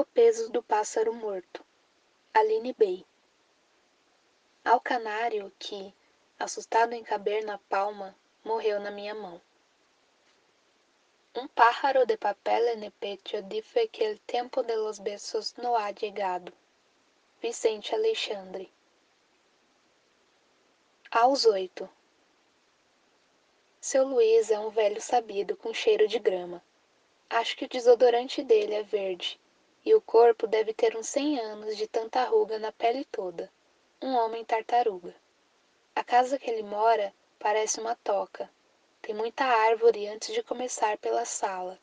O peso do pássaro morto. Aline Bey. Ao canário que, assustado em caber na palma, morreu na minha mão. Um pájaro de papel en el pecho dice que el tempo de los besos no ha llegado. Vicente Alexandre. Aos oito. Seu Luiz é um velho sabido com cheiro de grama. Acho que o desodorante dele é verde, e o corpo deve ter uns cem anos de tanta ruga na pele toda. Um homem tartaruga. A casa que ele mora parece uma toca. Tem muita árvore antes de começar pela sala,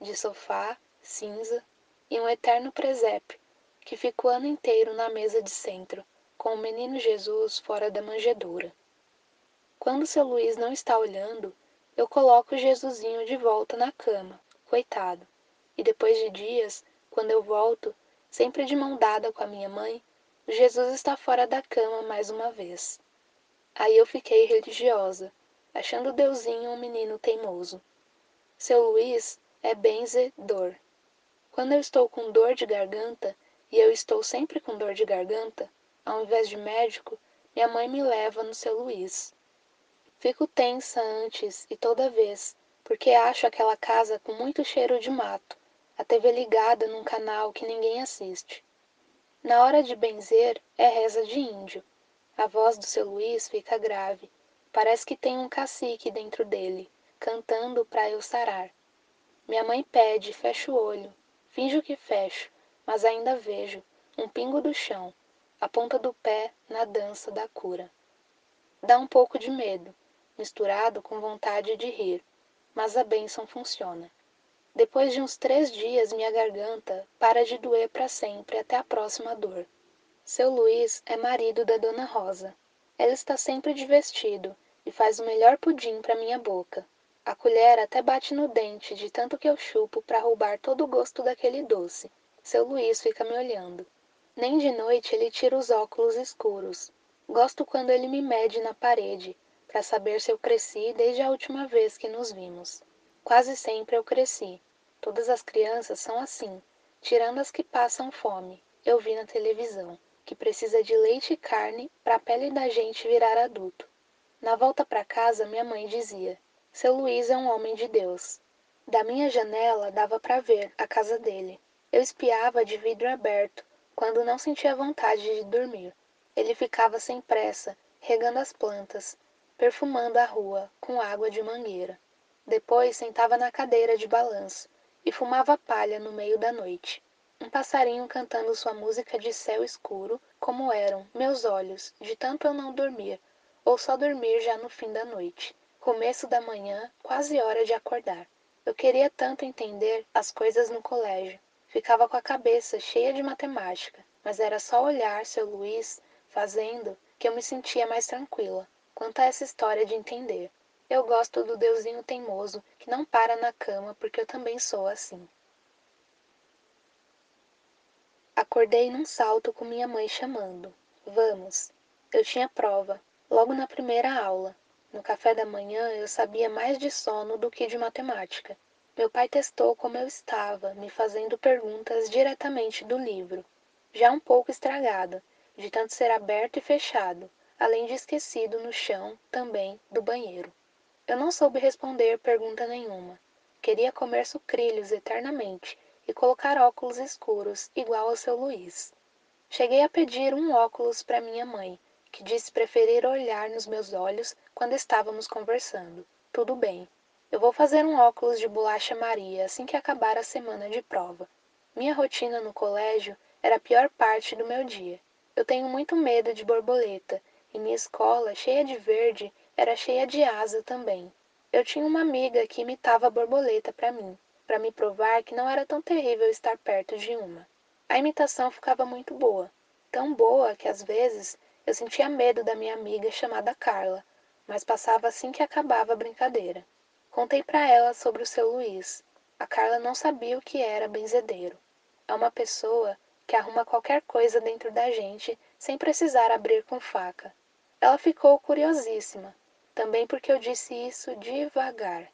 de sofá, cinza, e um eterno presépio, que fica o ano inteiro na mesa de centro, com o menino Jesus fora da manjedoura. Quando seu Luiz não está olhando, eu coloco o Jesusinho de volta na cama, coitado. E depois de dias, quando eu volto, sempre de mão dada com a minha mãe, Jesus está fora da cama mais uma vez. Aí eu fiquei religiosa, achando Deusinho um menino teimoso. Seu Luiz é benzedor. Quando eu estou com dor de garganta, e eu estou sempre com dor de garganta, ao invés de médico, minha mãe me leva no seu Luiz. Fico tensa antes e toda vez, porque acho aquela casa com muito cheiro de mato, a TV ligada num canal que ninguém assiste. Na hora de benzer, é reza de índio. A voz do seu Luiz fica grave. Parece que tem um cacique dentro dele, cantando para eu sarar. Minha mãe pede, fecho o olho. Finjo que fecho, mas ainda vejo, um pingo do chão, a ponta do pé na dança da cura. Dá um pouco de medo, misturado com vontade de rir, mas a bênção funciona. Depois de uns três dias, minha garganta para de doer para sempre até a próxima dor. Seu Luiz é marido da Dona Rosa. Ela está sempre de vestido e faz o melhor pudim para minha boca. A colher até bate no dente de tanto que eu chupo para roubar todo o gosto daquele doce. Seu Luiz fica me olhando. Nem de noite ele tira os óculos escuros. Gosto quando ele me mede na parede, para saber se eu cresci desde a última vez que nos vimos. Quase sempre eu cresci. Todas as crianças são assim, tirando as que passam fome. Eu vi na televisão que precisa de leite e carne para a pele da gente virar adulto. Na volta para casa, minha mãe dizia: Seu Luiz é um homem de Deus. Da minha janela dava para ver a casa dele. Eu espiava de vidro aberto quando não sentia vontade de dormir. Ele ficava sem pressa, regando as plantas, perfumando a rua com água de mangueira. Depois sentava na cadeira de balanço e fumava palha no meio da noite. Um passarinho cantando sua música de céu escuro, como eram meus olhos, de tanto eu não dormir, ou só dormir já no fim da noite. Começo da manhã, quase hora de acordar. Eu queria tanto entender as coisas no colégio. Ficava com a cabeça cheia de matemática, mas era só olhar seu Luiz fazendo que eu me sentia mais tranquila quanto a essa história de entender. Eu gosto do deusinho teimoso que não para na cama porque eu também sou assim. Acordei num salto com minha mãe chamando. Vamos. Eu tinha prova, logo na primeira aula. No café da manhã eu sabia mais de sono do que de matemática. Meu pai testou como eu estava, me fazendo perguntas diretamente do livro, já um pouco estragado, de tanto ser aberto e fechado, além de esquecido no chão, também, do banheiro. Eu não soube responder pergunta nenhuma. Queria comer sucrilhos eternamente e colocar óculos escuros, igual ao seu Luiz. Cheguei a pedir um óculos para minha mãe, que disse preferir olhar nos meus olhos quando estávamos conversando. Tudo bem. Eu vou fazer um óculos de bolacha Maria assim que acabar a semana de prova. Minha rotina no colégio era a pior parte do meu dia. Eu tenho muito medo de borboleta, e minha escola, cheia de verde, era cheia de asa também. Eu tinha uma amiga que imitava a borboleta para mim, para me provar que não era tão terrível estar perto de uma. A imitação ficava muito boa, tão boa que às vezes eu sentia medo da minha amiga chamada Carla, mas passava assim que acabava a brincadeira. Contei para ela sobre o seu Luiz. A Carla não sabia o que era benzedeiro. É uma pessoa que arruma qualquer coisa dentro da gente sem precisar abrir com faca. Ela ficou curiosíssima, também porque eu disse isso devagar.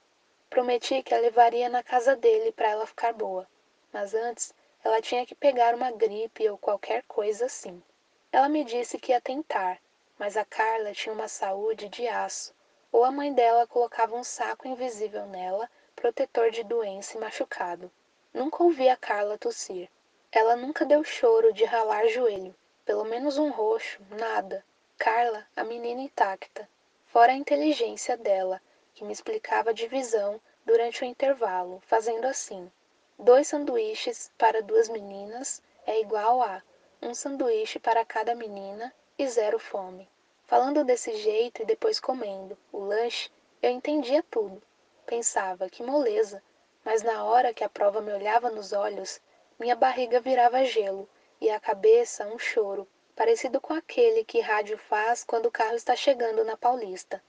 Prometi que a levaria na casa dele para ela ficar boa, mas antes Ela tinha que pegar uma gripe ou qualquer coisa assim. Ela me disse que ia tentar, mas a Carla tinha uma saúde de aço, ou a mãe dela colocava um saco invisível nela, protetor de doença e machucado. Nunca ouvi a Carla tossir. Ela nunca deu choro de ralar joelho, pelo menos um roxo, nada. Carla, a menina intacta, fora a inteligência dela, que me explicava a divisão durante o intervalo, fazendo assim: dois sanduíches para duas meninas é igual a um sanduíche para cada menina e zero fome. Falando desse jeito e depois comendo o lanche, eu entendia tudo. Pensava que moleza, mas na hora que a prova me olhava nos olhos, minha barriga virava gelo e a cabeça um choro, parecido com aquele que rádio faz quando o carro está chegando na Paulista.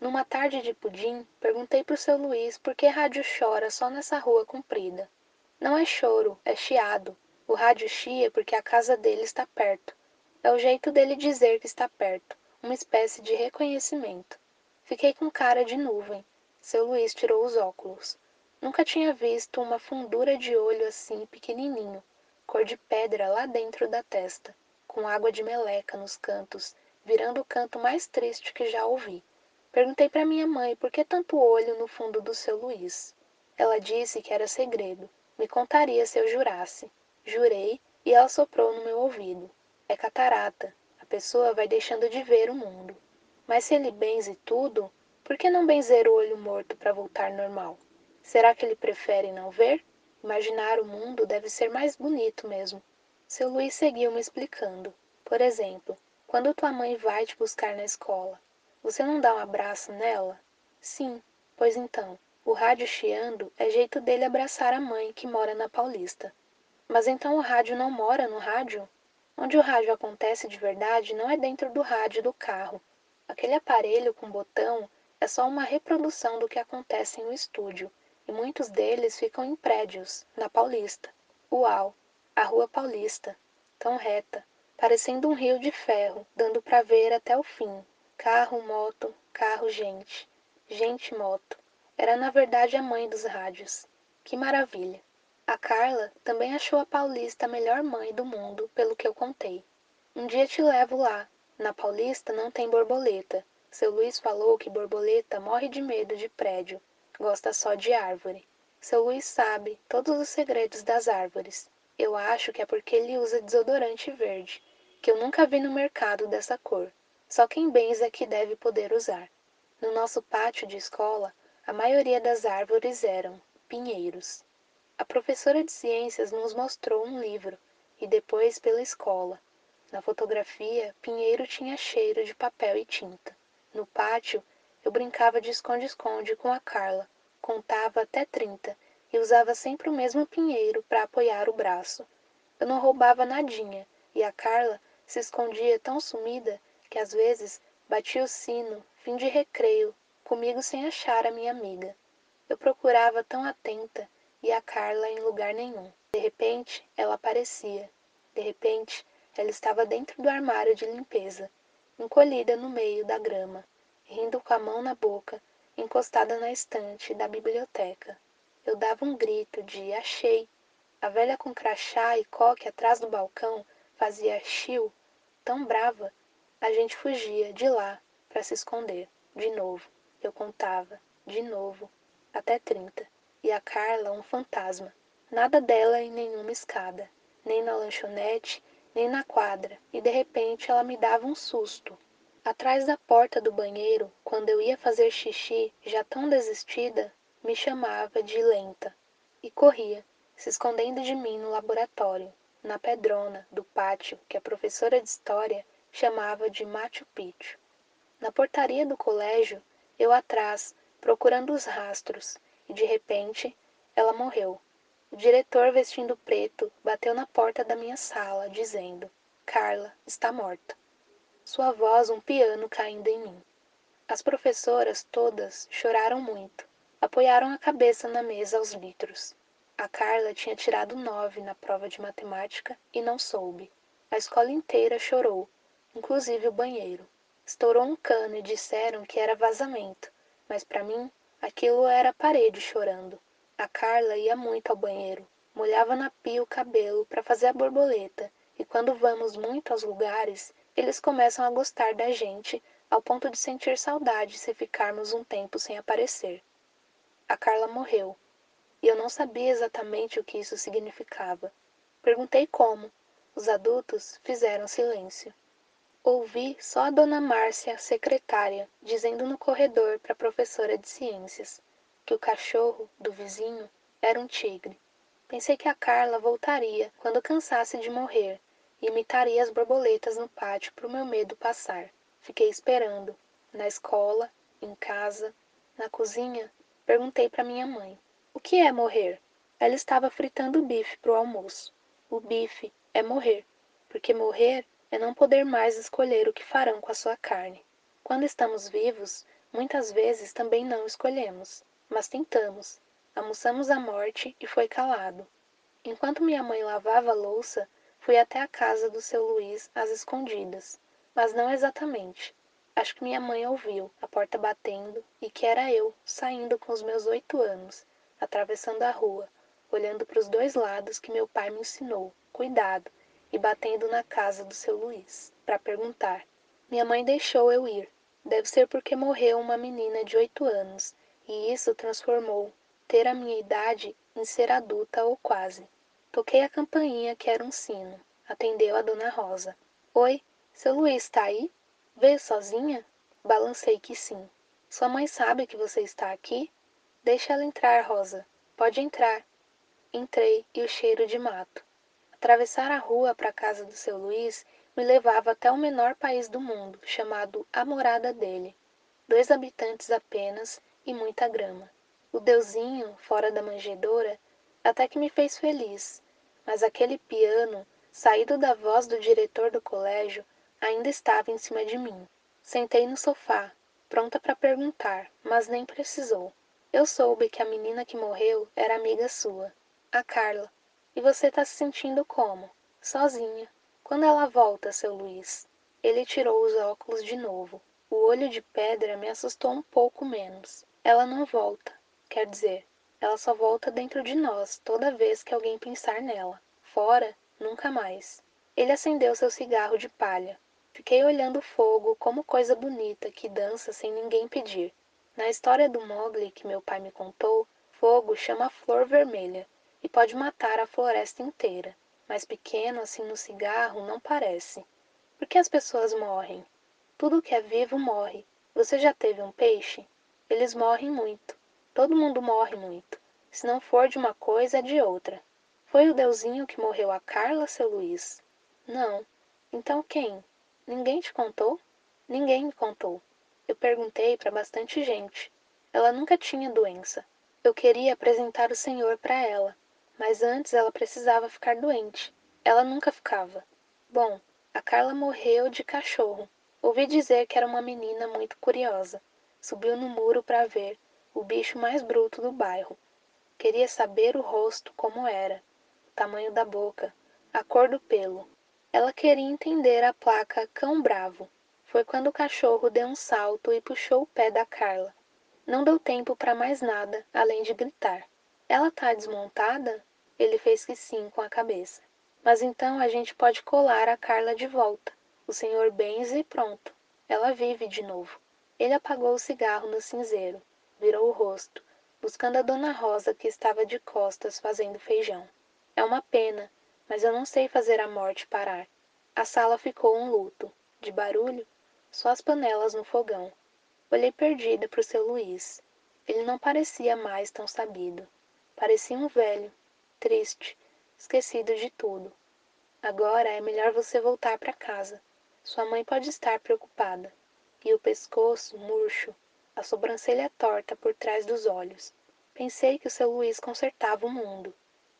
Numa tarde de pudim, perguntei pro seu Luiz por que rádio chora só nessa rua comprida. Não é choro, é chiado. O rádio chia porque a casa dele está perto. É o jeito dele dizer que está perto, uma espécie de reconhecimento. Fiquei com cara de nuvem. Seu Luiz tirou os óculos. Nunca tinha visto uma fundura de olho assim pequenininho, cor de pedra lá dentro da testa, com água de meleca nos cantos, virando o canto mais triste que já ouvi. Perguntei para minha mãe por que tanto olho no fundo do seu Luiz. Ela disse que era segredo, me contaria se eu jurasse. Jurei e ela soprou no meu ouvido. É catarata. A pessoa vai deixando de ver o mundo. Mas se ele benze tudo, por que não benzer o olho morto para voltar normal? Será que ele prefere não ver? Imaginar o mundo deve ser mais bonito mesmo. Seu Luiz seguiu me explicando. Por exemplo, quando tua mãe vai te buscar na escola, você não dá um abraço nela? Sim, pois então, o rádio chiando é jeito dele abraçar a mãe que mora na Paulista. Mas então o rádio não mora no rádio? Onde o rádio acontece de verdade não é dentro do rádio do carro. Aquele aparelho com botão é só uma reprodução do que acontece no estúdio, e muitos deles ficam em prédios, na Paulista. Uau! A Rua Paulista, tão reta, parecendo um rio de ferro, dando para ver até o fim, Carro, moto, carro, gente. Gente, moto. Era na verdade a mãe dos rádios. Que maravilha. A Carla também achou a Paulista a melhor mãe do mundo, pelo que eu contei. Um dia te levo lá. Na Paulista não tem borboleta. Seu Luiz falou que borboleta morre de medo de prédio. Gosta só de árvore. Seu Luiz sabe todos os segredos das árvores. Eu acho que é porque ele usa desodorante verde, que eu nunca vi no mercado dessa cor. Só quem benza é que deve poder usar. No nosso pátio de escola, a maioria das árvores eram pinheiros. A professora de ciências nos mostrou um livro e depois pela escola. Na fotografia, Pinheiro tinha cheiro de papel e tinta. No pátio, eu brincava de esconde-esconde com a Carla, contava até trinta e usava sempre o mesmo pinheiro para apoiar o braço. Eu não roubava nadinha e a Carla se escondia tão sumida que às vezes batia o sino, fim de recreio, comigo sem achar a minha amiga. Eu procurava tão atenta e a Carla em lugar nenhum. De repente, ela aparecia. De repente, ela estava dentro do armário de limpeza, encolhida no meio da grama, rindo com a mão na boca, encostada na estante da biblioteca. Eu dava um grito de achei. A velha com crachá e coque atrás do balcão fazia chiu, tão brava a gente fugia de lá para se esconder. De novo. Eu contava. De novo. Até trinta. E a Carla um fantasma. Nada dela em nenhuma escada. Nem na lanchonete, nem na quadra. E de repente ela me dava um susto. Atrás da porta do banheiro, quando eu ia fazer xixi, já tão desistida, me chamava de lenta. E corria, se escondendo de mim no laboratório, na pedrona do pátio que a professora de história chamava de Machu Picchu. Na portaria do colégio, eu atrás, procurando os rastros, e de repente ela morreu. O diretor, vestindo preto, bateu na porta da minha sala, dizendo: Carla está morta. Sua voz, um piano caindo em mim. As professoras todas choraram muito, apoiaram a cabeça na mesa aos litros. A Carla tinha tirado nove na prova de matemática e não soube. A escola inteira chorou, inclusive o banheiro. Estourou um cano e disseram que era vazamento, mas para mim aquilo era a parede chorando. A Carla ia muito ao banheiro, molhava na pia o cabelo para fazer a borboleta, e quando vamos muito aos lugares, eles começam a gostar da gente ao ponto de sentir saudade se ficarmos um tempo sem aparecer. A Carla morreu, e eu não sabia exatamente o que isso significava. Perguntei como. Os adultos fizeram silêncio. Ouvi só a dona Márcia, secretária, dizendo no corredor para a professora de ciências que o cachorro do vizinho era um tigre. Pensei que a Carla voltaria quando cansasse de morrer e imitaria as borboletas no pátio para o meu medo passar. Fiquei esperando. Na escola, em casa, na cozinha, perguntei para minha mãe: O que é morrer? Ela estava fritando bife para o almoço. O bife é morrer, porque morrer é não poder mais escolher o que farão com a sua carne. Quando estamos vivos, muitas vezes também não escolhemos, mas tentamos. Almoçamos a morte e foi calado. Enquanto minha mãe lavava a louça, fui até a casa do seu Luiz às escondidas, mas não exatamente. Acho que minha mãe ouviu a porta batendo e que era eu saindo com os meus oito anos, atravessando a rua, olhando para os dois lados que meu pai me ensinou, cuidado, e batendo na casa do seu Luiz, para perguntar. Minha mãe deixou eu ir. Deve ser porque morreu uma menina de oito anos, e isso transformou ter a minha idade em ser adulta ou quase. Toquei a campainha que era um sino. Atendeu a dona Rosa. Oi, seu Luiz está aí? Veio sozinha? Balancei que sim. Sua mãe sabe que você está aqui? Deixa ela entrar, Rosa. Pode entrar. Entrei e o cheiro de mato. Atravessar a rua para a casa do seu Luiz me levava até o menor país do mundo, chamado A Morada dele. Dois habitantes apenas e muita grama. O deusinho, fora da manjedoura, até que me fez feliz, mas aquele piano, saído da voz do diretor do colégio, ainda estava em cima de mim. Sentei no sofá, pronta para perguntar, mas nem precisou. Eu soube que a menina que morreu era amiga sua a Carla. E você tá se sentindo como? Sozinha. Quando ela volta, seu Luiz? Ele tirou os óculos de novo. O olho de pedra me assustou um pouco menos. Ela não volta. Quer dizer, ela só volta dentro de nós toda vez que alguém pensar nela. Fora, nunca mais. Ele acendeu seu cigarro de palha. Fiquei olhando o fogo como coisa bonita que dança sem ninguém pedir. Na história do Mogli que meu pai me contou, fogo chama flor vermelha e pode matar a floresta inteira, mas pequeno assim no cigarro não parece. Por que as pessoas morrem? Tudo que é vivo morre. Você já teve um peixe? Eles morrem muito. Todo mundo morre muito. Se não for de uma coisa, é de outra. Foi o Deusinho que morreu a Carla, seu Luiz? Não. Então quem? Ninguém te contou? Ninguém me contou. Eu perguntei para bastante gente. Ela nunca tinha doença. Eu queria apresentar o Senhor para ela, mas antes ela precisava ficar doente. Ela nunca ficava. Bom, a Carla morreu de cachorro. Ouvi dizer que era uma menina muito curiosa. Subiu no muro para ver o bicho mais bruto do bairro. Queria saber o rosto como era, o tamanho da boca, a cor do pelo. Ela queria entender a placa Cão Bravo. Foi quando o cachorro deu um salto e puxou o pé da Carla. Não deu tempo para mais nada além de gritar. Ela tá desmontada? Ele fez que sim com a cabeça. Mas então a gente pode colar a Carla de volta. O senhor benze e pronto. Ela vive de novo. Ele apagou o cigarro no cinzeiro, virou o rosto, buscando a dona Rosa que estava de costas fazendo feijão. É uma pena, mas eu não sei fazer a morte parar. A sala ficou um luto. De barulho, só as panelas no fogão. Olhei perdida para o seu Luiz. Ele não parecia mais tão sabido. Parecia um velho, triste, esquecido de tudo. Agora é melhor você voltar para casa. Sua mãe pode estar preocupada. E o pescoço murcho, a sobrancelha torta por trás dos olhos. Pensei que o seu Luiz consertava o mundo,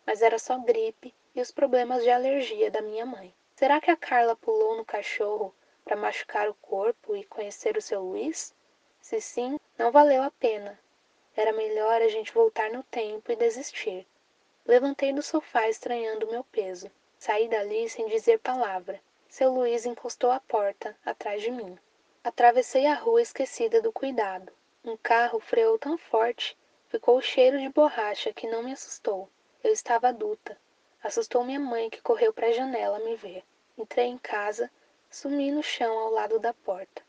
mas era só gripe e os problemas de alergia da minha mãe. Será que a Carla pulou no cachorro para machucar o corpo e conhecer o seu Luiz? Se sim, não valeu a pena, era melhor a gente voltar no tempo e desistir. Levantei do sofá estranhando meu peso. Saí dali sem dizer palavra. Seu Luiz encostou a porta atrás de mim. Atravessei a rua esquecida do cuidado. Um carro freou tão forte, ficou o cheiro de borracha que não me assustou. Eu estava adulta. Assustou minha mãe, que correu para a janela me ver. Entrei em casa, sumi no chão ao lado da porta.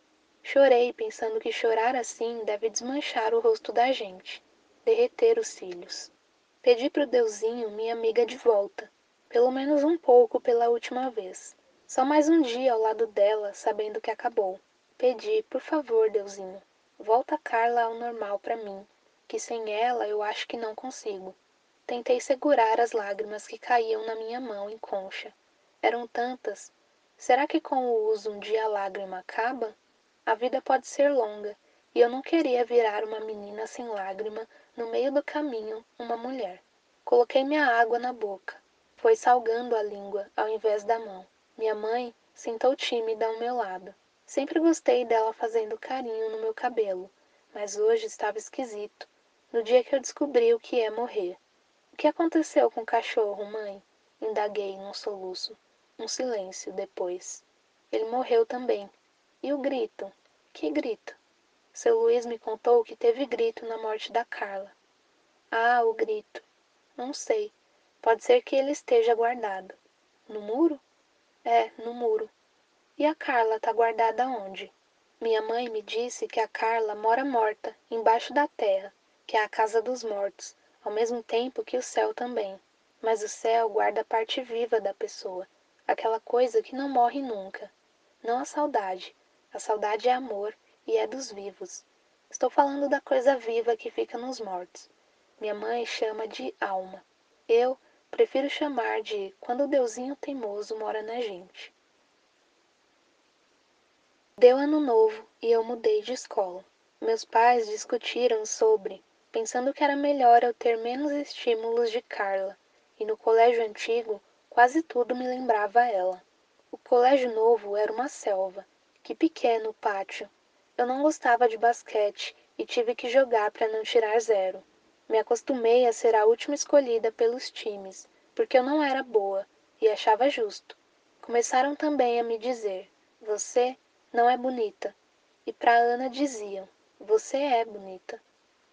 Chorei, pensando que chorar assim deve desmanchar o rosto da gente, derreter os cílios. Pedi pro Deusinho minha amiga de volta, pelo menos um pouco pela última vez. Só mais um dia ao lado dela, sabendo que acabou. Pedi, por favor, Deusinho, volta Carla ao normal para mim, que sem ela eu acho que não consigo. Tentei segurar as lágrimas que caíam na minha mão em concha. Eram tantas. Será que com o uso um dia a lágrima acaba? A vida pode ser longa, e eu não queria virar uma menina sem lágrima no meio do caminho, uma mulher. Coloquei minha água na boca. Foi salgando a língua ao invés da mão. Minha mãe sentou tímida ao meu lado. Sempre gostei dela fazendo carinho no meu cabelo, mas hoje estava esquisito, no dia que eu descobri o que é morrer. Que aconteceu com o cachorro, mãe? Indaguei num soluço. Um silêncio depois. Ele morreu também. E o grito? Que grito? Seu Luiz me contou que teve grito na morte da Carla. Ah, o grito. Não sei. Pode ser que ele esteja guardado. No muro? É, no muro. E a Carla tá guardada onde? Minha mãe me disse que a Carla mora morta, embaixo da terra, que é a casa dos mortos, ao mesmo tempo que o céu também. Mas o céu guarda a parte viva da pessoa, aquela coisa que não morre nunca. Não a saudade. A saudade é amor e é dos vivos. Estou falando da coisa viva que fica nos mortos. Minha mãe chama de alma. Eu prefiro chamar de quando o deusinho teimoso mora na gente. Deu ano novo e eu mudei de escola. Meus pais discutiram sobre, pensando que era melhor eu ter menos estímulos de Carla, e no colégio antigo quase tudo me lembrava ela. O colégio novo era uma selva. Que pequeno o pátio. Eu não gostava de basquete e tive que jogar para não tirar zero. Me acostumei a ser a última escolhida pelos times, porque eu não era boa e achava justo. Começaram também a me dizer: Você não é bonita. E para Ana diziam: Você é bonita.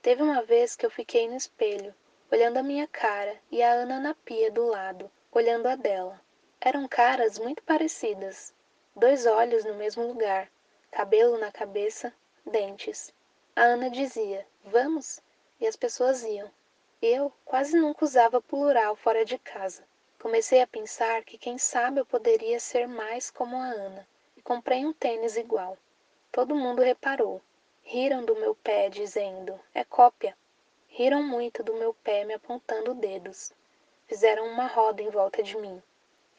Teve uma vez que eu fiquei no espelho, olhando a minha cara e a Ana na pia do lado, olhando a dela. Eram caras muito parecidas, dois olhos no mesmo lugar, cabelo na cabeça, dentes. A Ana dizia: Vamos? E as pessoas iam. Eu quase nunca usava plural fora de casa. Comecei a pensar que quem sabe eu poderia ser mais como a Ana comprei um tênis igual. Todo mundo reparou. Riram do meu pé, dizendo: É cópia. Riram muito do meu pé, me apontando dedos. Fizeram uma roda em volta de mim.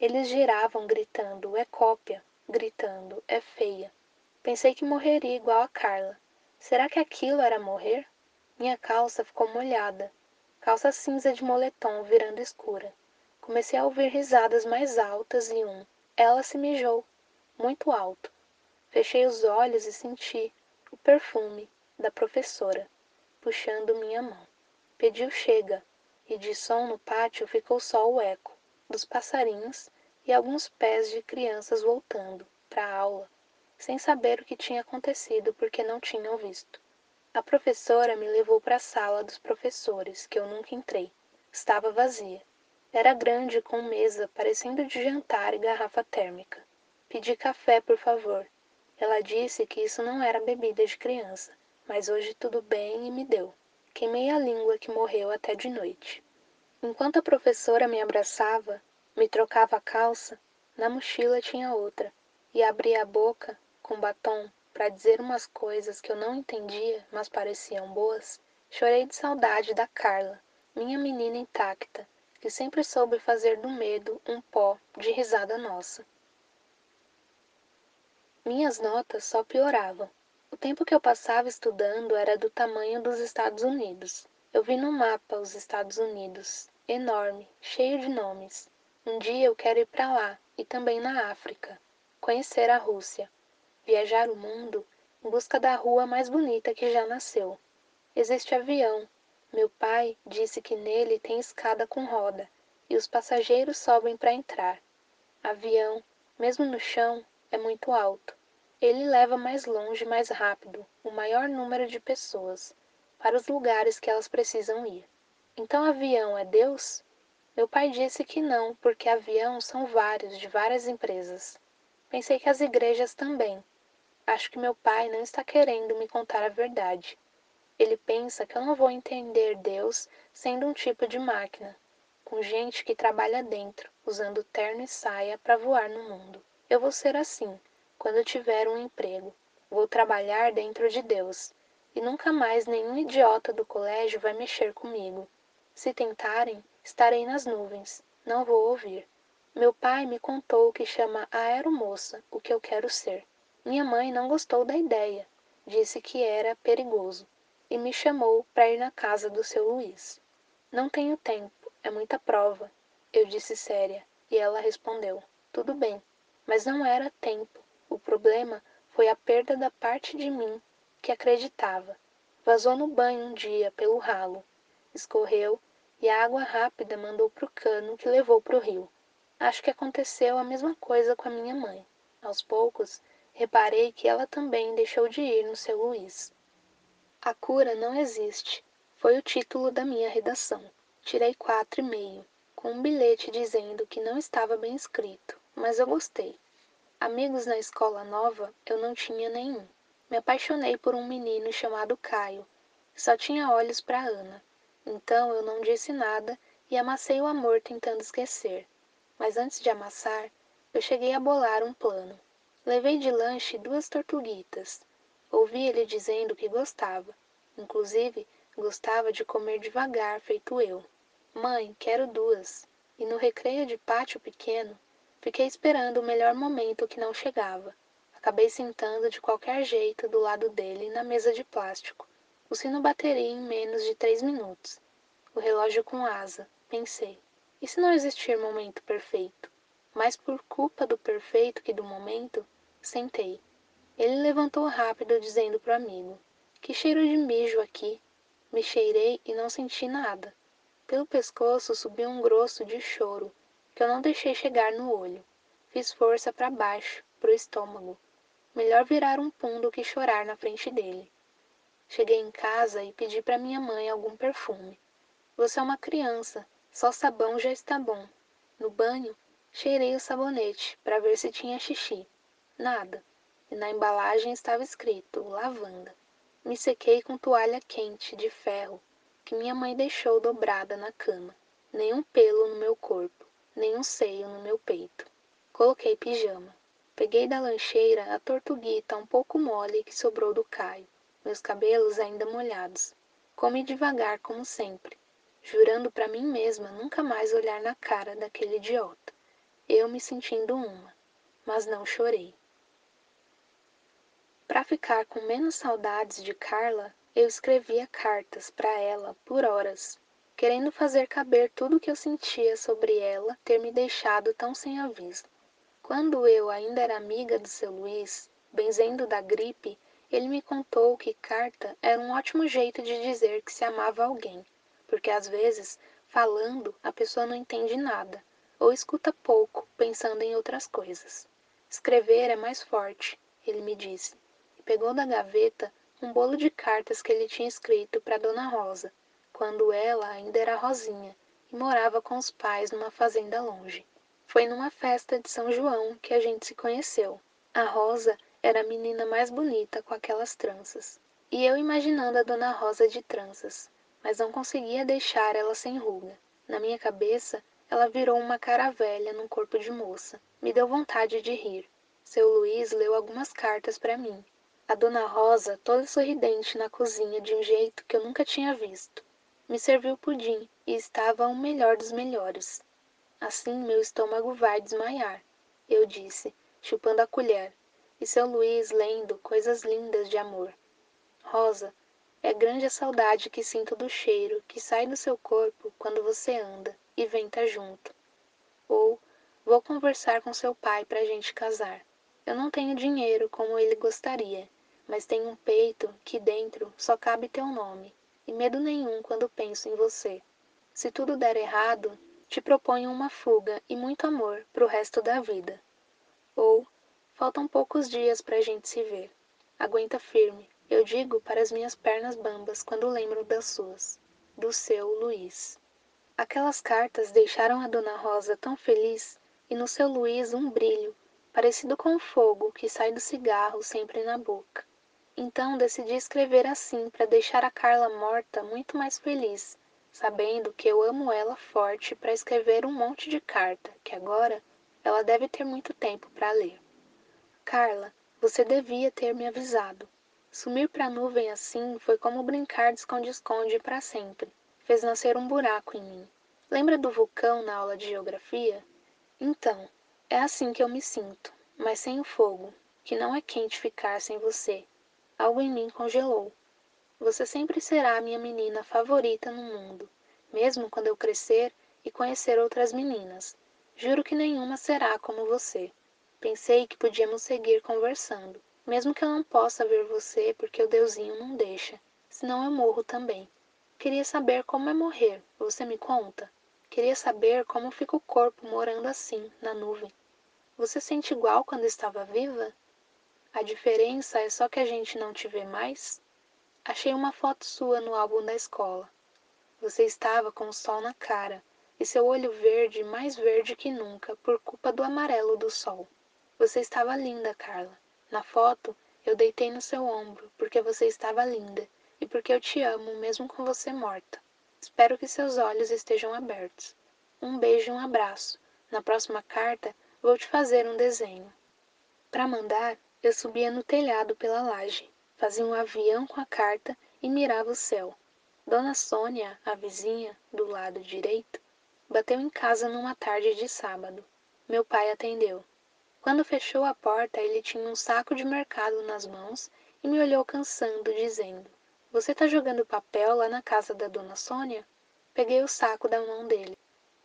Eles giravam, gritando: É cópia. Gritando: É feia. Pensei que morreria igual a Carla. Será que aquilo era morrer? Minha calça ficou molhada. Calça cinza de moletom virando escura. Comecei a ouvir risadas mais altas e um. Ela se mijou muito alto. Fechei os olhos e senti o perfume da professora puxando minha mão. Pediu chega, e de som no pátio ficou só o eco dos passarinhos e alguns pés de crianças voltando para a aula, sem saber o que tinha acontecido porque não tinham visto. A professora me levou para a sala dos professores, que eu nunca entrei. Estava vazia. Era grande com mesa parecendo de jantar e garrafa térmica. Pedi café, por favor. Ela disse que isso não era bebida de criança, mas hoje tudo bem e me deu. Queimei a língua que morreu até de noite. Enquanto a professora me abraçava, me trocava a calça, na mochila tinha outra, e abria a boca, com batom, para dizer umas coisas que eu não entendia, mas pareciam boas. Chorei de saudade da Carla, minha menina intacta, que sempre soube fazer do medo um pó de risada nossa. Minhas notas só pioravam. O tempo que eu passava estudando era do tamanho dos Estados Unidos. Eu vi no mapa os Estados Unidos, enorme, cheio de nomes. Um dia eu quero ir para lá e também na África, conhecer a Rússia, viajar o mundo em busca da rua mais bonita que já nasceu. Existe avião. Meu pai disse que nele tem escada com roda e os passageiros sobem para entrar. Avião, mesmo no chão, é muito alto. Ele leva mais longe mais rápido o maior número de pessoas para os lugares que elas precisam ir. Então avião é Deus? Meu pai disse que não, porque avião são vários, de várias empresas. Pensei que as igrejas também. Acho que meu pai não está querendo me contar a verdade. Ele pensa que eu não vou entender Deus sendo um tipo de máquina, com gente que trabalha dentro, usando terno e saia para voar no mundo. Eu vou ser assim, quando tiver um emprego. Vou trabalhar dentro de Deus, e nunca mais nenhum idiota do colégio vai mexer comigo. Se tentarem, estarei nas nuvens, não vou ouvir. Meu pai me contou que chama aeromoça o que eu quero ser. Minha mãe não gostou da ideia, disse que era perigoso e me chamou para ir na casa do seu Luiz. Não tenho tempo, é muita prova, eu disse séria, e ela respondeu: Tudo bem, mas não era tempo. O problema foi a perda da parte de mim que acreditava. Vazou no banho um dia pelo ralo, escorreu e a água rápida mandou para o cano que levou para o rio. Acho que aconteceu a mesma coisa com a minha mãe. Aos poucos, reparei que ela também deixou de ir no seu Luiz. A cura não existe. Foi o título da minha redação. Tirei quatro e meio, com um bilhete dizendo que não estava bem escrito, mas eu gostei. Amigos na escola nova eu não tinha nenhum. Me apaixonei por um menino chamado Caio, só tinha olhos para Ana. Então eu não disse nada e amassei o amor tentando esquecer. Mas antes de amassar, eu cheguei a bolar um plano. Levei de lanche duas tortuguitas, Ouvi ele dizendo que gostava. Inclusive, gostava de comer devagar, feito eu. Mãe, quero duas. E no recreio de pátio pequeno, fiquei esperando o melhor momento que não chegava. Acabei sentando de qualquer jeito do lado dele na mesa de plástico. O sino bateria em menos de três minutos. O relógio com asa, pensei. E se não existir momento perfeito? Mais por culpa do perfeito que do momento, sentei. Ele levantou rápido, dizendo pro amigo: Que cheiro de mijo aqui! Me cheirei e não senti nada. Pelo pescoço subiu um grosso de choro, que eu não deixei chegar no olho. Fiz força para baixo, pro estômago. Melhor virar um pum do que chorar na frente dele. Cheguei em casa e pedi para minha mãe algum perfume. Você é uma criança, só sabão já está bom. No banho, cheirei o sabonete para ver se tinha xixi. Nada e na embalagem estava escrito lavanda. Me sequei com toalha quente de ferro que minha mãe deixou dobrada na cama. Nenhum pelo no meu corpo, nenhum seio no meu peito. Coloquei pijama. Peguei da lancheira a tortuguita um pouco mole que sobrou do Caio, meus cabelos ainda molhados. Comi devagar, como sempre, jurando para mim mesma nunca mais olhar na cara daquele idiota. Eu me sentindo uma, mas não chorei. Para ficar com menos saudades de Carla, eu escrevia cartas para ela por horas, querendo fazer caber tudo o que eu sentia sobre ela ter me deixado tão sem aviso. Quando eu ainda era amiga do seu Luiz, benzendo da gripe, ele me contou que carta era um ótimo jeito de dizer que se amava alguém, porque às vezes, falando, a pessoa não entende nada, ou escuta pouco, pensando em outras coisas. Escrever é mais forte, ele me disse pegou da gaveta um bolo de cartas que ele tinha escrito para Dona Rosa, quando ela ainda era Rosinha e morava com os pais numa fazenda longe. Foi numa festa de São João que a gente se conheceu. A Rosa era a menina mais bonita com aquelas tranças. E eu imaginando a Dona Rosa de tranças, mas não conseguia deixar ela sem ruga. Na minha cabeça, ela virou uma cara velha num corpo de moça. Me deu vontade de rir. Seu Luiz leu algumas cartas para mim a dona Rosa, toda sorridente na cozinha de um jeito que eu nunca tinha visto. Me serviu pudim e estava o melhor dos melhores. Assim meu estômago vai desmaiar, eu disse, chupando a colher, e seu Luiz lendo coisas lindas de amor. Rosa, é grande a saudade que sinto do cheiro que sai do seu corpo quando você anda e venta junto. Ou vou conversar com seu pai para a gente casar. Eu não tenho dinheiro como ele gostaria, mas tenho um peito que dentro só cabe teu nome, e medo nenhum quando penso em você. Se tudo der errado, te proponho uma fuga e muito amor pro resto da vida. Ou, faltam poucos dias pra gente se ver. Aguenta firme, eu digo para as minhas pernas bambas quando lembro das suas. Do seu Luiz. Aquelas cartas deixaram a Dona Rosa tão feliz e no seu Luiz um brilho, parecido com o fogo que sai do cigarro sempre na boca. Então decidi escrever assim para deixar a Carla morta muito mais feliz, sabendo que eu amo ela forte para escrever um monte de carta, que agora ela deve ter muito tempo para ler. Carla, você devia ter me avisado. Sumir para a nuvem assim foi como brincar de esconde-esconde para sempre. Fez nascer um buraco em mim. Lembra do vulcão na aula de geografia? Então, é assim que eu me sinto, mas sem o fogo, que não é quente ficar sem você. Algo em mim congelou. Você sempre será a minha menina favorita no mundo, mesmo quando eu crescer e conhecer outras meninas. Juro que nenhuma será como você. Pensei que podíamos seguir conversando, mesmo que eu não possa ver você porque o Deusinho não deixa, senão eu morro também. Queria saber como é morrer, você me conta? Queria saber como fica o corpo morando assim, na nuvem. Você sente igual quando estava viva? A diferença é só que a gente não te vê mais? Achei uma foto sua no álbum da escola. Você estava com o sol na cara e seu olho verde mais verde que nunca por culpa do amarelo do sol. Você estava linda, Carla. Na foto, eu deitei no seu ombro porque você estava linda e porque eu te amo mesmo com você morta. Espero que seus olhos estejam abertos. Um beijo e um abraço. Na próxima carta, vou te fazer um desenho. Para mandar, eu subia no telhado pela laje, fazia um avião com a carta e mirava o céu. Dona Sônia, a vizinha, do lado direito, bateu em casa numa tarde de sábado. Meu pai atendeu. Quando fechou a porta, ele tinha um saco de mercado nas mãos e me olhou cansando, dizendo: Você tá jogando papel lá na casa da dona Sônia? Peguei o saco da mão dele.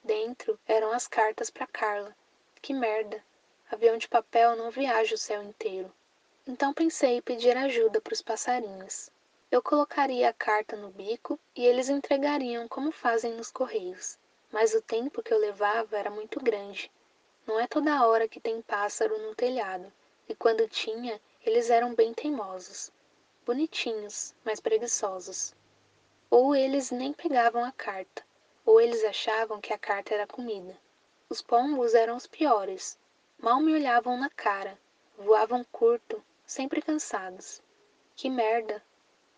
Dentro eram as cartas para Carla. Que merda! Avião de papel não viaja o céu inteiro. Então pensei em pedir ajuda para os passarinhos. Eu colocaria a carta no bico e eles entregariam como fazem nos correios. Mas o tempo que eu levava era muito grande não é toda hora que tem pássaro no telhado, e quando tinha, eles eram bem teimosos. Bonitinhos, mas preguiçosos. Ou eles nem pegavam a carta, ou eles achavam que a carta era comida. Os pombos eram os piores. Mal me olhavam na cara, voavam curto, sempre cansados. Que merda!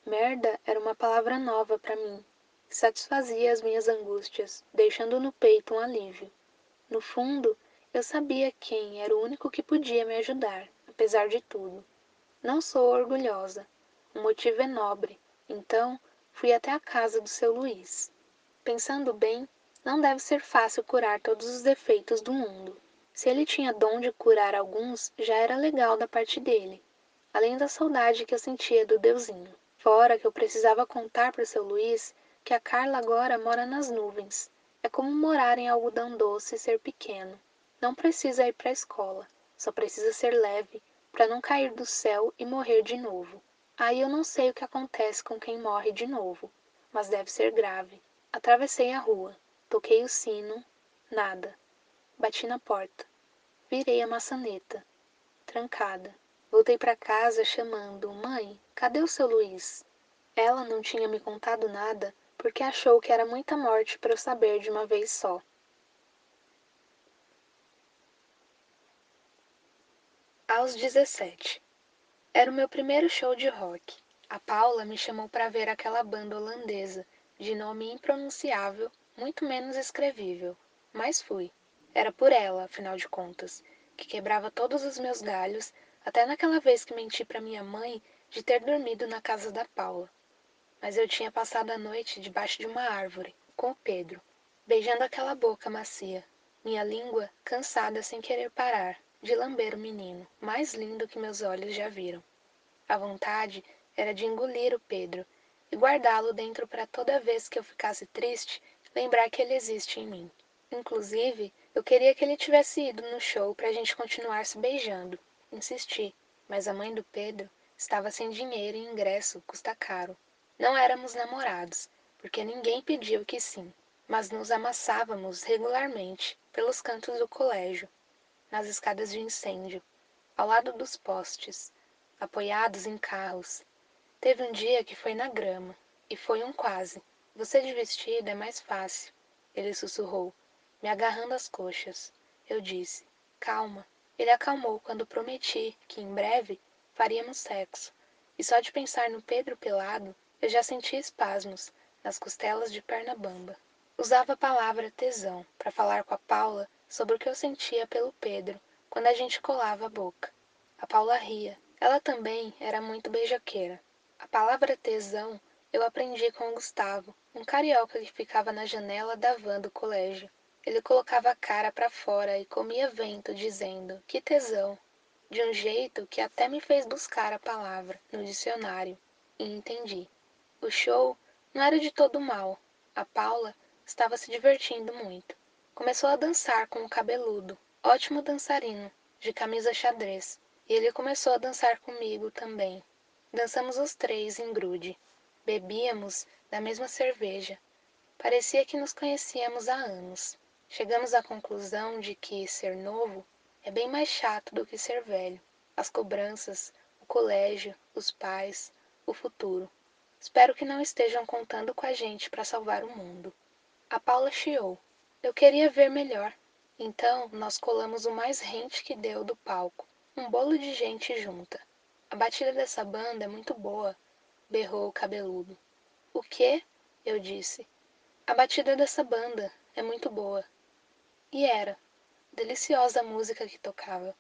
Merda era uma palavra nova para mim, que satisfazia as minhas angústias, deixando no peito um alívio. No fundo, eu sabia quem era o único que podia me ajudar, apesar de tudo. Não sou orgulhosa. O motivo é nobre. Então, fui até a casa do seu Luiz. Pensando bem, não deve ser fácil curar todos os defeitos do mundo. Se ele tinha dom de curar alguns, já era legal da parte dele, além da saudade que eu sentia do Deusinho. Fora que eu precisava contar para o seu Luiz que a Carla agora mora nas nuvens. É como morar em algodão doce e ser pequeno. Não precisa ir para a escola, só precisa ser leve para não cair do céu e morrer de novo. Aí eu não sei o que acontece com quem morre de novo, mas deve ser grave. Atravessei a rua, toquei o sino, nada. Bati na porta. Virei a maçaneta. Trancada. Voltei para casa chamando: Mãe, cadê o seu Luiz? Ela não tinha me contado nada porque achou que era muita morte para eu saber de uma vez só. Aos 17. Era o meu primeiro show de rock. A Paula me chamou para ver aquela banda holandesa, de nome impronunciável, muito menos escrevível. Mas fui. Era por ela, afinal de contas, que quebrava todos os meus galhos, até naquela vez que menti para minha mãe de ter dormido na casa da Paula. Mas eu tinha passado a noite debaixo de uma árvore, com o Pedro, beijando aquela boca macia, minha língua cansada sem querer parar de lamber o menino, mais lindo que meus olhos já viram. A vontade era de engolir o Pedro e guardá-lo dentro para toda vez que eu ficasse triste, lembrar que ele existe em mim. Inclusive, eu queria que ele tivesse ido no show para a gente continuar se beijando. Insisti, mas a mãe do Pedro estava sem dinheiro e ingresso custa caro. Não éramos namorados, porque ninguém pediu que sim, mas nos amassávamos regularmente pelos cantos do colégio, nas escadas de incêndio, ao lado dos postes, apoiados em carros. Teve um dia que foi na grama, e foi um quase. Você de vestido é mais fácil. ele sussurrou, me agarrando às coxas. Eu disse: Calma. Ele acalmou quando prometi que em breve faríamos sexo. E só de pensar no Pedro pelado, eu já sentia espasmos nas costelas de perna bamba. Usava a palavra tesão para falar com a Paula sobre o que eu sentia pelo Pedro quando a gente colava a boca. A Paula ria. Ela também era muito beijoqueira. A palavra tesão eu aprendi com o Gustavo, um carioca que ficava na janela da van do colégio. Ele colocava a cara para fora e comia vento, dizendo: Que tesão! De um jeito que até me fez buscar a palavra no dicionário e entendi. O show não era de todo mal. A Paula estava se divertindo muito. Começou a dançar com o cabeludo, ótimo dançarino, de camisa xadrez, e ele começou a dançar comigo também. Dançamos os três em grude. Bebíamos da mesma cerveja. Parecia que nos conhecíamos há anos. Chegamos à conclusão de que ser novo é bem mais chato do que ser velho. As cobranças, o colégio, os pais, o futuro. Espero que não estejam contando com a gente para salvar o mundo. A Paula chiou. Eu queria ver melhor. Então nós colamos o mais rente que deu do palco. Um bolo de gente junta. A batida dessa banda é muito boa, berrou o cabeludo. O quê? Eu disse. A batida dessa banda é muito boa. E era. Deliciosa a música que tocava.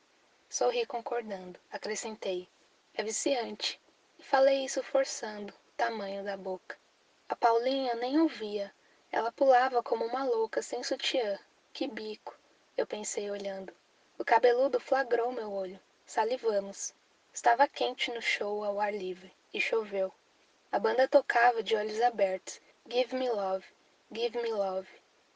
Sorri concordando. Acrescentei. É viciante. E falei isso forçando tamanho da boca. A Paulinha nem ouvia. Ela pulava como uma louca, sem sutiã. Que bico, eu pensei olhando. O cabeludo flagrou meu olho. Salivamos. Estava quente no show ao ar livre. E choveu. A banda tocava de olhos abertos. Give me love, give me love,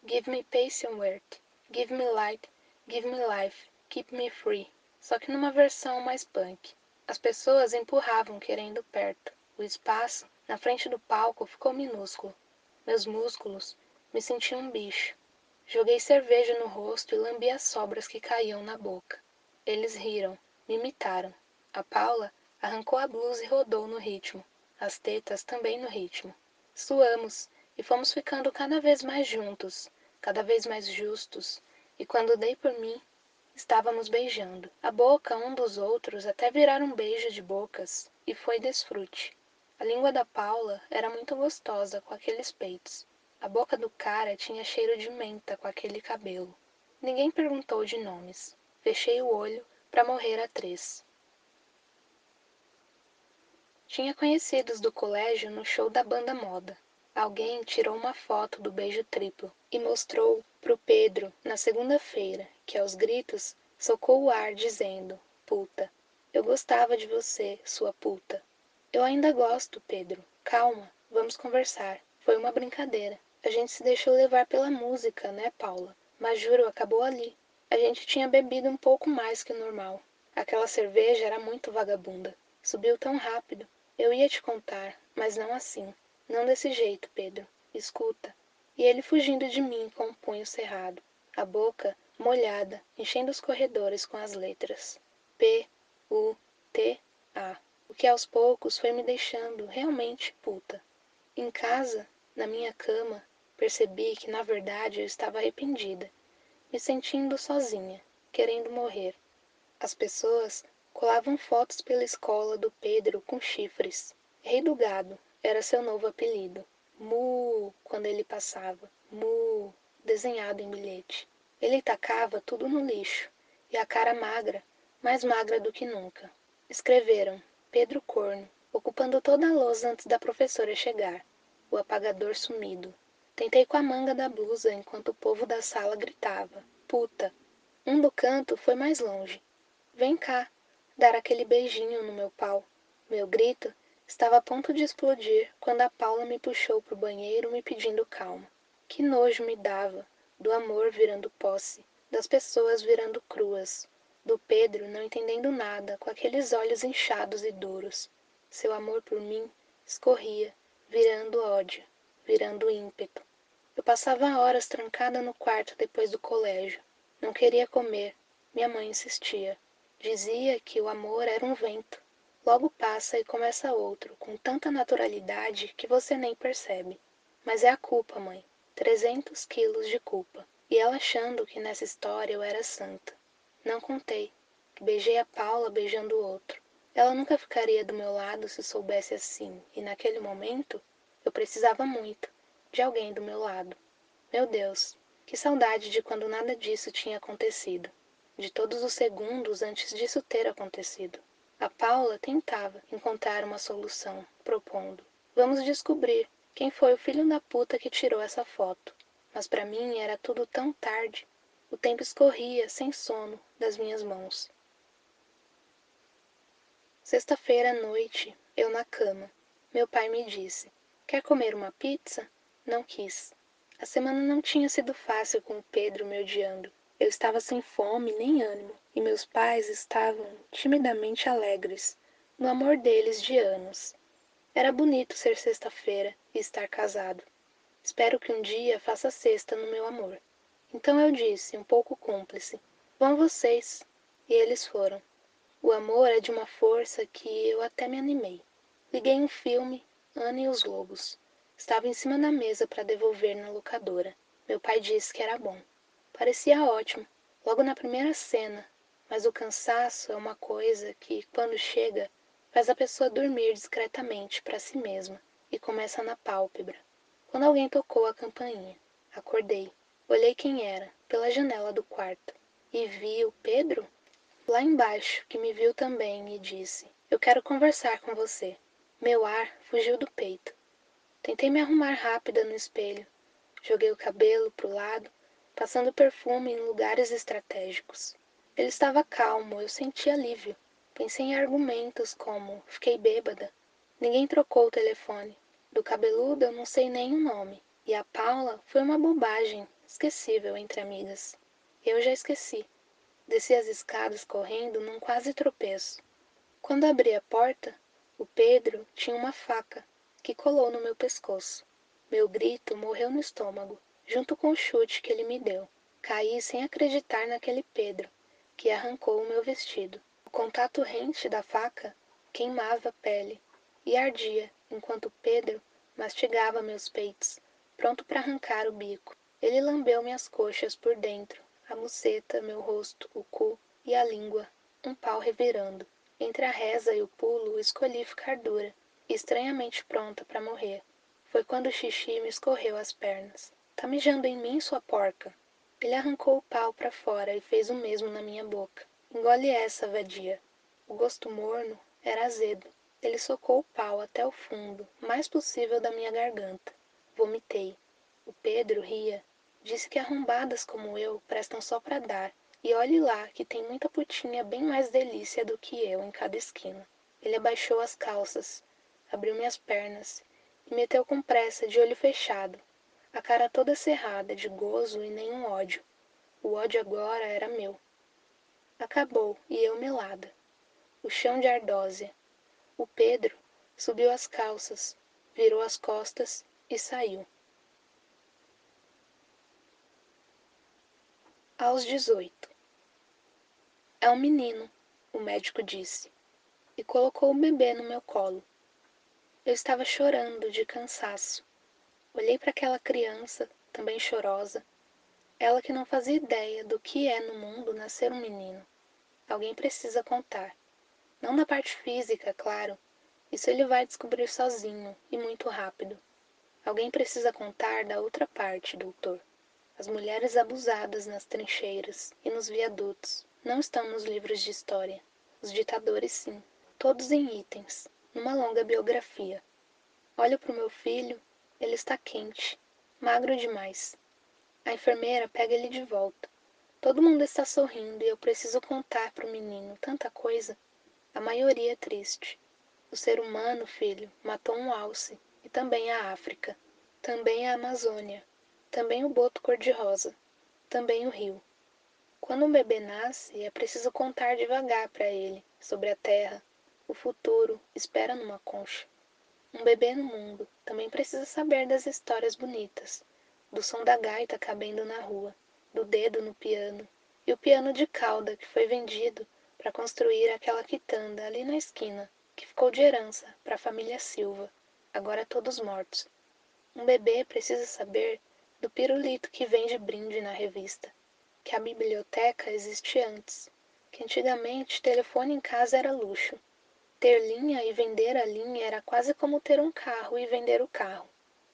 give me patient work, give me light, give me life, keep me free. Só que numa versão mais punk. As pessoas empurravam querendo perto. O espaço na frente do palco ficou minúsculo. Meus músculos me senti um bicho. Joguei cerveja no rosto e lambi as sobras que caíam na boca. Eles riram, me imitaram. A Paula arrancou a blusa e rodou no ritmo as tetas também no ritmo. Suamos e fomos ficando cada vez mais juntos, cada vez mais justos, e quando dei por mim, estávamos beijando. A boca um dos outros até virar um beijo de bocas, e foi desfrute. A língua da Paula era muito gostosa com aqueles peitos. A boca do cara tinha cheiro de menta com aquele cabelo. Ninguém perguntou de nomes. Fechei o olho para morrer a três. Tinha conhecidos do colégio no show da banda moda. Alguém tirou uma foto do beijo triplo e mostrou pro Pedro na segunda-feira, que aos gritos socou o ar dizendo: Puta, eu gostava de você, sua puta. Eu ainda gosto, Pedro. Calma, vamos conversar. Foi uma brincadeira. A gente se deixou levar pela música, né, Paula? Mas juro, acabou ali. A gente tinha bebido um pouco mais que o normal. Aquela cerveja era muito vagabunda. Subiu tão rápido. Eu ia te contar, mas não assim. Não desse jeito, Pedro. Escuta. E ele fugindo de mim com o punho cerrado, a boca molhada, enchendo os corredores com as letras. P, U, T, A. O que aos poucos foi me deixando realmente puta. Em casa, na minha cama, percebi que na verdade eu estava arrependida, me sentindo sozinha, querendo morrer. As pessoas Colavam fotos pela escola do Pedro com chifres. Rei do Gado era seu novo apelido. Mu, quando ele passava. Mu, desenhado em bilhete. Ele tacava tudo no lixo, e a cara magra, mais magra do que nunca. Escreveram Pedro Corno, ocupando toda a lousa antes da professora chegar. O apagador sumido. Tentei com a manga da blusa enquanto o povo da sala gritava: Puta! Um do canto foi mais longe. Vem cá, dar aquele beijinho no meu pau. Meu grito estava a ponto de explodir quando a Paula me puxou para o banheiro me pedindo calma. Que nojo me dava do amor virando posse, das pessoas virando cruas, do Pedro não entendendo nada com aqueles olhos inchados e duros. Seu amor por mim escorria, virando ódio, virando ímpeto. Eu passava horas trancada no quarto depois do colégio. Não queria comer. Minha mãe insistia. Dizia que o amor era um vento. Logo passa e começa outro, com tanta naturalidade que você nem percebe. Mas é a culpa, mãe. trezentos quilos de culpa. E ela achando que nessa história eu era santa. Não contei beijei a Paula beijando o outro. Ela nunca ficaria do meu lado se soubesse assim, e naquele momento eu precisava muito de alguém do meu lado. Meu Deus, que saudade de quando nada disso tinha acontecido, de todos os segundos antes disso ter acontecido. A Paula tentava encontrar uma solução, propondo: Vamos descobrir quem foi o filho da puta que tirou essa foto. Mas para mim era tudo tão tarde. O tempo escorria, sem sono, das minhas mãos. Sexta-feira à noite, eu na cama. Meu pai me disse: Quer comer uma pizza? Não quis. A semana não tinha sido fácil com o Pedro me odiando. Eu estava sem fome nem ânimo, e meus pais estavam timidamente alegres, no amor deles de anos. Era bonito ser sexta-feira e estar casado. Espero que um dia faça sexta no meu amor. Então eu disse, um pouco cúmplice: Vão vocês. E eles foram. O amor é de uma força que eu até me animei. Liguei um filme, Ana e os Lobos. Estava em cima da mesa para devolver na locadora. Meu pai disse que era bom. Parecia ótimo, logo na primeira cena, mas o cansaço é uma coisa que, quando chega, faz a pessoa dormir discretamente para si mesma e começa na pálpebra. Quando alguém tocou a campainha, acordei. Olhei quem era, pela janela do quarto, e vi o Pedro lá embaixo, que me viu também e disse: Eu quero conversar com você. Meu ar fugiu do peito. Tentei me arrumar rápida no espelho. Joguei o cabelo pro lado, passando perfume em lugares estratégicos. Ele estava calmo, eu senti alívio. Pensei em argumentos como: fiquei bêbada. Ninguém trocou o telefone. Do cabeludo eu não sei nem o nome. E a Paula foi uma bobagem, esquecível entre amigas. Eu já esqueci. Desci as escadas correndo num quase tropeço. Quando abri a porta, o Pedro tinha uma faca que colou no meu pescoço. Meu grito morreu no estômago, junto com o chute que ele me deu. Caí sem acreditar naquele Pedro, que arrancou o meu vestido. O contato rente da faca queimava a pele e ardia, enquanto Pedro mastigava meus peitos, pronto para arrancar o bico. Ele lambeu minhas coxas por dentro, a muceta, meu rosto, o cu e a língua, um pau revirando. Entre a reza e o pulo, escolhi ficar dura, estranhamente pronta para morrer. Foi quando o xixi me escorreu as pernas. Tá mijando em mim, sua porca? Ele arrancou o pau para fora e fez o mesmo na minha boca. Engole essa, vadia. O gosto morno era azedo. Ele socou o pau até o fundo, mais possível da minha garganta. Vomitei. O Pedro ria. Disse que arrombadas como eu prestam só para dar. E olhe lá que tem muita putinha bem mais delícia do que eu em cada esquina. Ele abaixou as calças, abriu minhas pernas e meteu com pressa de olho fechado, a cara toda cerrada de gozo e nenhum ódio. O ódio agora era meu. Acabou e eu melada. O chão de ardósia. O Pedro subiu as calças, virou as costas e saiu. Aos dezoito. É um menino, o médico disse, e colocou o bebê no meu colo. Eu estava chorando de cansaço. Olhei para aquela criança, também chorosa, ela que não fazia ideia do que é no mundo nascer um menino. Alguém precisa contar. Não na parte física, claro. Isso ele vai descobrir sozinho e muito rápido. Alguém precisa contar da outra parte, doutor. As mulheres abusadas nas trincheiras e nos viadutos não estão nos livros de história. Os ditadores, sim, todos em itens, numa longa biografia. Olho para o meu filho, ele está quente, magro demais. A enfermeira pega ele de volta. Todo mundo está sorrindo e eu preciso contar para o menino tanta coisa. A maioria é triste. O ser humano, filho, matou um alce, e também a África, também a Amazônia, também o boto cor-de-rosa, também o rio. Quando um bebê nasce, é preciso contar devagar para ele sobre a terra, o futuro espera numa concha. Um bebê no mundo também precisa saber das histórias bonitas, do som da gaita cabendo na rua, do dedo no piano, e o piano de cauda que foi vendido para construir aquela quitanda ali na esquina, que ficou de herança para a família Silva, agora todos mortos. Um bebê precisa saber do pirulito que vem de brinde na revista, que a biblioteca existe antes, que antigamente telefone em casa era luxo. Ter linha e vender a linha era quase como ter um carro e vender o carro.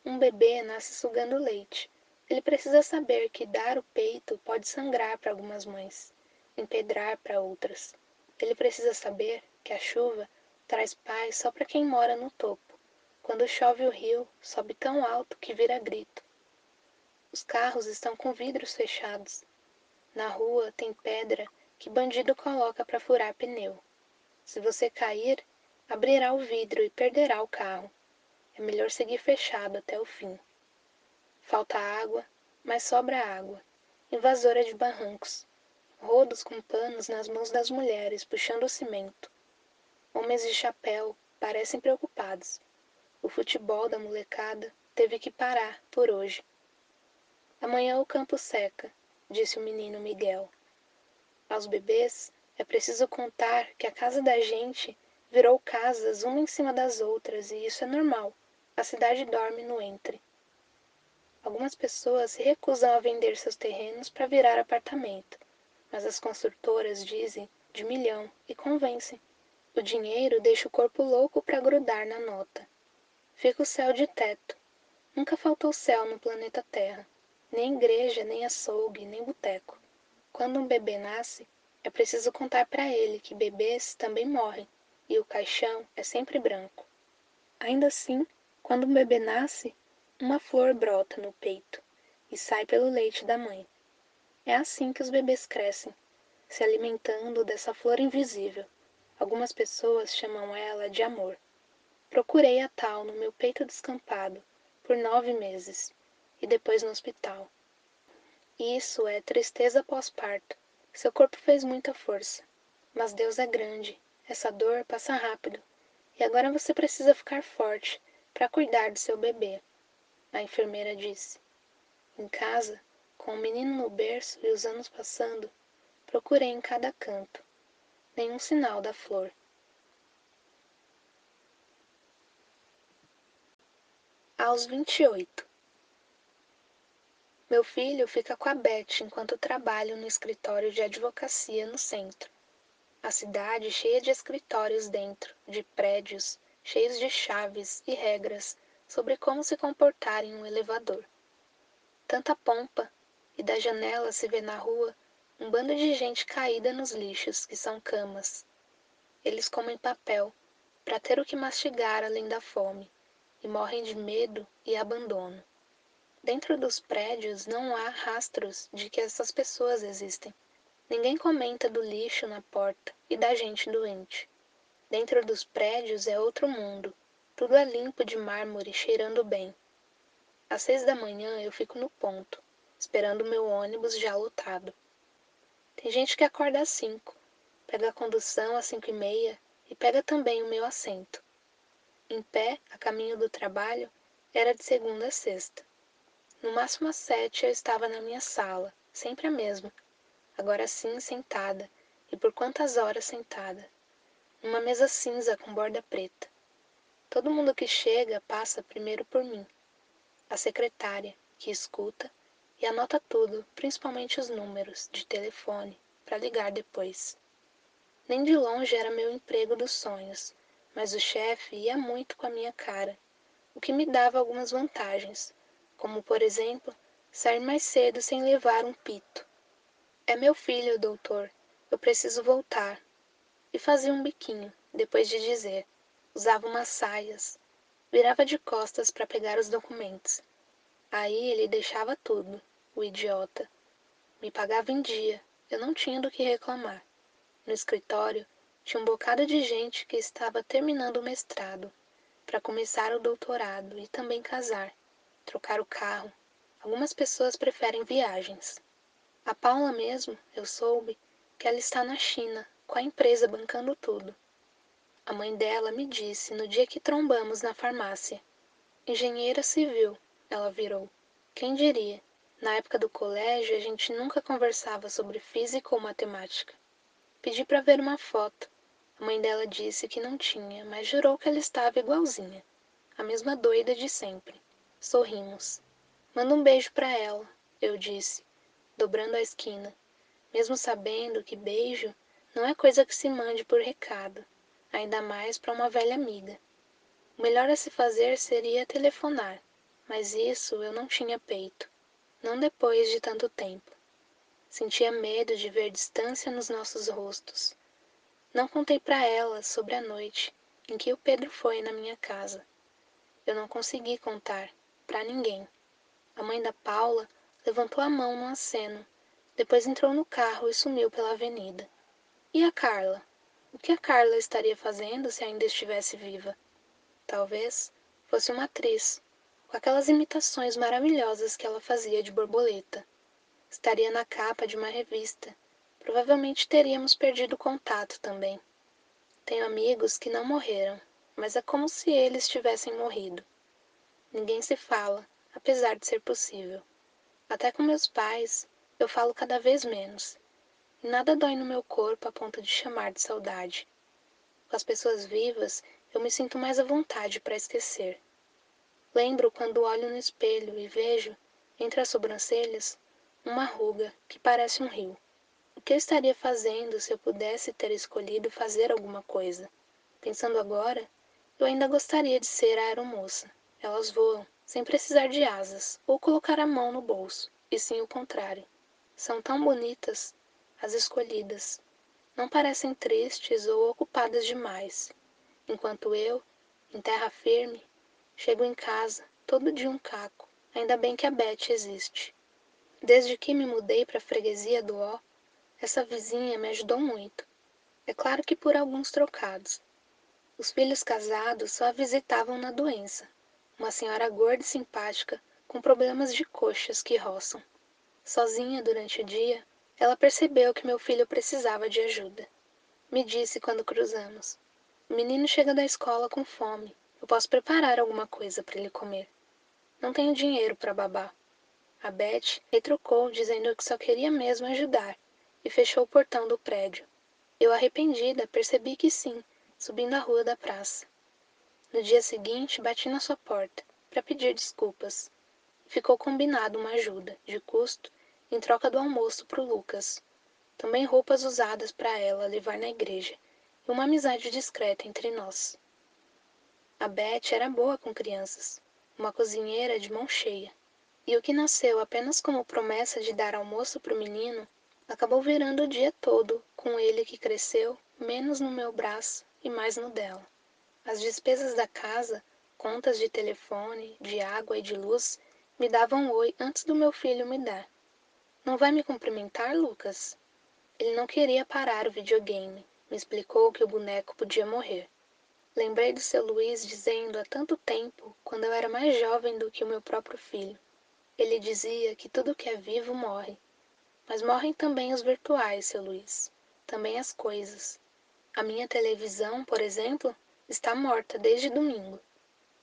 Um bebê nasce sugando leite. Ele precisa saber que dar o peito pode sangrar para algumas mães, empedrar para outras. Ele precisa saber que a chuva traz paz só para quem mora no topo. Quando chove o rio, sobe tão alto que vira grito. Os carros estão com vidros fechados. Na rua tem pedra que bandido coloca para furar pneu. Se você cair, abrirá o vidro e perderá o carro. É melhor seguir fechado até o fim. Falta água, mas sobra água. Invasora de barrancos. Rodos com panos nas mãos das mulheres, puxando o cimento. Homens de chapéu parecem preocupados. O futebol da molecada teve que parar por hoje. Amanhã o campo seca, disse o menino Miguel. Aos bebês é preciso contar que a casa da gente virou casas uma em cima das outras e isso é normal. A cidade dorme no entre. Algumas pessoas se recusam a vender seus terrenos para virar apartamento, mas as construtoras dizem de milhão e convencem. O dinheiro deixa o corpo louco para grudar na nota. Fica o céu de teto. Nunca faltou céu no planeta Terra, nem igreja, nem açougue, nem boteco. Quando um bebê nasce, é preciso contar para ele que bebês também morrem e o caixão é sempre branco. Ainda assim, quando um bebê nasce, uma flor brota no peito e sai pelo leite da mãe. É assim que os bebês crescem, se alimentando dessa flor invisível. Algumas pessoas chamam ela de amor. Procurei a tal no meu peito descampado por nove meses e depois no hospital. Isso é tristeza pós-parto seu corpo fez muita força, mas Deus é grande. Essa dor passa rápido. E agora você precisa ficar forte para cuidar do seu bebê. A enfermeira disse. Em casa, com o menino no berço e os anos passando, procurei em cada canto. Nenhum sinal da flor. Aos 28. Meu filho fica com a Beth enquanto trabalho no escritório de advocacia no centro. A cidade cheia de escritórios dentro, de prédios, cheios de chaves e regras sobre como se comportar em um elevador. Tanta pompa, e da janela se vê na rua um bando de gente caída nos lixos, que são camas. Eles comem papel, para ter o que mastigar além da fome, e morrem de medo e abandono. Dentro dos prédios não há rastros de que essas pessoas existem. Ninguém comenta do lixo na porta e da gente doente. Dentro dos prédios é outro mundo. Tudo é limpo de mármore, cheirando bem. Às seis da manhã eu fico no ponto, esperando meu ônibus já lotado. Tem gente que acorda às cinco, pega a condução às cinco e meia e pega também o meu assento. Em pé, a caminho do trabalho, era de segunda a sexta. No máximo às sete eu estava na minha sala, sempre a mesma. Agora sim sentada, e por quantas horas sentada. Numa mesa cinza com borda preta. Todo mundo que chega passa primeiro por mim. A secretária, que escuta e anota tudo, principalmente os números de telefone, para ligar depois. Nem de longe era meu emprego dos sonhos, mas o chefe ia muito com a minha cara, o que me dava algumas vantagens como por exemplo, sair mais cedo sem levar um pito. É meu filho, doutor. Eu preciso voltar. E fazia um biquinho, depois de dizer. Usava umas saias. Virava de costas para pegar os documentos. Aí ele deixava tudo, o idiota. Me pagava em dia. Eu não tinha do que reclamar. No escritório tinha um bocado de gente que estava terminando o mestrado, para começar o doutorado e também casar trocar o carro. Algumas pessoas preferem viagens. A Paula mesmo, eu soube que ela está na China, com a empresa bancando tudo. A mãe dela me disse no dia que trombamos na farmácia. Engenheira civil, ela virou. Quem diria? Na época do colégio, a gente nunca conversava sobre física ou matemática. Pedi para ver uma foto. A mãe dela disse que não tinha, mas jurou que ela estava igualzinha. A mesma doida de sempre. Sorrimos. Manda um beijo para ela, eu disse, dobrando a esquina, mesmo sabendo que beijo não é coisa que se mande por recado, ainda mais para uma velha amiga. O melhor a se fazer seria telefonar, mas isso eu não tinha peito, não depois de tanto tempo. Sentia medo de ver distância nos nossos rostos. Não contei para ela sobre a noite em que o Pedro foi na minha casa. Eu não consegui contar para ninguém. A mãe da Paula levantou a mão no aceno, depois entrou no carro e sumiu pela avenida. E a Carla? O que a Carla estaria fazendo se ainda estivesse viva? Talvez fosse uma atriz, com aquelas imitações maravilhosas que ela fazia de borboleta. Estaria na capa de uma revista. Provavelmente teríamos perdido contato também. Tenho amigos que não morreram, mas é como se eles tivessem morrido. Ninguém se fala, apesar de ser possível. Até com meus pais, eu falo cada vez menos. E nada dói no meu corpo a ponto de chamar de saudade. Com as pessoas vivas, eu me sinto mais à vontade para esquecer. Lembro quando olho no espelho e vejo, entre as sobrancelhas, uma ruga que parece um rio. O que eu estaria fazendo se eu pudesse ter escolhido fazer alguma coisa? Pensando agora, eu ainda gostaria de ser a aeromoça. Elas voam, sem precisar de asas ou colocar a mão no bolso, e sim o contrário. São tão bonitas, as escolhidas. Não parecem tristes ou ocupadas demais. Enquanto eu, em terra firme, chego em casa, todo de um caco. Ainda bem que a Beth existe. Desde que me mudei para a freguesia do Ó, essa vizinha me ajudou muito. É claro que por alguns trocados. Os filhos casados só a visitavam na doença. Uma senhora gorda e simpática, com problemas de coxas que roçam. Sozinha durante o dia, ela percebeu que meu filho precisava de ajuda. Me disse quando cruzamos: O menino chega da escola com fome. Eu posso preparar alguma coisa para ele comer. Não tenho dinheiro para babá. A Beth retrucou, dizendo que só queria mesmo ajudar, e fechou o portão do prédio. Eu, arrependida, percebi que sim, subindo a rua da praça. No dia seguinte, bati na sua porta, para pedir desculpas. Ficou combinado uma ajuda, de custo, em troca do almoço para o Lucas. Também roupas usadas para ela levar na igreja, e uma amizade discreta entre nós. A Beth era boa com crianças, uma cozinheira de mão cheia. E o que nasceu apenas como promessa de dar almoço para o menino, acabou virando o dia todo com ele que cresceu menos no meu braço e mais no dela. As despesas da casa, contas de telefone, de água e de luz, me davam oi antes do meu filho me dar. Não vai me cumprimentar, Lucas? Ele não queria parar o videogame. Me explicou que o boneco podia morrer. Lembrei do seu Luiz dizendo há tanto tempo, quando eu era mais jovem do que o meu próprio filho. Ele dizia que tudo que é vivo morre. Mas morrem também os virtuais, seu Luiz. Também as coisas. A minha televisão, por exemplo, está morta desde domingo.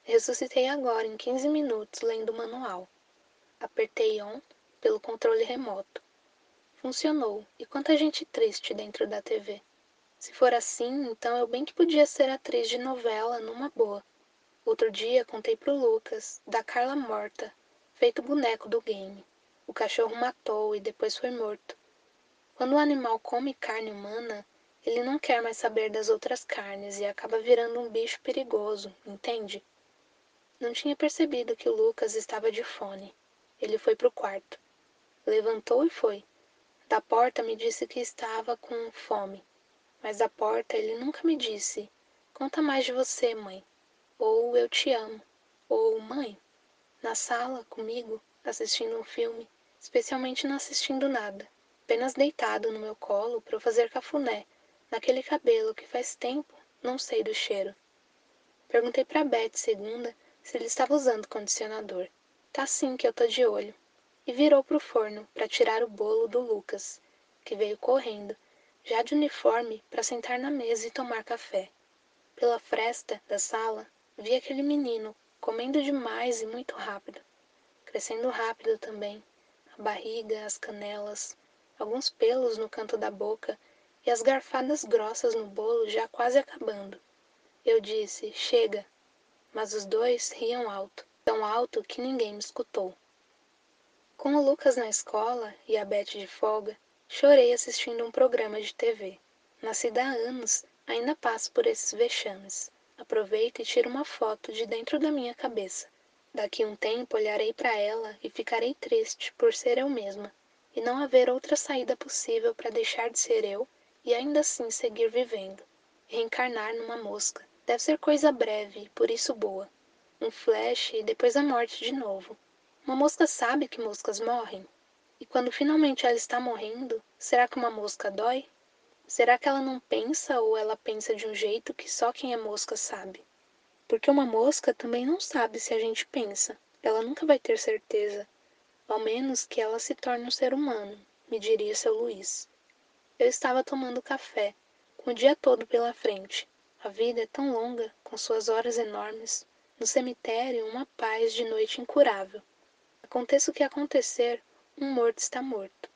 Ressuscitei agora em 15 minutos lendo o manual. Apertei on pelo controle remoto. Funcionou, e quanta gente triste dentro da TV. Se for assim, então eu bem que podia ser atriz de novela numa boa. Outro dia contei pro Lucas, da Carla morta, feito boneco do game. O cachorro matou e depois foi morto. Quando o animal come carne humana, ele não quer mais saber das outras carnes e acaba virando um bicho perigoso, entende? Não tinha percebido que o Lucas estava de fone. Ele foi pro quarto. Levantou e foi. Da porta me disse que estava com fome. Mas da porta ele nunca me disse: Conta mais de você, mãe. Ou eu te amo. Ou mãe na sala, comigo, assistindo um filme, especialmente não assistindo nada, apenas deitado no meu colo para eu fazer cafuné, naquele cabelo que faz tempo não sei do cheiro. Perguntei para Beth segunda se ele estava usando condicionador. Tá sim que eu tô de olho. E virou pro forno para tirar o bolo do Lucas, que veio correndo, já de uniforme, para sentar na mesa e tomar café. Pela fresta da sala, vi aquele menino comendo demais e muito rápido, crescendo rápido também, a barriga, as canelas, alguns pelos no canto da boca e as garfadas grossas no bolo já quase acabando. Eu disse: Chega! Mas os dois riam alto, tão alto que ninguém me escutou. Com o Lucas na escola e a Beth de folga, chorei assistindo um programa de TV. Nascida há anos, ainda passo por esses vexames. Aproveito e tiro uma foto de dentro da minha cabeça. Daqui um tempo olharei para ela e ficarei triste por ser eu mesma e não haver outra saída possível para deixar de ser eu e ainda assim seguir vivendo. Reencarnar numa mosca deve ser coisa breve por isso boa. Um flash e depois a morte de novo. Uma mosca sabe que moscas morrem? E quando finalmente ela está morrendo, será que uma mosca dói? Será que ela não pensa ou ela pensa de um jeito que só quem é mosca sabe? Porque uma mosca também não sabe se a gente pensa. Ela nunca vai ter certeza. Ao menos que ela se torne um ser humano, me diria seu Luiz. Eu estava tomando café, com o dia todo pela frente. A vida é tão longa, com suas horas enormes. No cemitério, uma paz de noite incurável. Aconteça o que acontecer, um morto está morto.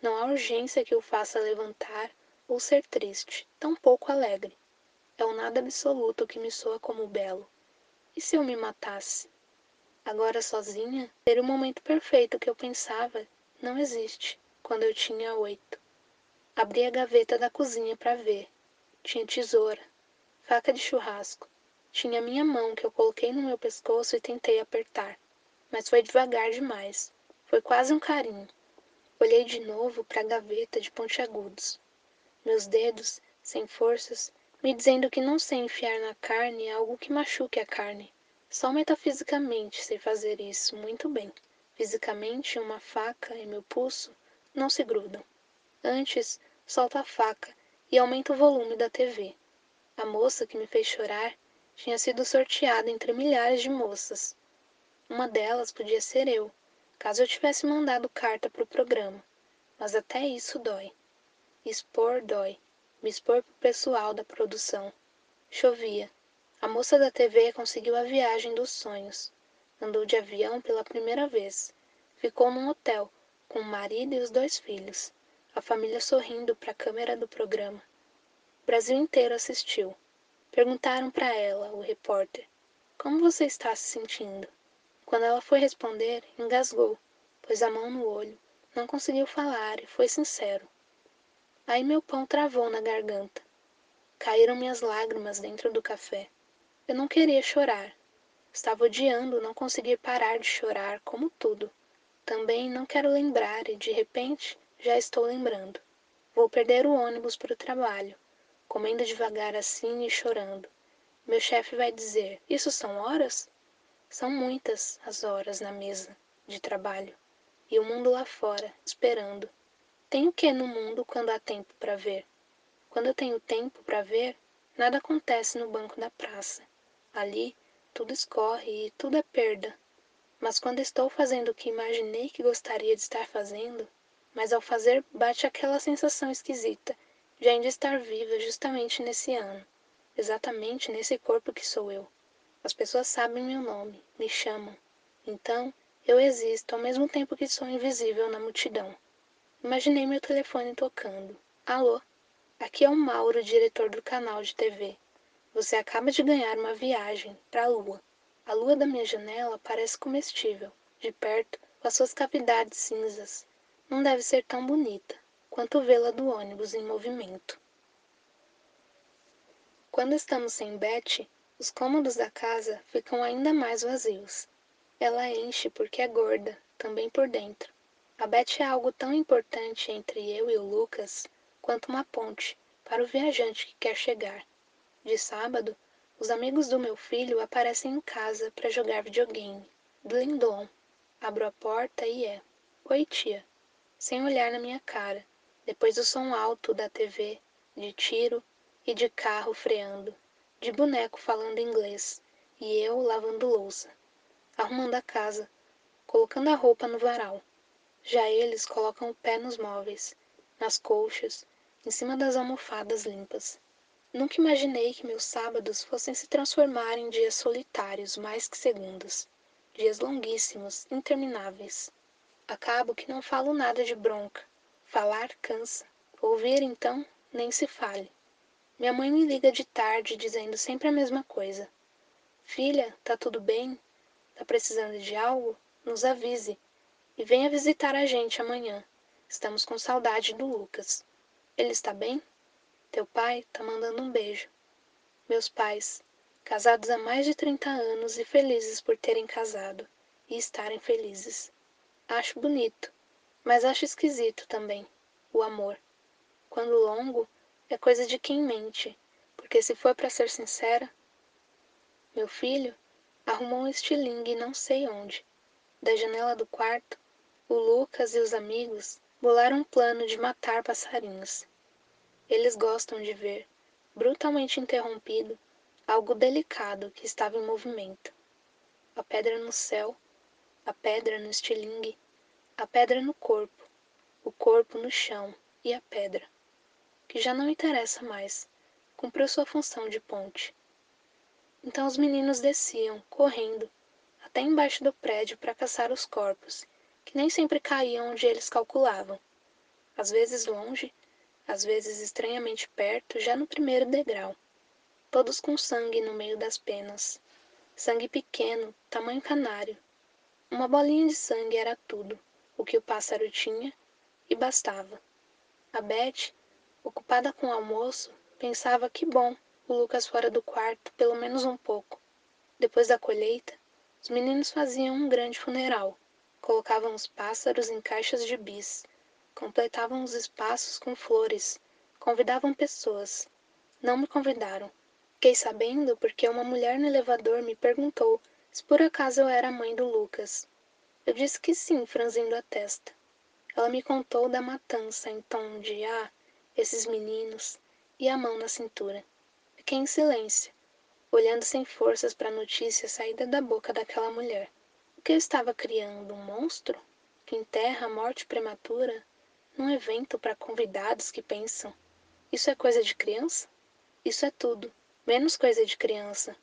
Não há urgência que o faça levantar ou ser triste, tão pouco alegre. É o nada absoluto que me soa como belo. E se eu me matasse? Agora sozinha, ter o momento perfeito que eu pensava não existe, quando eu tinha oito. Abri a gaveta da cozinha para ver. Tinha tesoura, faca de churrasco. Tinha minha mão que eu coloquei no meu pescoço e tentei apertar mas foi devagar demais. Foi quase um carinho. Olhei de novo para a gaveta de pontiagudos. Meus dedos, sem forças, me dizendo que não sei enfiar na carne algo que machuque a carne. Só metafisicamente sei fazer isso muito bem. Fisicamente, uma faca e meu pulso não se grudam. Antes, solto a faca e aumento o volume da TV. A moça que me fez chorar tinha sido sorteada entre milhares de moças. Uma delas podia ser eu, caso eu tivesse mandado carta para o programa. Mas até isso dói. Expor dói. Me expor pro pessoal da produção. Chovia. A moça da TV conseguiu a viagem dos sonhos. Andou de avião pela primeira vez. Ficou num hotel, com o marido e os dois filhos. A família sorrindo para a câmera do programa. O Brasil inteiro assistiu. Perguntaram para ela, o repórter, como você está se sentindo? Quando ela foi responder, engasgou, pôs a mão no olho, não conseguiu falar e foi sincero. Aí meu pão travou na garganta. Caíram minhas lágrimas dentro do café. Eu não queria chorar. Estava odiando não conseguir parar de chorar, como tudo. Também não quero lembrar e, de repente, já estou lembrando. Vou perder o ônibus para o trabalho, comendo devagar assim e chorando. Meu chefe vai dizer: Isso são horas? São muitas as horas na mesa de trabalho e o mundo lá fora, esperando. Tem o que no mundo quando há tempo para ver? Quando eu tenho tempo para ver, nada acontece no banco da praça. Ali, tudo escorre e tudo é perda. Mas quando estou fazendo o que imaginei que gostaria de estar fazendo, mas ao fazer bate aquela sensação esquisita de ainda estar viva justamente nesse ano, exatamente nesse corpo que sou eu. As pessoas sabem meu nome, me chamam. Então, eu existo ao mesmo tempo que sou invisível na multidão. Imaginei meu telefone tocando. Alô? Aqui é o Mauro, diretor do canal de TV. Você acaba de ganhar uma viagem para a lua. A lua da minha janela parece comestível, de perto, com as suas cavidades cinzas. Não deve ser tão bonita quanto vê-la do ônibus em movimento. Quando estamos sem Betty, os cômodos da casa ficam ainda mais vazios. Ela enche porque é gorda, também por dentro. A Beth é algo tão importante entre eu e o Lucas quanto uma ponte para o viajante que quer chegar. De sábado, os amigos do meu filho aparecem em casa para jogar videogame. Glendon. Abro a porta e é. Oi, tia. Sem olhar na minha cara. Depois o som alto da TV, de tiro e de carro freando de boneco falando inglês e eu lavando louça, arrumando a casa, colocando a roupa no varal. Já eles colocam o pé nos móveis, nas colchas, em cima das almofadas limpas. Nunca imaginei que meus sábados fossem se transformar em dias solitários mais que segundos, dias longuíssimos, intermináveis. Acabo que não falo nada de bronca. Falar cansa. Ouvir, então, nem se fale. Minha mãe me liga de tarde dizendo sempre a mesma coisa. Filha, tá tudo bem? Tá precisando de algo? Nos avise. e venha visitar a gente amanhã. Estamos com saudade do Lucas. Ele está bem? Teu pai tá mandando um beijo. Meus pais, casados há mais de 30 anos e felizes por terem casado e estarem felizes. Acho bonito, mas acho esquisito também o amor. Quando longo, é coisa de quem mente, porque se for para ser sincera, meu filho arrumou um estilingue não sei onde. Da janela do quarto, o Lucas e os amigos bolaram um plano de matar passarinhos. Eles gostam de ver, brutalmente interrompido, algo delicado que estava em movimento. A pedra no céu, a pedra no estilingue, a pedra no corpo, o corpo no chão e a pedra, que já não interessa mais, cumpriu sua função de ponte. Então os meninos desciam, correndo, até embaixo do prédio para caçar os corpos, que nem sempre caíam onde eles calculavam. Às vezes longe, às vezes estranhamente perto, já no primeiro degrau. Todos com sangue no meio das penas. Sangue pequeno, tamanho canário. Uma bolinha de sangue era tudo, o que o pássaro tinha, e bastava. A Beth, ocupada com o almoço, pensava que bom o Lucas fora do quarto pelo menos um pouco. Depois da colheita, os meninos faziam um grande funeral. Colocavam os pássaros em caixas de bis, completavam os espaços com flores, convidavam pessoas. Não me convidaram. Fiquei sabendo porque uma mulher no elevador me perguntou se por acaso eu era a mãe do Lucas. Eu disse que sim, franzindo a testa. Ela me contou da matança em tom de ah, esses meninos, e a mão na cintura. Fiquei em silêncio, olhando sem forças para a notícia saída da boca daquela mulher. O que eu estava criando? Um monstro? Que enterra a morte prematura num evento para convidados que pensam: isso é coisa de criança? Isso é tudo, menos coisa de criança.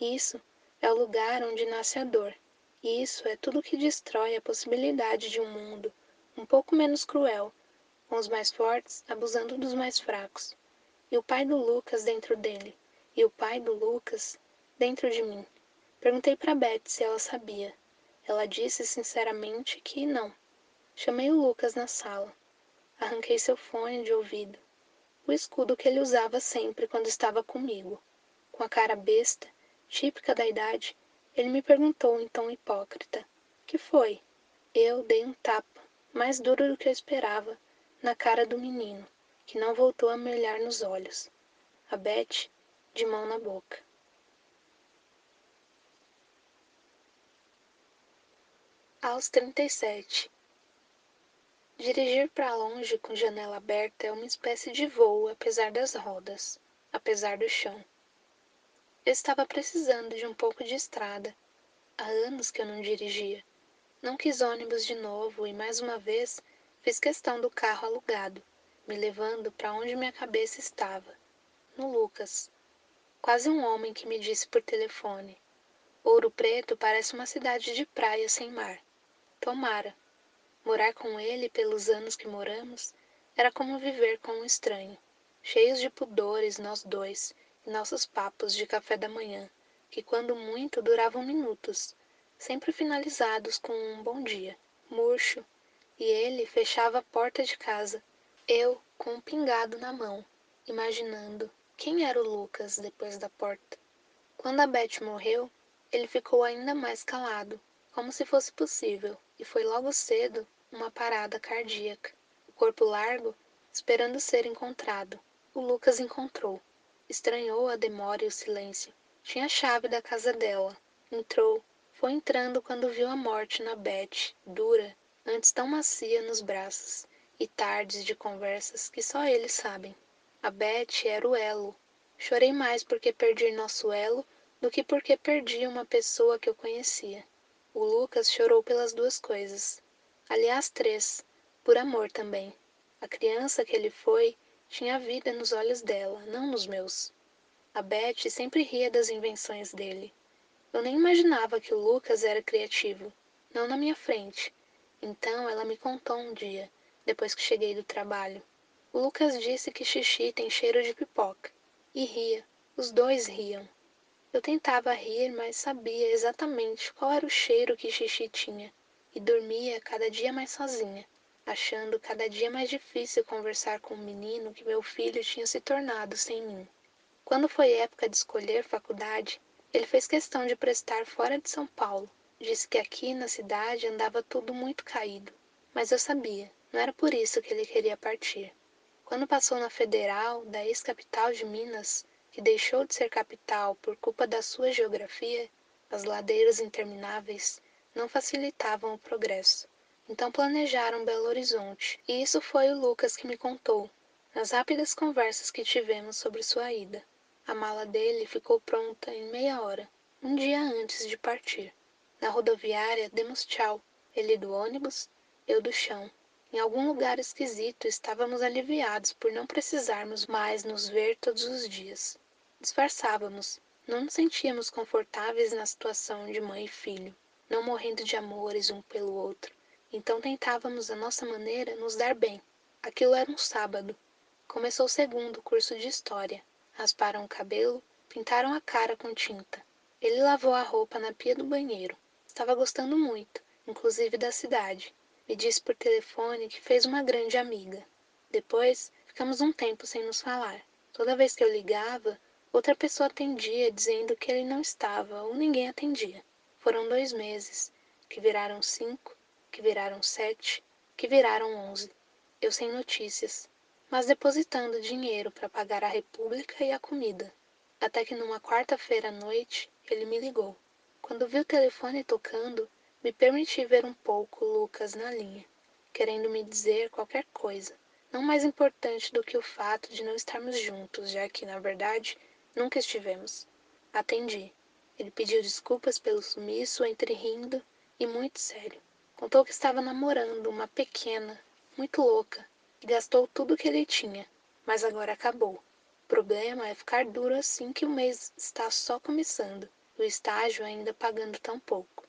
Isso é o lugar onde nasce a dor. E isso é tudo que destrói a possibilidade de um mundo um pouco menos cruel, com os mais fortes abusando dos mais fracos. E o pai do Lucas dentro dele, e o pai do Lucas dentro de mim. Perguntei para Beth se ela sabia. Ela disse sinceramente que não. Chamei o Lucas na sala. Arranquei seu fone de ouvido, o escudo que ele usava sempre quando estava comigo. Com a cara besta, típica da idade, ele me perguntou em tom hipócrita: Que foi? Eu dei um tapa, mais duro do que eu esperava, na cara do menino, que não voltou a me olhar nos olhos. A Beth, de mão na boca. aos 37. Dirigir para longe com janela aberta é uma espécie de voo, apesar das rodas, apesar do chão. Eu estava precisando de um pouco de estrada. Há anos que eu não dirigia. Não quis ônibus de novo e mais uma vez fiz questão do carro alugado, me levando para onde minha cabeça estava, no Lucas. Quase um homem que me disse por telefone: Ouro Preto parece uma cidade de praia sem mar. Tomara. Morar com ele pelos anos que moramos era como viver com um estranho, cheios de pudores nós dois nossos papos de café da manhã, que quando muito duravam minutos, sempre finalizados com um bom dia, murcho, e ele fechava a porta de casa, eu com um pingado na mão, imaginando quem era o Lucas depois da porta. Quando a Beth morreu, ele ficou ainda mais calado, como se fosse possível, e foi logo cedo uma parada cardíaca. O corpo largo, esperando ser encontrado. O Lucas encontrou. Estranhou a demora e o silêncio. Tinha a chave da casa dela. Entrou. Foi entrando quando viu a morte na Beth, dura, antes tão macia nos braços, e tardes de conversas que só eles sabem. A Beth era o elo. Chorei mais porque perdi nosso elo do que porque perdi uma pessoa que eu conhecia. O Lucas chorou pelas duas coisas. Aliás, três, por amor também. A criança que ele foi tinha vida nos olhos dela, não nos meus. A Beth sempre ria das invenções dele. Eu nem imaginava que o Lucas era criativo, não na minha frente. Então ela me contou um dia, depois que cheguei do trabalho. O Lucas disse que xixi tem cheiro de pipoca. E ria. Os dois riam. Eu tentava rir, mas sabia exatamente qual era o cheiro que Xixi tinha. e dormia cada dia mais sozinha, achando cada dia mais difícil conversar com o menino que meu filho tinha se tornado sem mim. Quando foi época de escolher faculdade, ele fez questão de prestar fora de São Paulo. Disse que aqui na cidade andava tudo muito caído. Mas eu sabia, não era por isso que ele queria partir. Quando passou na Federal, da ex-capital de Minas, que deixou de ser capital por culpa da sua geografia, as ladeiras intermináveis não facilitavam o progresso. Então planejaram Belo Horizonte, e isso foi o Lucas que me contou, nas rápidas conversas que tivemos sobre sua ida. A mala dele ficou pronta em meia hora, um dia antes de partir. Na rodoviária demos tchau, ele do ônibus, eu do chão. Em algum lugar esquisito estávamos aliviados por não precisarmos mais nos ver todos os dias. Disfarçávamos, não nos sentíamos confortáveis na situação de mãe e filho, não morrendo de amores um pelo outro. Então tentávamos, à nossa maneira, nos dar bem. Aquilo era um sábado. Começou o segundo curso de História. Rasparam o cabelo, pintaram a cara com tinta. Ele lavou a roupa na pia do banheiro. Estava gostando muito, inclusive da cidade. Me disse por telefone que fez uma grande amiga. Depois, ficamos um tempo sem nos falar. Toda vez que eu ligava, outra pessoa atendia dizendo que ele não estava ou ninguém atendia. Foram dois meses, que viraram cinco, que viraram sete, que viraram onze. Eu sem notícias mas depositando dinheiro para pagar a república e a comida. Até que numa quarta-feira à noite ele me ligou. Quando vi o telefone tocando, me permiti ver um pouco Lucas na linha, querendo me dizer qualquer coisa, não mais importante do que o fato de não estarmos juntos, já que, na verdade, nunca estivemos. Atendi. Ele pediu desculpas pelo sumiço entre rindo e muito sério. Contou que estava namorando uma pequena, muito louca, Gastou tudo que ele tinha, mas agora acabou. O problema é ficar duro assim que o mês está só começando, o estágio ainda pagando tão pouco.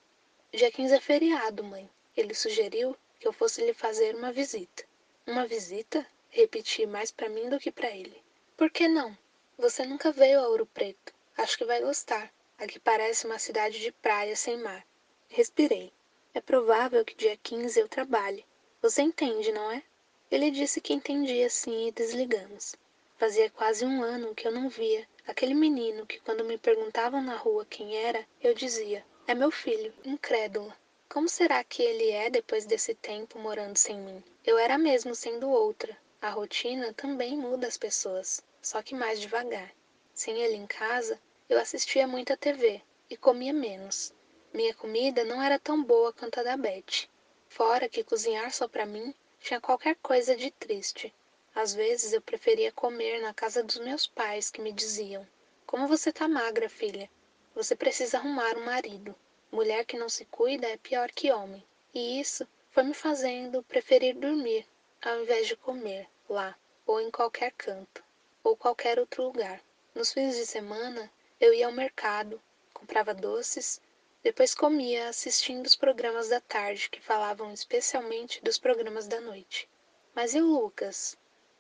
Dia 15 é feriado, mãe. Ele sugeriu que eu fosse lhe fazer uma visita. Uma visita? Repeti mais para mim do que para ele. Por que não? Você nunca veio a Ouro Preto. Acho que vai gostar. Aqui parece uma cidade de praia sem mar. Respirei. É provável que dia 15 eu trabalhe. Você entende, não é? Ele disse que entendia sim e desligamos. Fazia quase um ano que eu não via aquele menino que, quando me perguntavam na rua quem era, eu dizia: É meu filho, incrédula. Como será que ele é depois desse tempo morando sem mim? Eu era mesmo sendo outra. A rotina também muda as pessoas, só que mais devagar. Sem ele em casa, eu assistia muita TV e comia menos. Minha comida não era tão boa quanto a da Beth. Fora que cozinhar só para mim tinha qualquer coisa de triste. Às vezes eu preferia comer na casa dos meus pais, que me diziam: Como você tá magra, filha? Você precisa arrumar um marido. Mulher que não se cuida é pior que homem. E isso foi me fazendo preferir dormir, ao invés de comer, lá, ou em qualquer canto, ou qualquer outro lugar. Nos fins de semana, eu ia ao mercado, comprava doces depois comia assistindo os programas da tarde que falavam especialmente dos programas da noite. Mas e o Lucas?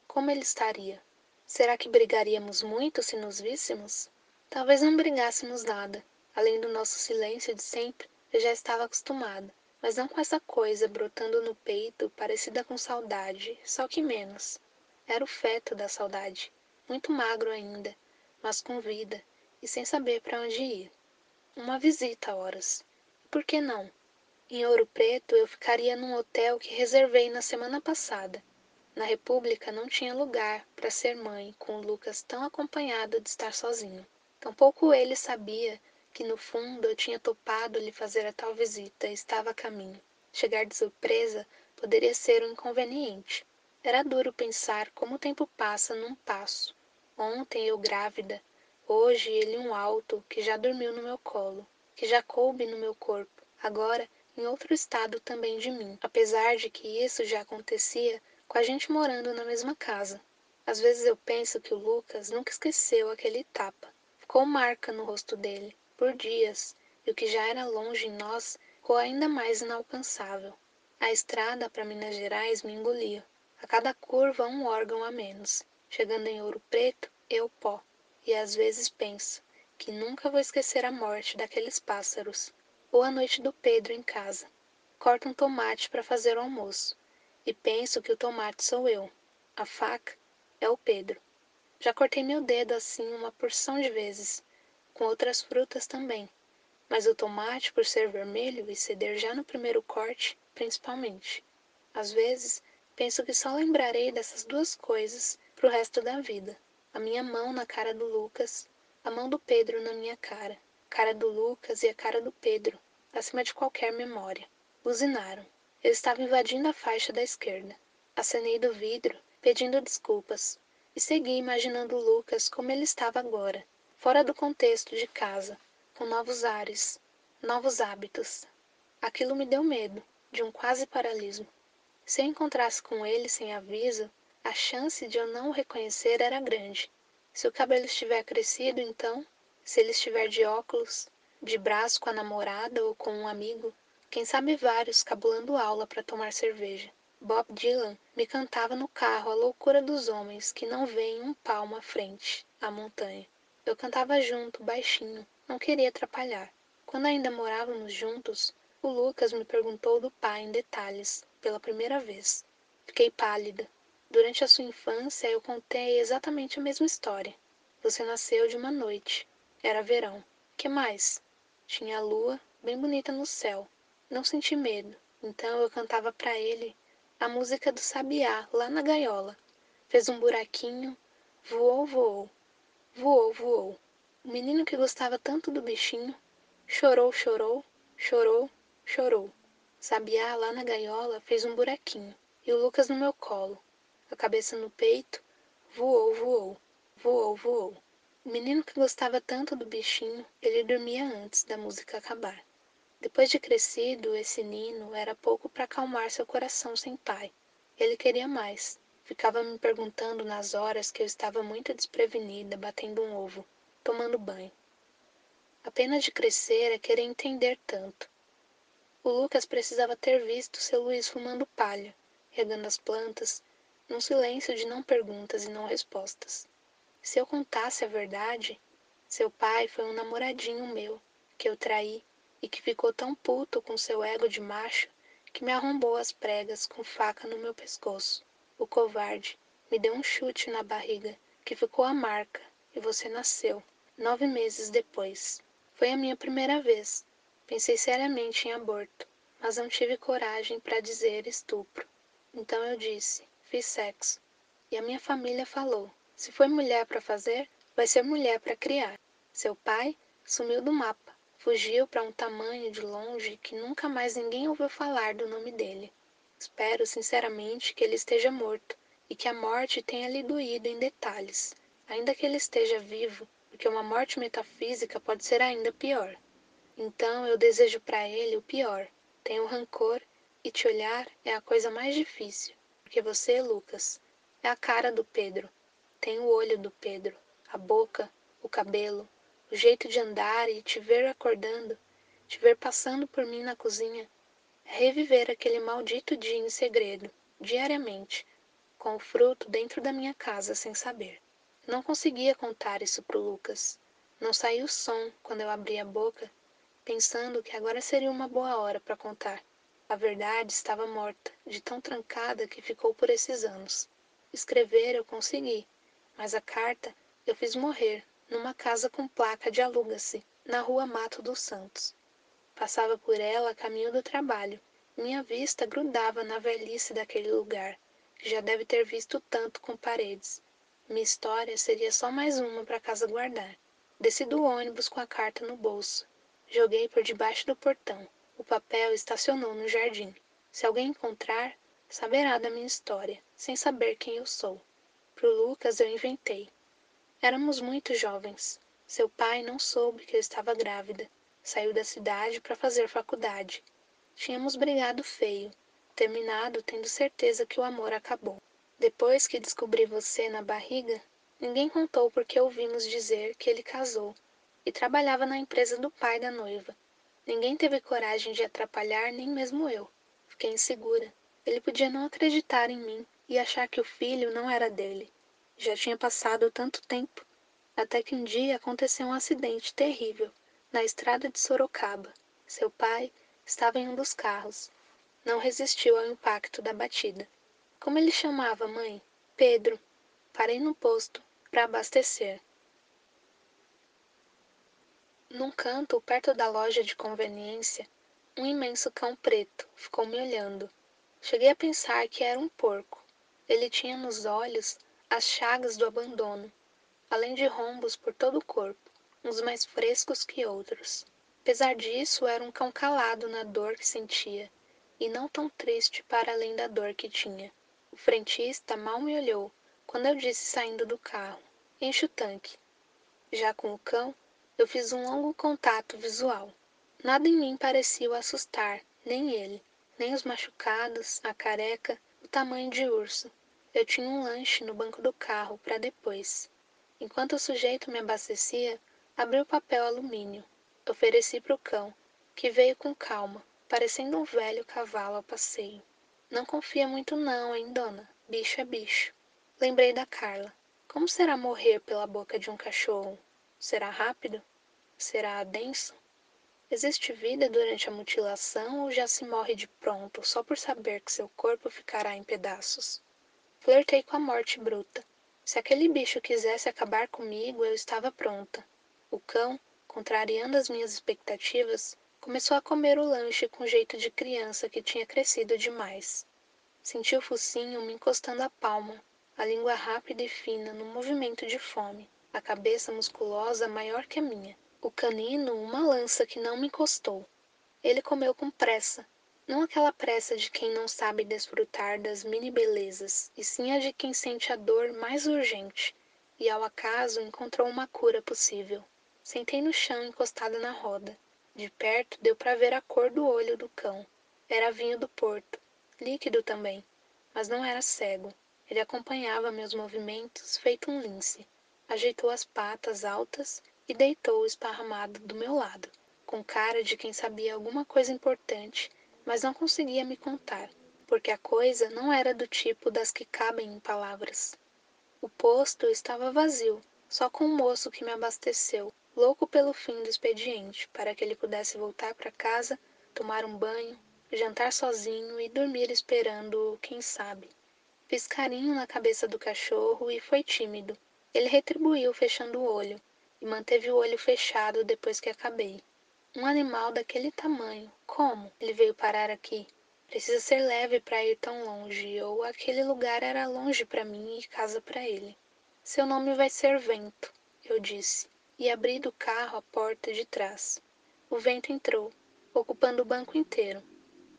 Como ele estaria? Será que brigaríamos muito se nos víssemos? Talvez não brigássemos nada. Além do nosso silêncio de sempre, eu já estava acostumada, mas não com essa coisa brotando no peito, parecida com saudade, só que menos. Era o feto da saudade, muito magro ainda, mas com vida e sem saber para onde ir. Uma visita a horas. Por que não? Em Ouro Preto eu ficaria num hotel que reservei na semana passada. Na República não tinha lugar para ser mãe com o Lucas tão acompanhado de estar sozinho. Tampouco ele sabia que no fundo eu tinha topado lhe fazer a tal visita e estava a caminho. Chegar de surpresa poderia ser um inconveniente. Era duro pensar como o tempo passa num passo. Ontem eu grávida, Hoje ele um alto que já dormiu no meu colo, que já coube no meu corpo, agora em outro estado também de mim, apesar de que isso já acontecia com a gente morando na mesma casa. Às vezes eu penso que o Lucas nunca esqueceu aquele tapa. Ficou marca no rosto dele, por dias, e o que já era longe em nós ficou ainda mais inalcançável. A estrada para Minas Gerais me engolia. A cada curva um órgão a menos. Chegando em Ouro Preto, eu pó e às vezes penso que nunca vou esquecer a morte daqueles pássaros ou a noite do Pedro em casa. corto um tomate para fazer o almoço e penso que o tomate sou eu. A faca é o Pedro. Já cortei meu dedo assim uma porção de vezes, com outras frutas também, mas o tomate, por ser vermelho e ceder já no primeiro corte, principalmente. Às vezes, penso que só lembrarei dessas duas coisas pro resto da vida. A minha mão na cara do Lucas, a mão do Pedro na minha cara, cara do Lucas e a cara do Pedro, acima de qualquer memória. Buzinaram. Eu estava invadindo a faixa da esquerda. Acenei do vidro, pedindo desculpas, e segui imaginando Lucas como ele estava agora, fora do contexto de casa, com novos ares, novos hábitos. Aquilo me deu medo, de um quase paralismo. Se eu encontrasse com ele sem aviso, a chance de eu não o reconhecer era grande. Se o cabelo estiver crescido, então, se ele estiver de óculos, de braço com a namorada ou com um amigo, quem sabe vários cabulando aula para tomar cerveja. Bob Dylan me cantava no carro a loucura dos homens que não veem um palmo à frente, a montanha. Eu cantava junto, baixinho, não queria atrapalhar. Quando ainda morávamos juntos, o Lucas me perguntou do pai em detalhes, pela primeira vez. Fiquei pálida. Durante a sua infância, eu contei exatamente a mesma história. Você nasceu de uma noite. Era verão. Que mais? Tinha a lua, bem bonita no céu. Não senti medo, então eu cantava para ele a música do sabiá lá na gaiola. Fez um buraquinho, voou, voou, voou, voou. O menino que gostava tanto do bichinho chorou, chorou, chorou, chorou. Sabiá lá na gaiola fez um buraquinho e o Lucas no meu colo, a cabeça no peito, voou, voou, voou, voou. O menino que gostava tanto do bichinho, ele dormia antes da música acabar. Depois de crescido, esse Nino era pouco para acalmar seu coração sem pai. Ele queria mais. Ficava me perguntando nas horas que eu estava muito desprevenida, batendo um ovo, tomando banho. A pena de crescer é querer entender tanto. O Lucas precisava ter visto seu Luiz fumando palha, regando as plantas, num silêncio de não perguntas e não respostas. Se eu contasse a verdade, seu pai foi um namoradinho meu, que eu traí e que ficou tão puto com seu ego de macho que me arrombou as pregas com faca no meu pescoço. O covarde me deu um chute na barriga que ficou a marca e você nasceu nove meses depois. Foi a minha primeira vez. Pensei seriamente em aborto, mas não tive coragem para dizer estupro. Então eu disse: fiz sexo. E a minha família falou: se foi mulher para fazer, vai ser mulher para criar. Seu pai sumiu do mapa Fugiu para um tamanho de longe que nunca mais ninguém ouviu falar do nome dele. Espero sinceramente que ele esteja morto e que a morte tenha lhe doído em detalhes, ainda que ele esteja vivo, porque uma morte metafísica pode ser ainda pior. Então eu desejo para ele o pior. Tenho rancor e te olhar é a coisa mais difícil, porque você, Lucas, é a cara do Pedro. Tem o olho do Pedro, a boca, o cabelo, o jeito de andar e te ver acordando, te ver passando por mim na cozinha, reviver aquele maldito dia em segredo, diariamente, com o fruto dentro da minha casa sem saber. Não conseguia contar isso pro Lucas. Não saiu som quando eu abri a boca, pensando que agora seria uma boa hora para contar. A verdade estava morta, de tão trancada que ficou por esses anos. Escrever eu consegui, mas a carta eu fiz morrer numa casa com placa de aluga-se, na rua Mato dos Santos. Passava por ela a caminho do trabalho. Minha vista grudava na velhice daquele lugar, que já deve ter visto tanto com paredes. Minha história seria só mais uma para casa guardar. Desci do ônibus com a carta no bolso. Joguei por debaixo do portão. O papel estacionou no jardim. Se alguém encontrar, saberá da minha história, sem saber quem eu sou. Pro Lucas eu inventei. Éramos muito jovens. Seu pai não soube que eu estava grávida. Saiu da cidade para fazer faculdade. Tínhamos brigado feio, terminado tendo certeza que o amor acabou. Depois que descobri você na barriga, ninguém contou porque ouvimos dizer que ele casou e trabalhava na empresa do pai da noiva. Ninguém teve coragem de atrapalhar, nem mesmo eu. Fiquei insegura. Ele podia não acreditar em mim e achar que o filho não era dele. Já tinha passado tanto tempo, até que um dia aconteceu um acidente terrível na estrada de Sorocaba. Seu pai estava em um dos carros. Não resistiu ao impacto da batida. Como ele chamava, mãe? Pedro. Parei no posto para abastecer. Num canto, perto da loja de conveniência, um imenso cão preto ficou me olhando. Cheguei a pensar que era um porco. Ele tinha nos olhos as chagas do abandono, além de rombos por todo o corpo, uns mais frescos que outros. Apesar disso, era um cão calado na dor que sentia, e não tão triste para além da dor que tinha. O frentista mal me olhou quando eu disse saindo do carro: Enche o tanque. Já com o cão, eu fiz um longo contato visual. Nada em mim parecia o assustar, nem ele, nem os machucados, a careca, o tamanho de urso. Eu tinha um lanche no banco do carro para depois. Enquanto o sujeito me abastecia, abri o papel alumínio. Ofereci para o cão, que veio com calma, parecendo um velho cavalo a passeio. Não confia muito não, hein, dona? Bicho é bicho. Lembrei da Carla. Como será morrer pela boca de um cachorro? Será rápido? Será denso? Existe vida durante a mutilação ou já se morre de pronto só por saber que seu corpo ficará em pedaços? Flertei com a morte bruta. Se aquele bicho quisesse acabar comigo, eu estava pronta. O cão, contrariando as minhas expectativas, começou a comer o lanche com jeito de criança que tinha crescido demais. Senti o focinho me encostando a palma, a língua rápida e fina no movimento de fome, a cabeça musculosa maior que a minha. O canino, uma lança que não me encostou. Ele comeu com pressa, não aquela pressa de quem não sabe desfrutar das mini belezas, e sim a de quem sente a dor mais urgente, e ao acaso encontrou uma cura possível. Sentei no chão encostada na roda. De perto deu para ver a cor do olho do cão. Era vinho do Porto, líquido também, mas não era cego. Ele acompanhava meus movimentos feito um lince. Ajeitou as patas altas e deitou esparramado do meu lado, com cara de quem sabia alguma coisa importante, mas não conseguia me contar, porque a coisa não era do tipo das que cabem em palavras. O posto estava vazio, só com o moço que me abasteceu, louco pelo fim do expediente, para que ele pudesse voltar para casa, tomar um banho, jantar sozinho e dormir esperando, quem sabe. Fiz carinho na cabeça do cachorro e foi tímido. Ele retribuiu fechando o olho, e manteve o olho fechado depois que acabei. Um animal daquele tamanho, como ele veio parar aqui? Precisa ser leve para ir tão longe, ou aquele lugar era longe para mim e casa para ele. Seu nome vai ser Vento, eu disse, e abri do carro a porta de trás. O vento entrou, ocupando o banco inteiro.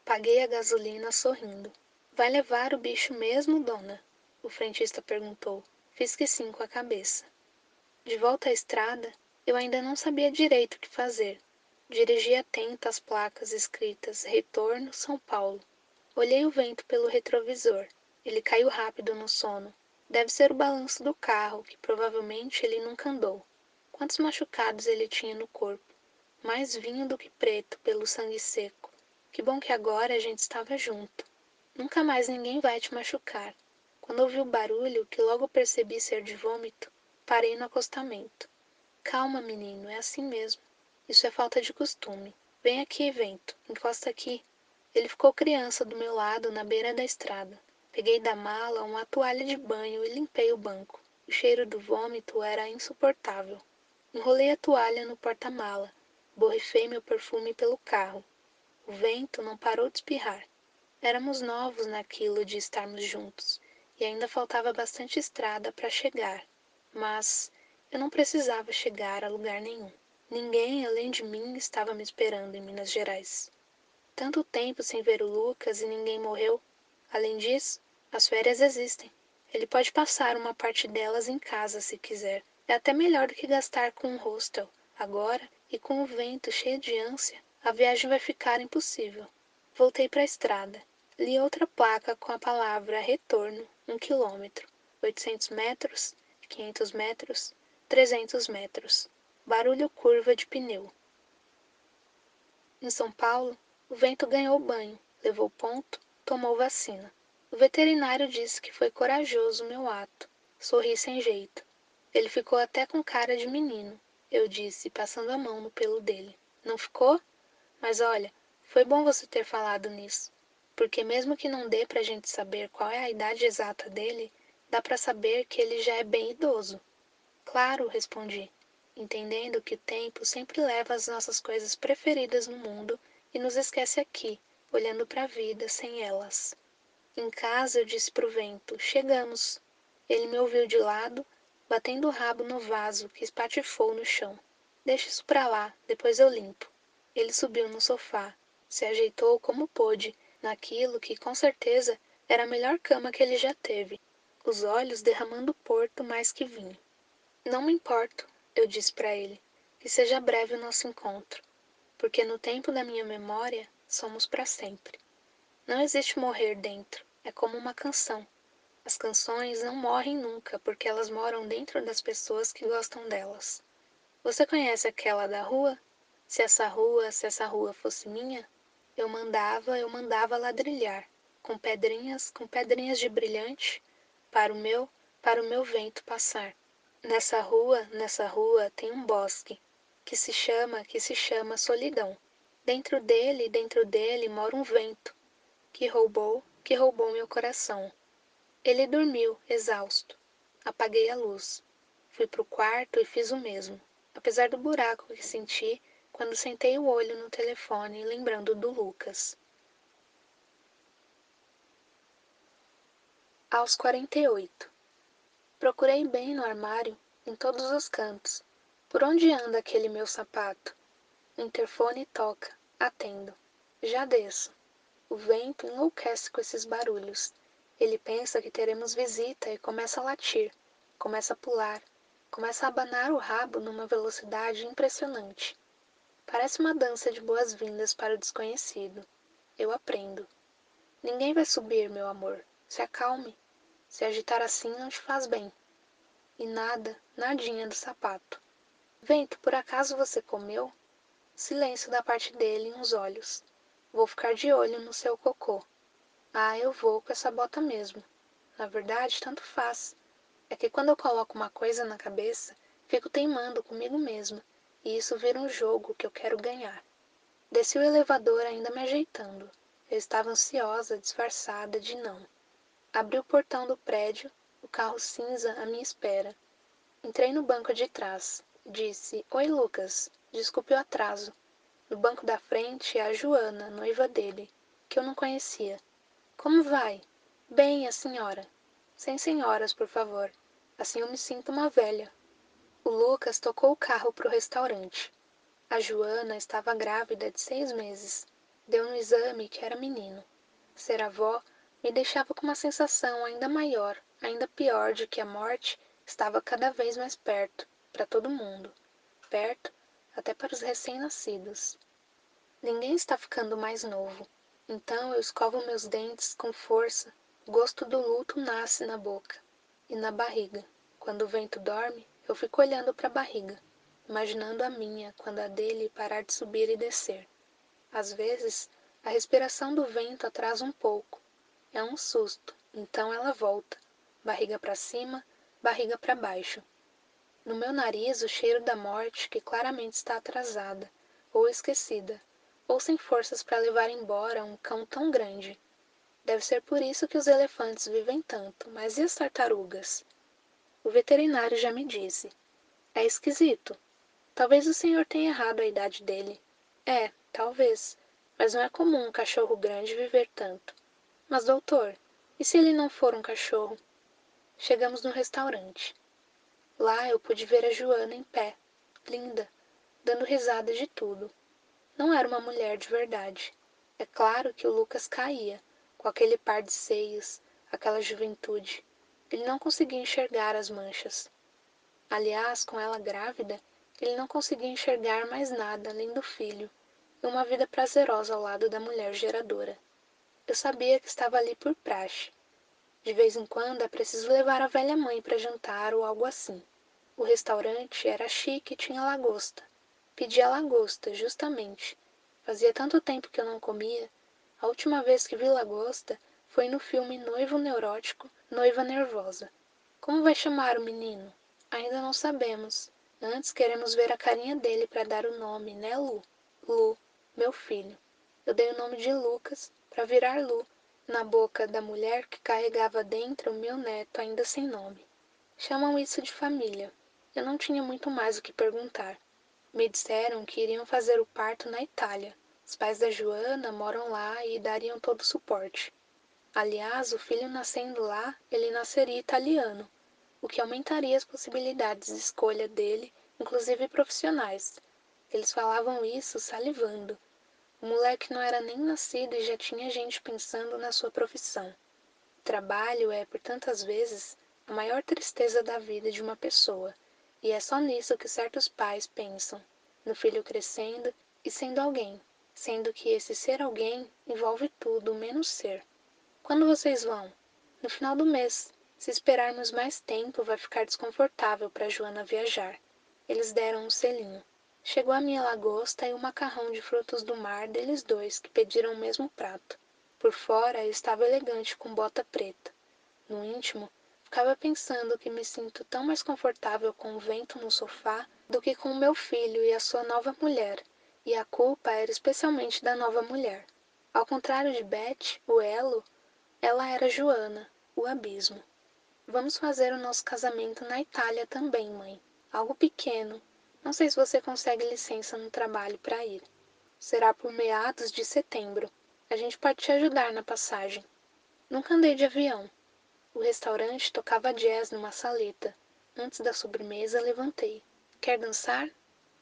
Paguei a gasolina sorrindo. Vai levar o bicho mesmo, dona? O frentista perguntou. Fiz que sim com a cabeça. De volta à estrada, eu ainda não sabia direito o que fazer. Dirigi atento às placas escritas Retorno São Paulo. Olhei o vento pelo retrovisor. Ele caiu rápido no sono. Deve ser o balanço do carro, que provavelmente ele nunca andou. Quantos machucados ele tinha no corpo? Mais vinho do que preto pelo sangue seco. Que bom que agora a gente estava junto. Nunca mais ninguém vai te machucar. Quando ouvi o barulho, que logo percebi ser de vômito, Parei no acostamento. Calma, menino, é assim mesmo. Isso é falta de costume. Vem aqui, vento, encosta aqui. Ele ficou criança do meu lado na beira da estrada. Peguei da mala uma toalha de banho e limpei o banco. O cheiro do vômito era insuportável. Enrolei a toalha no porta-mala. Borrifei meu perfume pelo carro. O vento não parou de espirrar. Éramos novos naquilo de estarmos juntos, e ainda faltava bastante estrada para chegar mas eu não precisava chegar a lugar nenhum. Ninguém além de mim estava me esperando em Minas Gerais. Tanto tempo sem ver o Lucas e ninguém morreu. Além disso, as férias existem. Ele pode passar uma parte delas em casa se quiser. É até melhor do que gastar com um hostel. Agora, e com o vento cheio de ânsia, a viagem vai ficar impossível. Voltei para a estrada. Li outra placa com a palavra retorno, um quilômetro, 800 metros, 500 metros, 300 metros. Barulho curva de pneu. Em São Paulo, o vento ganhou banho, levou ponto, tomou vacina. O veterinário disse que foi corajoso meu ato. Sorri sem jeito. Ele ficou até com cara de menino, eu disse, passando a mão no pelo dele. Não ficou? Mas olha, foi bom você ter falado nisso. Porque mesmo que não dê pra gente saber qual é a idade exata dele, dá para saber que ele já é bem idoso. Claro, respondi, entendendo que o tempo sempre leva as nossas coisas preferidas no mundo e nos esquece aqui, olhando para a vida sem elas. Em casa eu disse pro vento: Chegamos. Ele me ouviu de lado, batendo o rabo no vaso que espatifou no chão. Deixa isso pra lá, depois eu limpo. Ele subiu no sofá, se ajeitou como pôde, naquilo que com certeza era a melhor cama que ele já teve, os olhos derramando porto mais que vinho. Não me importo, eu disse para ele, que seja breve o nosso encontro, porque no tempo da minha memória somos para sempre. Não existe morrer dentro, é como uma canção. As canções não morrem nunca porque elas moram dentro das pessoas que gostam delas. Você conhece aquela da rua? Se essa rua, se essa rua fosse minha, eu mandava, eu mandava ladrilhar, com pedrinhas, com pedrinhas de brilhante, para o meu, para o meu vento passar. Nessa rua, nessa rua tem um bosque, que se chama, que se chama solidão. Dentro dele, dentro dele mora um vento, que roubou, que roubou meu coração. Ele dormiu, exausto. Apaguei a luz. Fui pro quarto e fiz o mesmo, apesar do buraco que senti quando sentei o olho no telefone lembrando do Lucas. Aos 48. Procurei bem no armário, em todos os cantos. Por onde anda aquele meu sapato? O interfone toca, atendo. Já desço. O vento enlouquece com esses barulhos. Ele pensa que teremos visita e começa a latir, começa a pular, começa a abanar o rabo numa velocidade impressionante. Parece uma dança de boas-vindas para o desconhecido. Eu aprendo. Ninguém vai subir, meu amor. Se acalme. Se agitar assim não te faz bem. E nada, nadinha do sapato. Vento, por acaso você comeu? Silêncio da parte dele em uns olhos. Vou ficar de olho no seu cocô. Ah, eu vou com essa bota mesmo. Na verdade, tanto faz. É que quando eu coloco uma coisa na cabeça, fico teimando comigo mesma, e isso vira um jogo que eu quero ganhar. Desci o elevador ainda me ajeitando. Eu estava ansiosa, disfarçada de não. Abri o portão do prédio, o carro cinza à minha espera. Entrei no banco de trás. Disse: Oi, Lucas. Desculpe o atraso. No banco da frente, a Joana, noiva dele, que eu não conhecia. Como vai? Bem, a senhora. Sem senhoras, por favor. Assim eu me sinto uma velha. O Lucas tocou o carro para o restaurante. A Joana estava grávida de seis meses. Deu no exame que era menino. Ser avó me deixava com uma sensação ainda maior, ainda pior de que a morte estava cada vez mais perto, para todo mundo. Perto até para os recém-nascidos. Ninguém está ficando mais novo. Então eu escovo meus dentes com força. O gosto do luto nasce na boca e na barriga. Quando o vento dorme, eu fico olhando para a barriga, imaginando a minha quando a dele parar de subir e descer. Às vezes, a respiração do vento atrasa um pouco. É um susto, então ela volta, barriga para cima, barriga para baixo. No meu nariz o cheiro da morte que claramente está atrasada, ou esquecida, ou sem forças para levar embora um cão tão grande. Deve ser por isso que os elefantes vivem tanto, mas e as tartarugas? O veterinário já me disse. É esquisito. Talvez o senhor tenha errado a idade dele. É, talvez, mas não é comum um cachorro grande viver tanto. Mas, doutor, e se ele não for um cachorro? Chegamos no restaurante. Lá eu pude ver a Joana em pé, linda, dando risada de tudo. Não era uma mulher de verdade. É claro que o Lucas caía, com aquele par de seios, aquela juventude. Ele não conseguia enxergar as manchas. Aliás, com ela grávida, ele não conseguia enxergar mais nada além do filho e uma vida prazerosa ao lado da mulher geradora. Eu sabia que estava ali por praxe, de vez em quando é preciso levar a velha mãe para jantar ou algo assim. O restaurante era chique e tinha lagosta. Pedi a lagosta, justamente. Fazia tanto tempo que eu não comia. A última vez que vi lagosta foi no filme Noivo Neurótico, Noiva Nervosa. Como vai chamar o menino? Ainda não sabemos. Antes queremos ver a carinha dele para dar o nome, né, Lu? Lu, meu filho. Eu dei o nome de Lucas para virar Lu na boca da mulher que carregava dentro o meu neto ainda sem nome. Chamam isso de família. Eu não tinha muito mais o que perguntar. Me disseram que iriam fazer o parto na Itália. Os pais da Joana moram lá e dariam todo o suporte. Aliás, o filho nascendo lá, ele nasceria italiano, o que aumentaria as possibilidades de escolha dele, inclusive profissionais. Eles falavam isso salivando. O moleque não era nem nascido e já tinha gente pensando na sua profissão. O trabalho é, por tantas vezes, a maior tristeza da vida de uma pessoa, e é só nisso que certos pais pensam, no filho crescendo e sendo alguém, sendo que esse ser alguém envolve tudo menos ser. Quando vocês vão? No final do mês. Se esperarmos mais tempo, vai ficar desconfortável para Joana viajar. Eles deram um selinho. Chegou a minha lagosta e o macarrão de frutos do mar deles dois, que pediram o mesmo prato. Por fora estava elegante com bota preta. No íntimo, ficava pensando que me sinto tão mais confortável com o vento no sofá do que com o meu filho e a sua nova mulher, e a culpa era especialmente da nova mulher. Ao contrário de Beth, o elo, ela era Joana, o abismo. Vamos fazer o nosso casamento na Itália também, mãe. Algo pequeno. Não sei se você consegue licença no trabalho para ir. Será por meados de setembro. A gente pode te ajudar na passagem. Nunca andei de avião, o restaurante tocava jazz numa saleta. Antes da sobremesa, levantei. Quer dançar?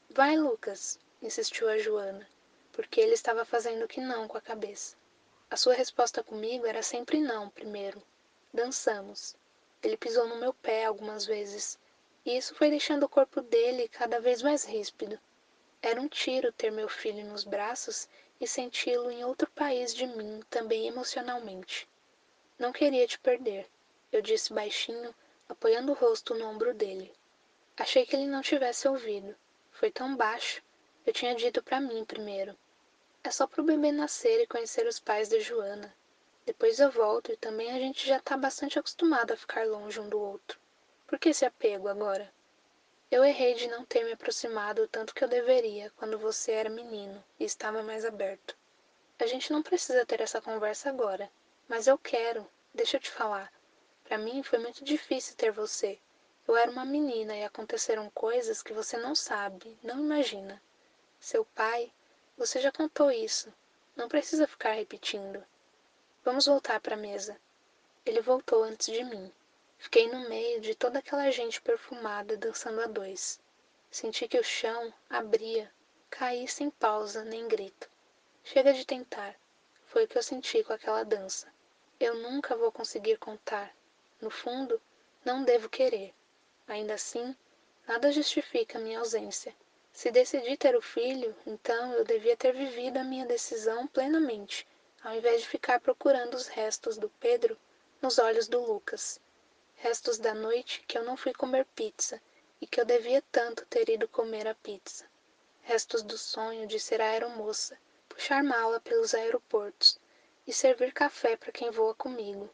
Vai, Lucas, insistiu a Joana, porque ele estava fazendo que não com a cabeça. A sua resposta comigo era sempre não, primeiro. Dançamos. Ele pisou no meu pé algumas vezes, e isso foi deixando o corpo dele cada vez mais ríspido. Era um tiro ter meu filho nos braços e senti-lo em outro país de mim, também emocionalmente. Não queria te perder eu disse baixinho, apoiando o rosto no ombro dele. Achei que ele não tivesse ouvido. Foi tão baixo. Eu tinha dito para mim primeiro. É só pro bebê nascer e conhecer os pais da Joana. Depois eu volto e também a gente já tá bastante acostumado a ficar longe um do outro. Por que esse apego agora? Eu errei de não ter me aproximado o tanto que eu deveria quando você era menino e estava mais aberto. A gente não precisa ter essa conversa agora, mas eu quero. Deixa eu te falar. Para mim foi muito difícil ter você. Eu era uma menina e aconteceram coisas que você não sabe, não imagina. Seu pai, você já contou isso. Não precisa ficar repetindo. Vamos voltar para a mesa. Ele voltou antes de mim. Fiquei no meio de toda aquela gente perfumada dançando a dois. Senti que o chão abria, caí sem pausa nem grito. Chega de tentar. Foi o que eu senti com aquela dança. Eu nunca vou conseguir contar, no fundo, não devo querer. Ainda assim, nada justifica minha ausência. Se decidi ter o filho, então eu devia ter vivido a minha decisão plenamente, ao invés de ficar procurando os restos do Pedro nos olhos do Lucas. Restos da noite que eu não fui comer pizza e que eu devia tanto ter ido comer a pizza. Restos do sonho de ser aeromoça, puxar mala pelos aeroportos e servir café para quem voa comigo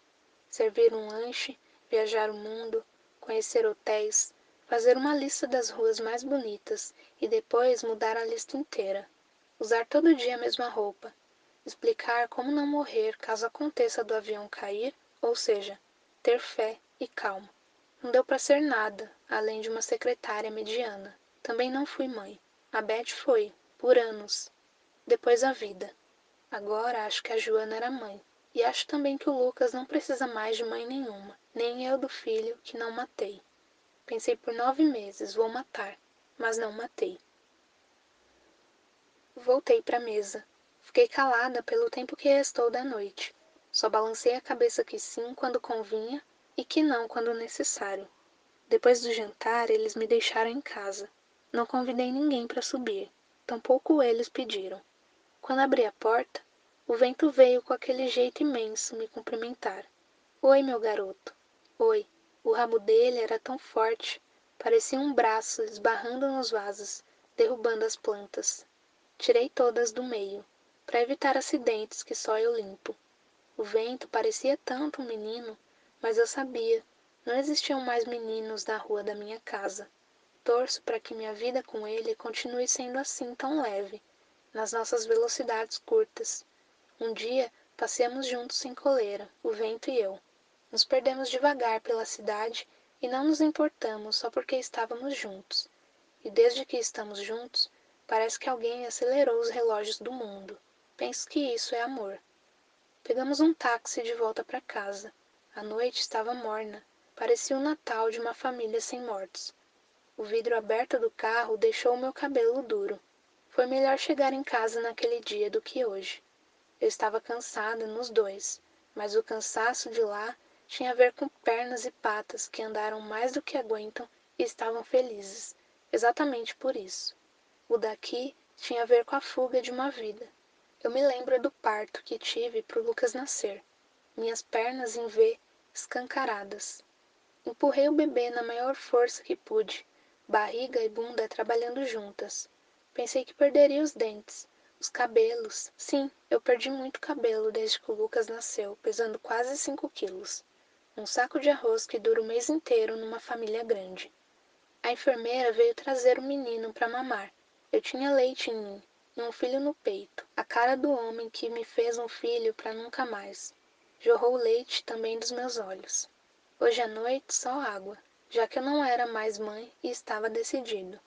servir um lanche, viajar o mundo, conhecer hotéis, fazer uma lista das ruas mais bonitas e depois mudar a lista inteira. Usar todo dia a mesma roupa. Explicar como não morrer caso aconteça do avião cair, ou seja, ter fé e calma. Não deu para ser nada, além de uma secretária mediana. Também não fui mãe. A Beth foi, por anos. Depois a vida. Agora acho que a Joana era mãe. E acho também que o Lucas não precisa mais de mãe nenhuma, nem eu do filho que não matei. Pensei por nove meses, vou matar, mas não matei. Voltei para a mesa. Fiquei calada pelo tempo que restou da noite. Só balancei a cabeça que sim quando convinha e que não quando necessário. Depois do jantar, eles me deixaram em casa. Não convidei ninguém para subir, tampouco eles pediram. Quando abri a porta, o vento veio com aquele jeito imenso me cumprimentar. Oi, meu garoto. Oi. O rabo dele era tão forte, parecia um braço esbarrando nos vasos, derrubando as plantas. Tirei todas do meio, para evitar acidentes que só eu limpo. O vento parecia tanto um menino, mas eu sabia, não existiam mais meninos na rua da minha casa. Torço para que minha vida com ele continue sendo assim tão leve, nas nossas velocidades curtas, um dia Passeamos juntos sem coleira, o vento e eu. Nos perdemos devagar pela cidade e não nos importamos só porque estávamos juntos. E desde que estamos juntos, parece que alguém acelerou os relógios do mundo. Penso que isso é amor. Pegamos um táxi de volta para casa. A noite estava morna, parecia o Natal de uma família sem mortos. O vidro aberto do carro deixou meu cabelo duro. Foi melhor chegar em casa naquele dia do que hoje. Eu estava cansada nos dois, mas o cansaço de lá tinha a ver com pernas e patas que andaram mais do que aguentam e estavam felizes, exatamente por isso. O daqui tinha a ver com a fuga de uma vida. Eu me lembro do parto que tive para o Lucas nascer. Minhas pernas em V escancaradas. Empurrei o bebê na maior força que pude, barriga e bunda trabalhando juntas. Pensei que perderia os dentes, os cabelos. Sim, eu perdi muito cabelo desde que o Lucas nasceu, pesando quase 5 quilos. Um saco de arroz que dura o mês inteiro numa família grande. A enfermeira veio trazer o menino para mamar. Eu tinha leite em mim, e um filho no peito, a cara do homem que me fez um filho para nunca mais. Jorrou leite também dos meus olhos. Hoje à noite só água, já que eu não era mais mãe e estava decidido.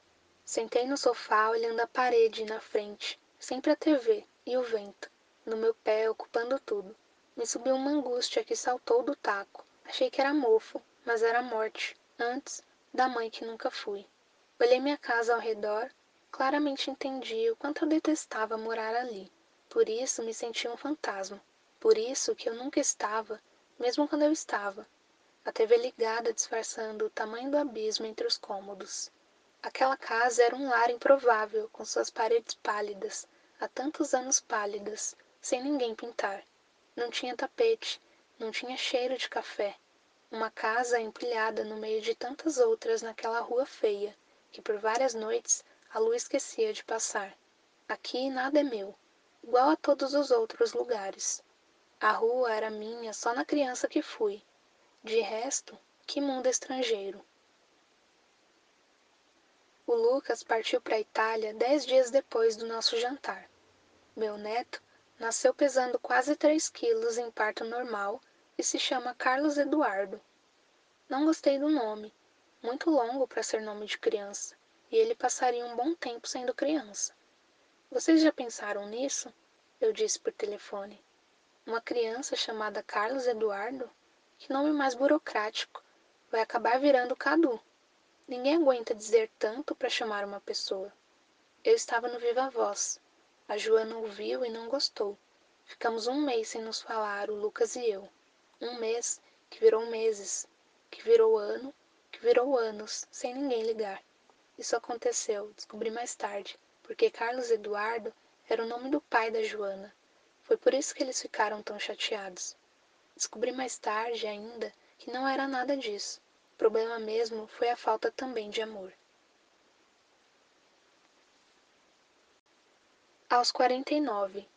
Sentei no sofá olhando a parede na frente, sempre a TV e o vento, no meu pé ocupando tudo. Me subiu uma angústia que saltou do taco. Achei que era mofo, mas era morte, antes da mãe que nunca fui. Olhei minha casa ao redor Claramente entendi o quanto eu detestava morar ali. Por isso me sentia um fantasma. Por isso que eu nunca estava, mesmo quando eu estava. A TV ligada disfarçando o tamanho do abismo entre os cômodos. Aquela casa era um lar improvável, com suas paredes pálidas, há tantos anos pálidas, sem ninguém pintar. Não tinha tapete, não tinha cheiro de café. Uma casa empilhada no meio de tantas outras naquela rua feia, que por várias noites a lua esquecia de passar. Aqui nada é meu, igual a todos os outros lugares. A rua era minha só na criança que fui. De resto, que mundo estrangeiro. O Lucas partiu para a Itália dez dias depois do nosso jantar. Meu neto nasceu pesando quase três quilos em parto normal e se chama Carlos Eduardo. Não gostei do nome, muito longo para ser nome de criança e ele passaria um bom tempo sendo criança. Vocês já pensaram nisso? Eu disse por telefone. Uma criança chamada Carlos Eduardo? Que nome mais burocrático. Vai acabar virando Cadu. Ninguém aguenta dizer tanto para chamar uma pessoa. Eu estava no Viva Voz. A Joana ouviu e não gostou. Ficamos um mês sem nos falar, o Lucas e eu. Um mês que virou meses, que virou ano, que virou anos, sem ninguém ligar. Isso aconteceu, descobri mais tarde, porque Carlos Eduardo era o nome do pai da Joana. Foi por isso que eles ficaram tão chateados. Descobri mais tarde ainda que não era nada disso. O problema mesmo foi a falta também de amor. Aos 49.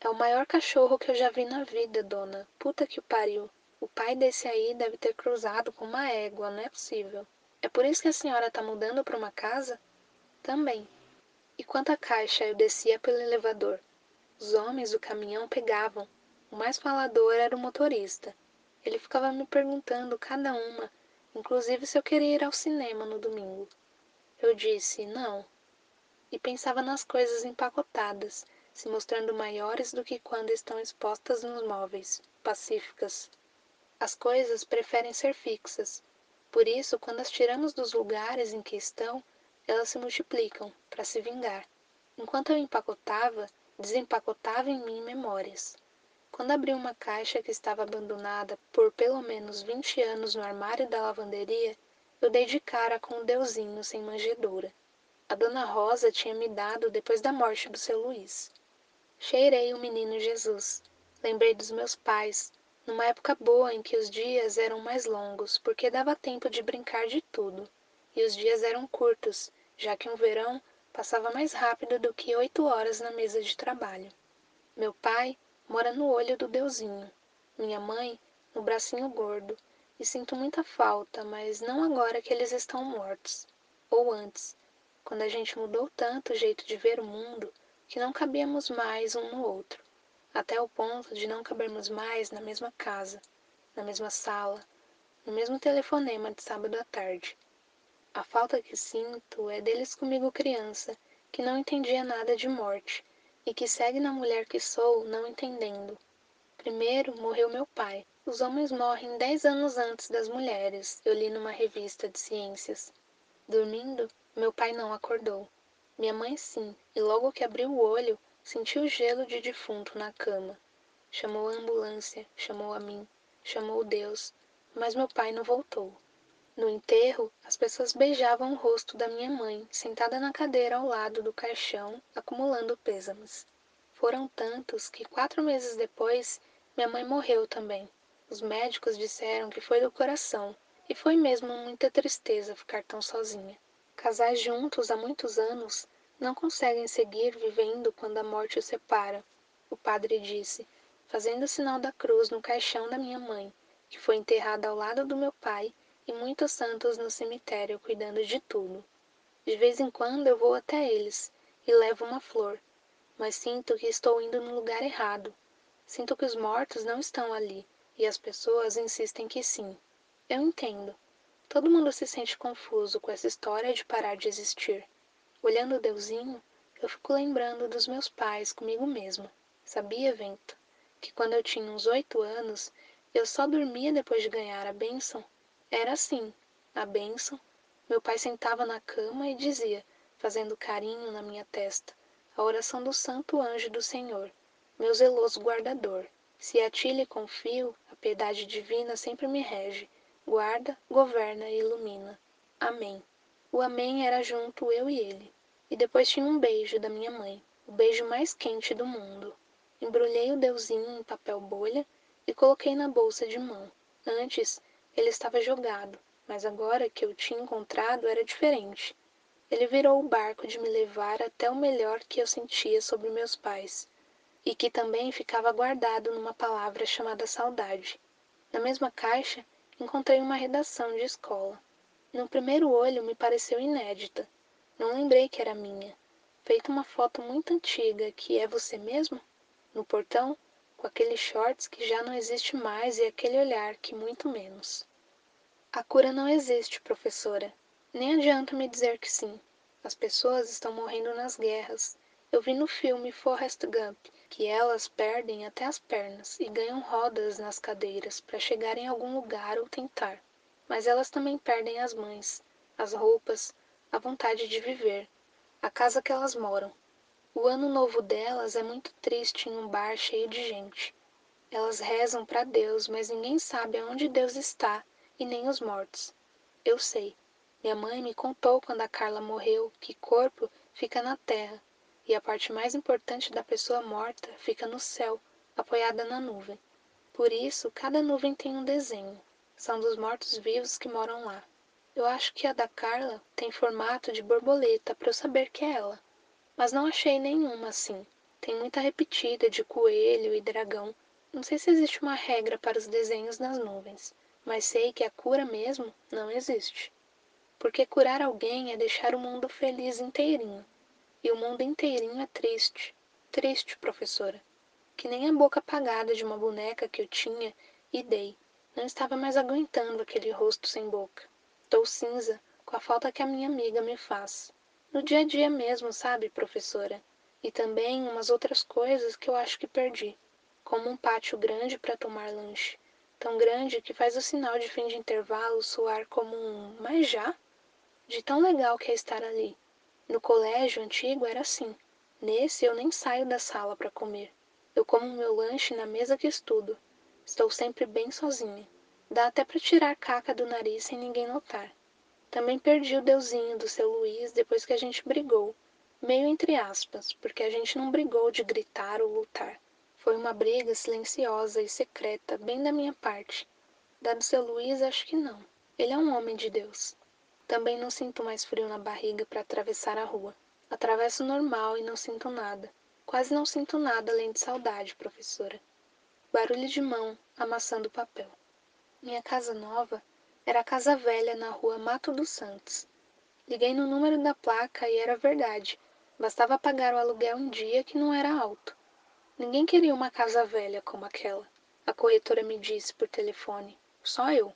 É o maior cachorro que eu já vi na vida, dona. Puta que o pariu. O pai desse aí deve ter cruzado com uma égua, não é possível. É por isso que a senhora está mudando para uma casa? Também. E quanto à caixa, eu descia pelo elevador. Os homens do caminhão pegavam. O mais falador era o motorista. Ele ficava me perguntando cada uma, inclusive se eu queria ir ao cinema no domingo. Eu disse não. E pensava nas coisas empacotadas, se mostrando maiores do que quando estão expostas nos móveis, pacíficas. As coisas preferem ser fixas, por isso, quando as tiramos dos lugares em que estão, elas se multiplicam para se vingar. Enquanto eu empacotava, desempacotava em mim memórias. Quando abri uma caixa que estava abandonada por pelo menos vinte anos no armário da lavanderia, eu dei de cara com o deusinho sem manjedoura. A dona Rosa tinha me dado depois da morte do seu Luiz. Cheirei o menino Jesus. Lembrei dos meus pais, numa época boa em que os dias eram mais longos, porque dava tempo de brincar de tudo, e os dias eram curtos, já que um verão passava mais rápido do que oito horas na mesa de trabalho. Meu pai mora no olho do Deusinho, minha mãe no bracinho gordo, e sinto muita falta, mas não agora que eles estão mortos, ou antes, quando a gente mudou tanto o jeito de ver o mundo que não cabíamos mais um no outro. até o ponto de não cabermos mais na mesma casa, na mesma sala, no mesmo telefonema de sábado à tarde. A falta que sinto é deles comigo criança, que não entendia nada de morte e que segue na mulher que sou, não entendendo. Primeiro morreu meu pai. Os homens morrem dez anos antes das mulheres, eu li numa revista de ciências. Dormindo, meu pai não acordou. Minha mãe sim, e logo que abriu o olho, sentiu o gelo de defunto na cama. Chamou a ambulância, chamou a mim, chamou Deus, mas meu pai não voltou. No enterro, as pessoas beijavam o rosto da minha mãe, sentada na cadeira ao lado do caixão, acumulando pêsames. Foram tantos que quatro meses depois, minha mãe morreu também. Os médicos disseram que foi do coração, e foi mesmo muita tristeza ficar tão sozinha. Casais juntos há muitos anos não conseguem seguir vivendo quando a morte os separa, o padre disse, fazendo o sinal da cruz no caixão da minha mãe que foi enterrada ao lado do meu pai, e muitos santos no cemitério cuidando de tudo. De vez em quando eu vou até eles e levo uma flor, mas sinto que estou indo no lugar errado. Sinto que os mortos não estão ali e as pessoas insistem que sim. Eu entendo. Todo mundo se sente confuso com essa história de parar de existir. Olhando o Deusinho, eu fico lembrando dos meus pais comigo mesma. Sabia, Vento, que quando eu tinha uns oito anos eu só dormia depois de ganhar a bênção. Era assim, a bênção. Meu pai sentava na cama e dizia, fazendo carinho na minha testa, a oração do santo anjo do Senhor, meu zeloso guardador. Se a ti lhe confio, a piedade divina sempre me rege, guarda, governa e ilumina. Amém. O amém era junto eu e ele. E depois tinha um beijo da minha mãe, o beijo mais quente do mundo. Embrulhei o deusinho em papel bolha e coloquei na bolsa de mão. Antes, ele estava jogado, mas agora que eu tinha encontrado era diferente. Ele virou o barco de me levar até o melhor que eu sentia sobre meus pais, e que também ficava guardado numa palavra chamada saudade. Na mesma caixa, encontrei uma redação de escola. No primeiro olho me pareceu inédita. Não lembrei que era minha. Feita uma foto muito antiga, que é você mesmo? No portão, com aqueles shorts que já não existe mais e aquele olhar que muito menos. A cura não existe, professora. Nem adianta me dizer que sim. As pessoas estão morrendo nas guerras. Eu vi no filme Forrest Gump que elas perdem até as pernas e ganham rodas nas cadeiras para chegar em algum lugar ou tentar. Mas elas também perdem as mães, as roupas, a vontade de viver, a casa que elas moram. O ano novo delas é muito triste em um bar cheio de gente. Elas rezam para Deus, mas ninguém sabe aonde Deus está e nem os mortos. Eu sei. Minha mãe me contou quando a Carla morreu que corpo fica na terra e a parte mais importante da pessoa morta fica no céu, apoiada na nuvem. Por isso, cada nuvem tem um desenho. São dos mortos-vivos que moram lá. Eu acho que a da Carla tem formato de borboleta para eu saber que é ela mas não achei nenhuma assim. Tem muita repetida de coelho e dragão. Não sei se existe uma regra para os desenhos nas nuvens, mas sei que a cura mesmo não existe. Porque curar alguém é deixar o mundo feliz inteirinho. E o mundo inteirinho é triste. Triste, professora. Que nem a boca apagada de uma boneca que eu tinha e dei. Não estava mais aguentando aquele rosto sem boca. Estou cinza com a falta que a minha amiga me faz. No dia a dia mesmo, sabe, professora? E também umas outras coisas que eu acho que perdi, como um pátio grande para tomar lanche, tão grande que faz o sinal de fim de intervalo soar como um mas já? De tão legal que é estar ali. No colégio antigo era assim. Nesse eu nem saio da sala para comer. Eu como meu lanche na mesa que estudo. Estou sempre bem sozinha. Dá até para tirar caca do nariz sem ninguém notar. Também perdi o deusinho do seu Luiz depois que a gente brigou. Meio entre aspas, porque a gente não brigou de gritar ou lutar. Foi uma briga silenciosa e secreta, bem da minha parte. Da do seu Luiz, acho que não. Ele é um homem de Deus. Também não sinto mais frio na barriga para atravessar a rua. Atravesso normal e não sinto nada. Quase não sinto nada além de saudade, professora. Barulho de mão, amassando papel. Minha casa nova era a casa velha na rua Mato dos Santos. Liguei no número da placa e era verdade. Bastava pagar o aluguel um dia que não era alto. Ninguém queria uma casa velha como aquela. A corretora me disse por telefone. Só eu.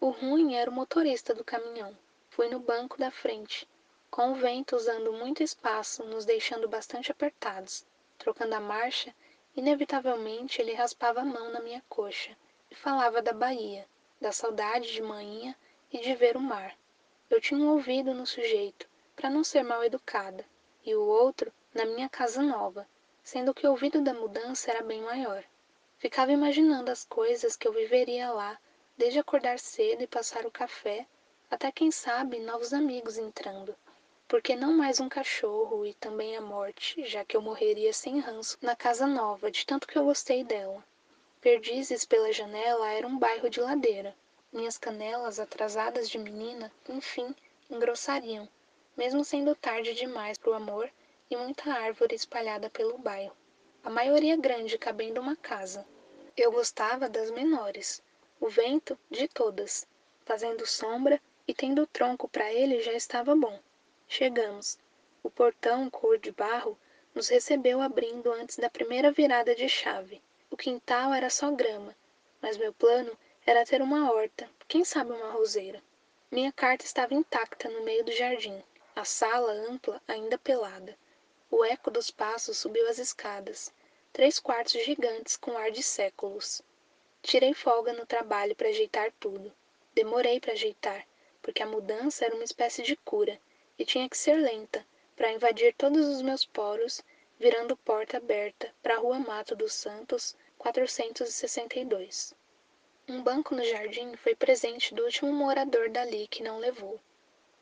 O ruim era o motorista do caminhão. Fui no banco da frente, com o vento usando muito espaço, nos deixando bastante apertados. Trocando a marcha, inevitavelmente ele raspava a mão na minha coxa e falava da Bahia, da saudade de manhã e de ver o mar. Eu tinha um ouvido no sujeito, para não ser mal educada, e o outro na minha casa nova, sendo que o ouvido da mudança era bem maior. Ficava imaginando as coisas que eu viveria lá, desde acordar cedo e passar o café, até quem sabe novos amigos entrando. Porque não mais um cachorro e também a morte, já que eu morreria sem ranço na casa nova, de tanto que eu gostei dela. Perdizes pela janela era um bairro de ladeira. Minhas canelas, atrasadas de menina, enfim, engrossariam, mesmo sendo tarde demais para o amor e muita árvore espalhada pelo bairro, a maioria grande cabendo uma casa. Eu gostava das menores, o vento de todas, fazendo sombra e tendo tronco para ele já estava bom. Chegamos. O portão cor de barro nos recebeu abrindo antes da primeira virada de chave. O quintal era só grama, mas meu plano era ter uma horta, quem sabe uma roseira. Minha carta estava intacta no meio do jardim, a sala ampla ainda pelada. O eco dos passos subiu as escadas. Três quartos gigantes com ar de séculos. Tirei folga no trabalho para ajeitar tudo. Demorei para ajeitar, porque a mudança era uma espécie de cura e tinha que ser lenta para invadir todos os meus poros, virando porta aberta para a Rua Mato dos Santos, 462. Um banco no jardim foi presente do último morador dali que não levou.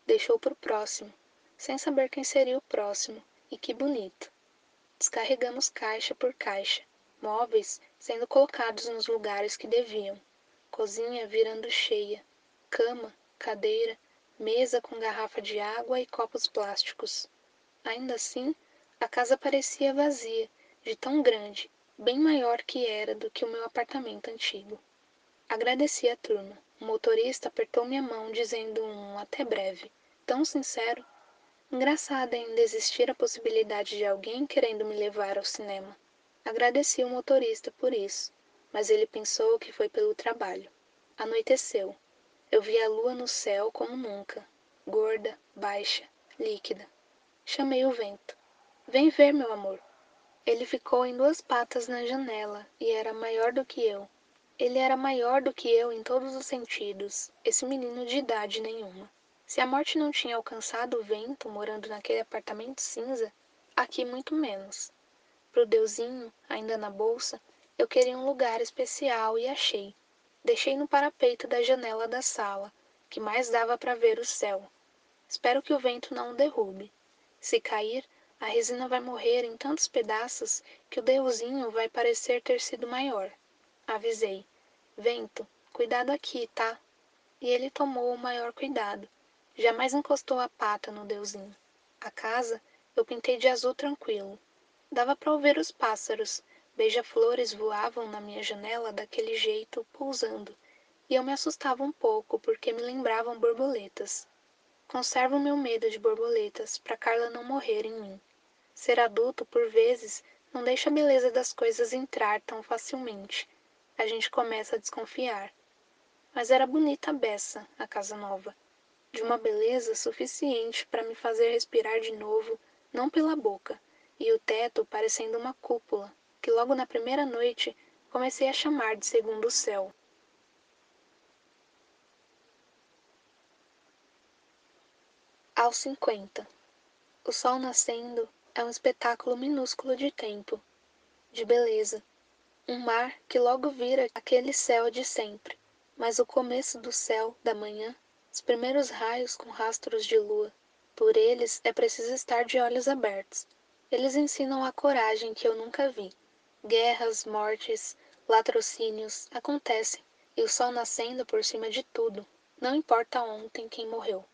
Deixou para o próximo, sem saber quem seria o próximo, e que bonito! Descarregamos caixa por caixa, móveis sendo colocados nos lugares que deviam, cozinha virando cheia, cama, cadeira, mesa com garrafa de água e copos plásticos. Ainda assim, a casa parecia vazia, de tão grande, bem maior que era do que o meu apartamento antigo. Agradeci a turma. O motorista apertou minha mão, dizendo um até breve, tão sincero Engraçado ainda existir a possibilidade de alguém querendo me levar ao cinema. Agradeci o motorista por isso, mas ele pensou que foi pelo trabalho. Anoiteceu. Eu vi a lua no céu como nunca, gorda, baixa, líquida. Chamei o vento. Vem ver, meu amor. Ele ficou em duas patas na janela e era maior do que eu. Ele era maior do que eu em todos os sentidos, esse menino de idade nenhuma. Se a morte não tinha alcançado o vento morando naquele apartamento cinza, aqui muito menos. Pro Deusinho, ainda na bolsa, eu queria um lugar especial e achei. Deixei no parapeito da janela da sala, que mais dava para ver o céu. Espero que o vento não o derrube. Se cair, a resina vai morrer em tantos pedaços que o Deusinho vai parecer ter sido maior. Avisei. Vento, cuidado aqui, tá? E ele tomou o maior cuidado Jamais encostou a pata no deusinho. A casa eu pintei de azul tranquilo. Dava para ouvir os pássaros. Beija-flores voavam na minha janela daquele jeito, pousando. E eu me assustava um pouco porque me lembravam borboletas. Conservo meu medo de borboletas para Carla não morrer em mim. Ser adulto, por vezes, não deixa a beleza das coisas entrar tão facilmente. A gente começa a desconfiar. Mas era bonita a beça, a casa nova de uma beleza suficiente para me fazer respirar de novo, não pela boca, e o teto parecendo uma cúpula, que logo na primeira noite comecei a chamar de segundo céu. Aos cinquenta. O sol nascendo é um espetáculo minúsculo de tempo, de beleza. Um mar que logo vira aquele céu de sempre, mas o começo do céu da manhã os primeiros raios com rastros de lua. Por eles é preciso estar de olhos abertos. Eles ensinam a coragem que eu nunca vi. Guerras, mortes, latrocínios acontecem, e o sol nascendo por cima de tudo, não importa ontem quem morreu.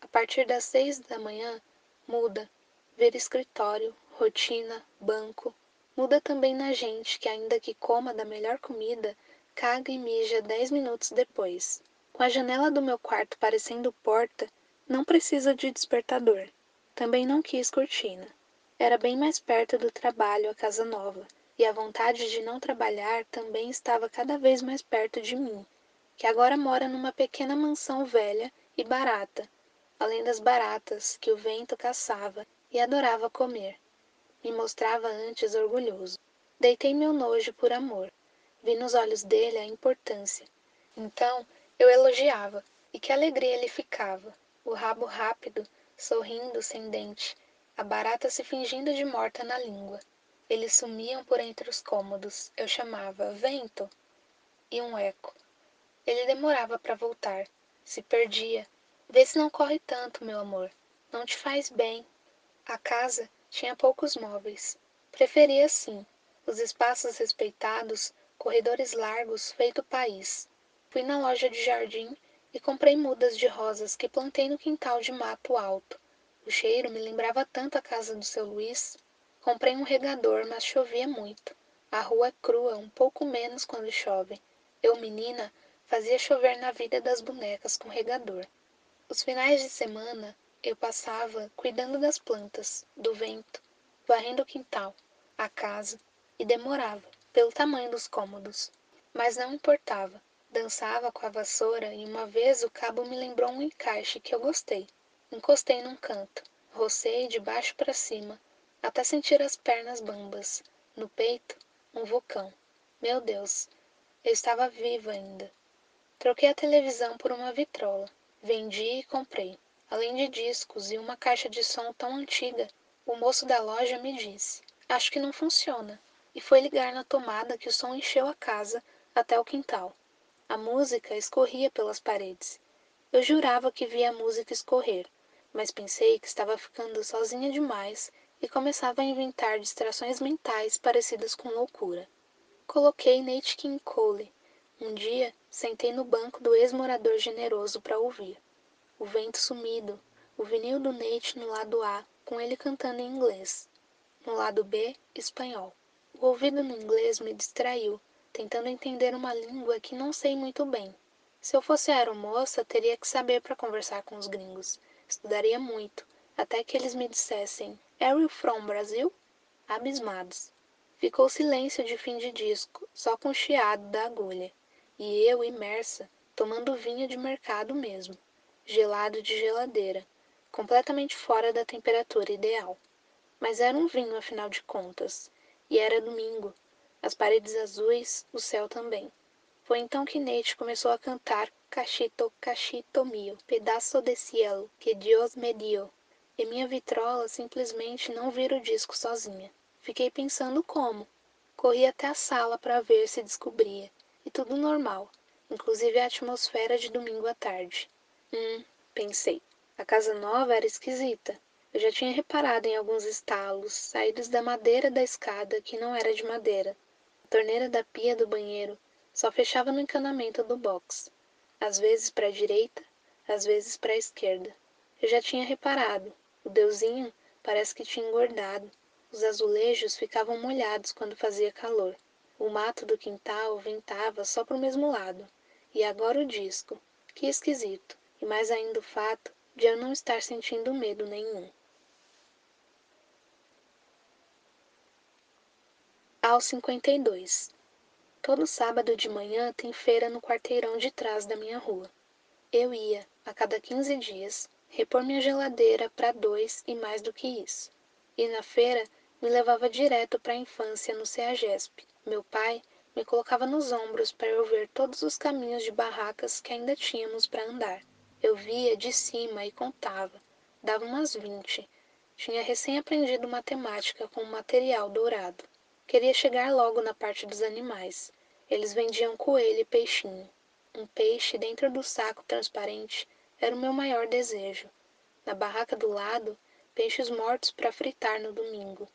A partir das seis da manhã, muda. Ver escritório, rotina, banco. Muda também na gente que, ainda que coma da melhor comida, caga e mija dez minutos depois. Com a janela do meu quarto parecendo porta, não precisa de despertador. Também não quis cortina. Era bem mais perto do trabalho a casa nova, e a vontade de não trabalhar também estava cada vez mais perto de mim, que agora mora numa pequena mansão velha e barata, além das baratas que o vento caçava e adorava comer. Me mostrava antes orgulhoso. Deitei meu nojo por amor. Vi nos olhos dele a importância. Então eu elogiava, e que alegria ele ficava. O rabo rápido, sorrindo sem dente, a barata se fingindo de morta na língua. Eles sumiam por entre os cômodos. Eu chamava vento e um eco. Ele demorava para voltar. Se perdia. Vê se não corre tanto, meu amor. Não te faz bem. A casa tinha poucos móveis. Preferia sim os espaços respeitados, corredores largos, feito país. Fui na loja de jardim e comprei mudas de rosas que plantei no quintal de mato alto. O cheiro me lembrava tanto a casa do seu Luiz. Comprei um regador, mas chovia muito. A rua é crua, um pouco menos quando chove. Eu, menina, fazia chover na vida das bonecas com regador. Os finais de semana eu passava cuidando das plantas, do vento, varrendo o quintal, a casa, e demorava, pelo tamanho dos cômodos. Mas não importava. Dançava com a vassoura e uma vez o cabo me lembrou um encaixe que eu gostei. Encostei num canto, rocei de baixo para cima, até sentir as pernas bambas. No peito, um vulcão. Meu Deus, eu estava viva ainda. Troquei a televisão por uma vitrola. Vendi e comprei. Além de discos e uma caixa de som tão antiga, o moço da loja me disse: Acho que não funciona. E foi ligar na tomada que o som encheu a casa até o quintal. A música escorria pelas paredes. Eu jurava que via a música escorrer, mas pensei que estava ficando sozinha demais e começava a inventar distrações mentais parecidas com loucura. Coloquei Nate King Cole. Um dia, sentei no banco do ex-morador generoso para ouvir. O vento sumido, o vinil do Nate no lado A, com ele cantando em inglês. No lado B, espanhol. O ouvido no inglês me distraiu, tentando entender uma língua que não sei muito bem. Se eu fosse aeromoça, teria que saber para conversar com os gringos. Estudaria muito, até que eles me dissessem: You from Brasil? Abismados. Ficou silêncio de fim de disco, só com o chiado da agulha. E eu, imersa, tomando vinho de mercado mesmo, gelado de geladeira, completamente fora da temperatura ideal. Mas era um vinho, afinal de contas. E era domingo. As paredes azuis, o céu também. Foi então que Nate começou a cantar Cachito, cachito mio, pedaço de cielo, que Deus me dio. E minha vitrola simplesmente não vira o disco sozinha. Fiquei pensando como. Corri até a sala para ver se descobria. E tudo normal, inclusive a atmosfera de domingo à tarde. Hum, pensei. A casa nova era esquisita. Eu já tinha reparado em alguns estalos, saídos da madeira da escada, que não era de madeira. A torneira da pia do banheiro só fechava no encanamento do box, às vezes para a direita, às vezes para a esquerda. Eu já tinha reparado. O deusinho parece que tinha engordado. Os azulejos ficavam molhados quando fazia calor. O mato do quintal ventava só para o mesmo lado. E agora o disco. Que esquisito. E mais ainda o fato de eu não estar sentindo medo nenhum. Aos 52. Todo sábado de manhã tem feira no quarteirão de trás da minha rua. Eu ia, a cada 15 dias, repor minha geladeira para dois e mais do que isso. E na feira me levava direto para a infância no CEAGESP. Meu pai me colocava nos ombros para eu ver todos os caminhos de barracas que ainda tínhamos para andar. Eu via de cima e contava. Dava umas vinte. Tinha recém aprendido matemática com material dourado. Queria chegar logo na parte dos animais. Eles vendiam coelho e peixinho. Um peixe dentro do saco transparente era o meu maior desejo. Na barraca do lado, peixes mortos para fritar no domingo.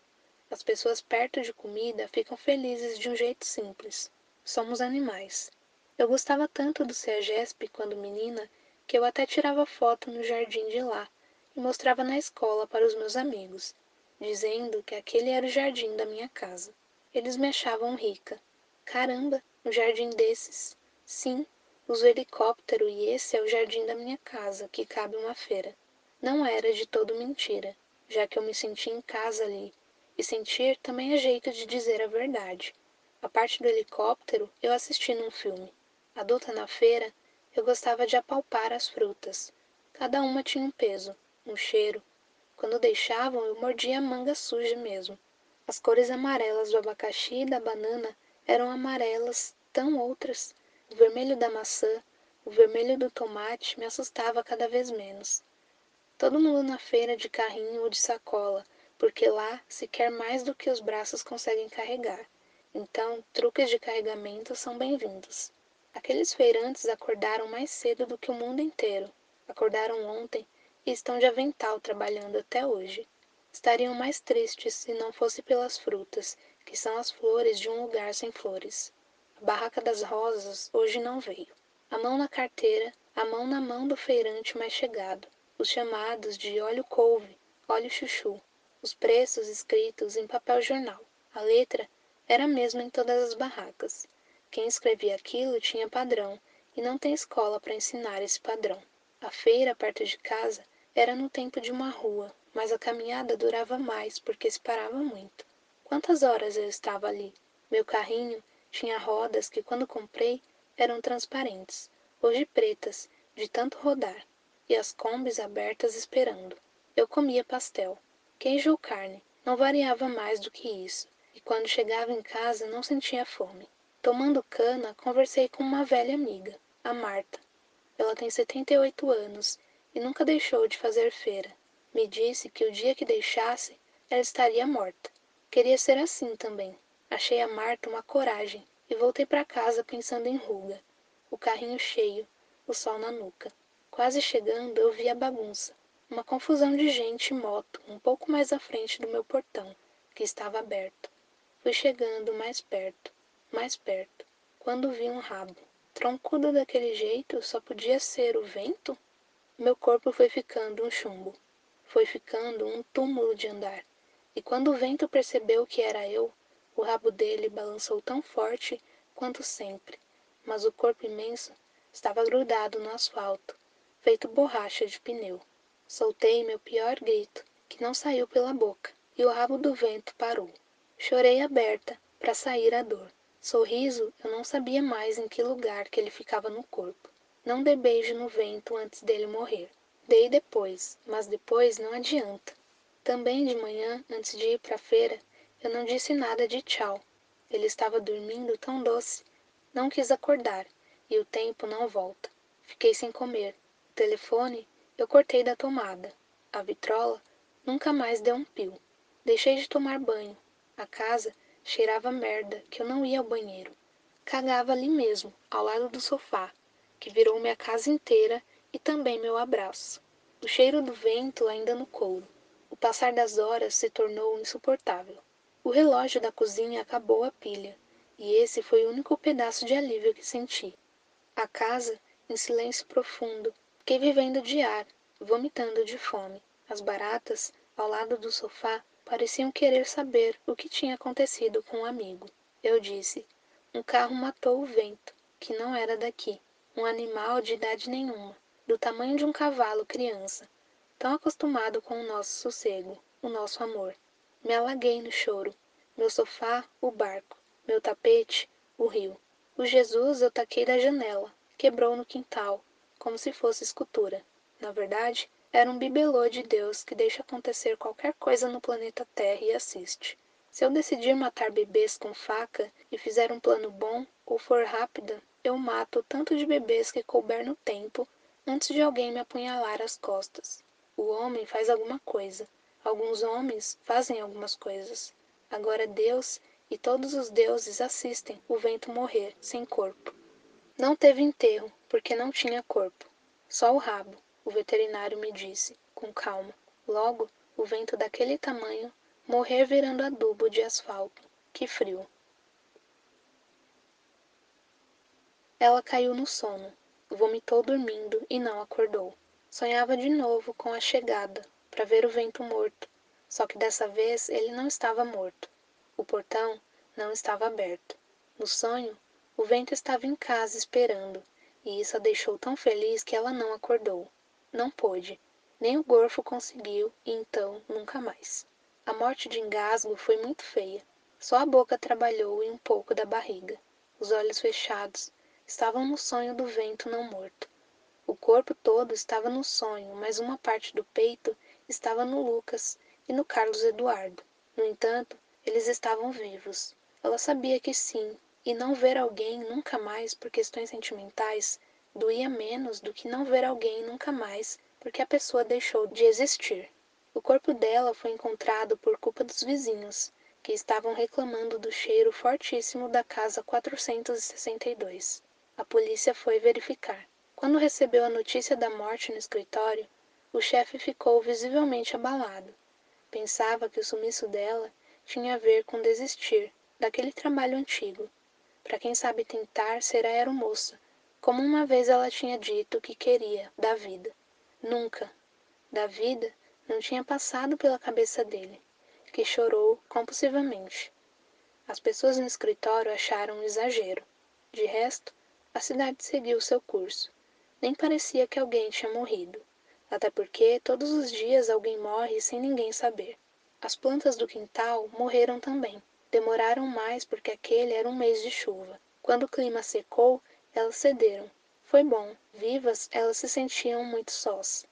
As pessoas perto de comida ficam felizes de um jeito simples. Somos animais. Eu gostava tanto do CEAGESP quando menina que eu até tirava foto no jardim de lá e mostrava na escola para os meus amigos, dizendo que aquele era o jardim da minha casa. Eles me achavam rica. Caramba, um jardim desses. Sim, uso helicóptero e esse é o jardim da minha casa, que cabe uma feira. Não era de todo mentira, já que eu me senti em casa ali E sentir também é jeito de dizer a verdade. A parte do helicóptero eu assisti num filme. Adulta na feira, eu gostava de apalpar as frutas. Cada uma tinha um peso, um cheiro. Quando deixavam, eu mordia a manga suja mesmo. As cores amarelas do abacaxi e da banana eram amarelas tão outras. O vermelho da maçã, o vermelho do tomate me assustava cada vez menos. Todo mundo na feira de carrinho ou de sacola, porque lá se quer mais do que os braços conseguem carregar. Então, truques de carregamento são bem-vindos. Aqueles feirantes acordaram mais cedo do que o mundo inteiro. Acordaram ontem e estão de avental trabalhando até hoje. Estariam mais tristes se não fosse pelas frutas, que são as flores de um lugar sem flores. Barraca das rosas hoje não veio. A mão na carteira, a mão na mão do feirante mais chegado. Os chamados de óleo couve, óleo chuchu. Os preços escritos em papel jornal. A letra era a mesma em todas as barracas. Quem escrevia aquilo tinha padrão, e não tem escola para ensinar esse padrão. A feira perto de casa era no tempo de uma rua, mas a caminhada durava mais porque se parava muito. Quantas horas eu estava ali? Meu carrinho tinha rodas que, quando comprei, eram transparentes, hoje pretas, de tanto rodar, e as combis abertas esperando. Eu comia pastel, queijo ou carne, não variava mais do que isso e quando chegava em casa não sentia fome. Tomando cana, conversei com uma velha amiga, a Marta. Ela tem 78 anos e nunca deixou de fazer feira. Me disse que o dia que deixasse, ela estaria morta. Queria ser assim também. Achei a Marta uma coragem e voltei para casa pensando em ruga. O carrinho cheio, o sol na nuca. Quase chegando, eu vi a bagunça. Uma confusão de gente e moto um pouco mais à frente do meu portão, que estava aberto. Fui chegando mais perto, mais perto, quando vi um rabo. Troncudo daquele jeito, só podia ser o vento? Meu corpo foi ficando um chumbo. Foi ficando um túmulo de andar. E quando o vento percebeu que era eu, o rabo dele balançou tão forte quanto sempre, mas o corpo imenso estava grudado no asfalto, feito borracha de pneu. Soltei meu pior grito, que não saiu pela boca, e o rabo do vento parou. Chorei aberta, para sair a dor. Sorriso, eu não sabia mais em que lugar que ele ficava no corpo. Não dei beijo no vento antes dele morrer. Dei depois, mas depois não adianta. Também de manhã, antes de ir para a feira, eu não disse nada de tchau. Ele estava dormindo tão doce. Não quis acordar, e o tempo não volta. Fiquei sem comer. O telefone eu cortei da tomada. A vitrola nunca mais deu um pio. Deixei de tomar banho. A casa cheirava merda que eu não ia ao banheiro. Cagava ali mesmo, ao lado do sofá, que virou minha casa inteira e também meu abraço. O cheiro do vento ainda no couro. O passar das horas se tornou insuportável. O relógio da cozinha acabou a pilha, e esse foi o único pedaço de alívio que senti. A casa, em silêncio profundo, fiquei vivendo de ar, vomitando de fome. As baratas, ao lado do sofá, pareciam querer saber o que tinha acontecido com o um amigo. Eu disse: Um carro matou o vento, que não era daqui. Um animal de idade nenhuma, do tamanho de um cavalo criança, tão acostumado com o nosso sossego, o nosso amor. Me alaguei no choro. Meu sofá, o barco. Meu tapete, o rio. O Jesus eu taquei da janela, quebrou no quintal, como se fosse escultura. Na verdade, era um bibelô de Deus que deixa acontecer qualquer coisa no planeta Terra e assiste. Se eu decidir matar bebês com faca e fizer um plano bom ou for rápida, eu mato o tanto de bebês que couber no tempo antes de alguém me apunhalar as costas. O homem faz alguma coisa. Alguns homens fazem algumas coisas. Agora Deus e todos os deuses assistem o vento morrer sem corpo. Não teve enterro, porque não tinha corpo, só o rabo o veterinário me disse, com calma. Logo, o vento daquele tamanho, morrer virando adubo de asfalto. Que frio. Ela caiu no sono, vomitou dormindo e não acordou. Sonhava de novo com a chegada, para ver o vento morto, só que dessa vez ele não estava morto. O portão não estava aberto. No sonho, o vento estava em casa esperando, e isso a deixou tão feliz que ela não acordou. Não pôde. Nem o gorfo conseguiu, e então nunca mais. A morte de engasgo foi muito feia. Só a boca trabalhou e um pouco da barriga. Os olhos fechados estavam no sonho do vento não morto. O corpo todo estava no sonho, mas uma parte do peito estava no Lucas e no Carlos Eduardo. No entanto, eles estavam vivos. Ela sabia que sim, e não ver alguém nunca mais por questões sentimentais doía menos do que não ver alguém nunca mais porque a pessoa deixou de existir. O corpo dela foi encontrado por culpa dos vizinhos, que estavam reclamando do cheiro fortíssimo da casa 462. A polícia foi verificar. Quando recebeu a notícia da morte no escritório, o chefe ficou visivelmente abalado. Pensava que o sumiço dela tinha a ver com desistir daquele trabalho antigo. Para quem sabe tentar ser a aeromoça, como uma vez ela tinha dito que queria, da vida. Nunca, da vida, não tinha passado pela cabeça dele, que chorou compulsivamente. As pessoas no escritório acharam um exagero. De resto, a cidade seguiu seu curso. Nem parecia que alguém tinha morrido, até porque todos os dias alguém morre sem ninguém saber. As plantas do quintal morreram também. Demoraram mais porque aquele era um mês de chuva. Quando o clima secou, elas cederam. Foi bom. Vivas, elas se sentiam muito sós.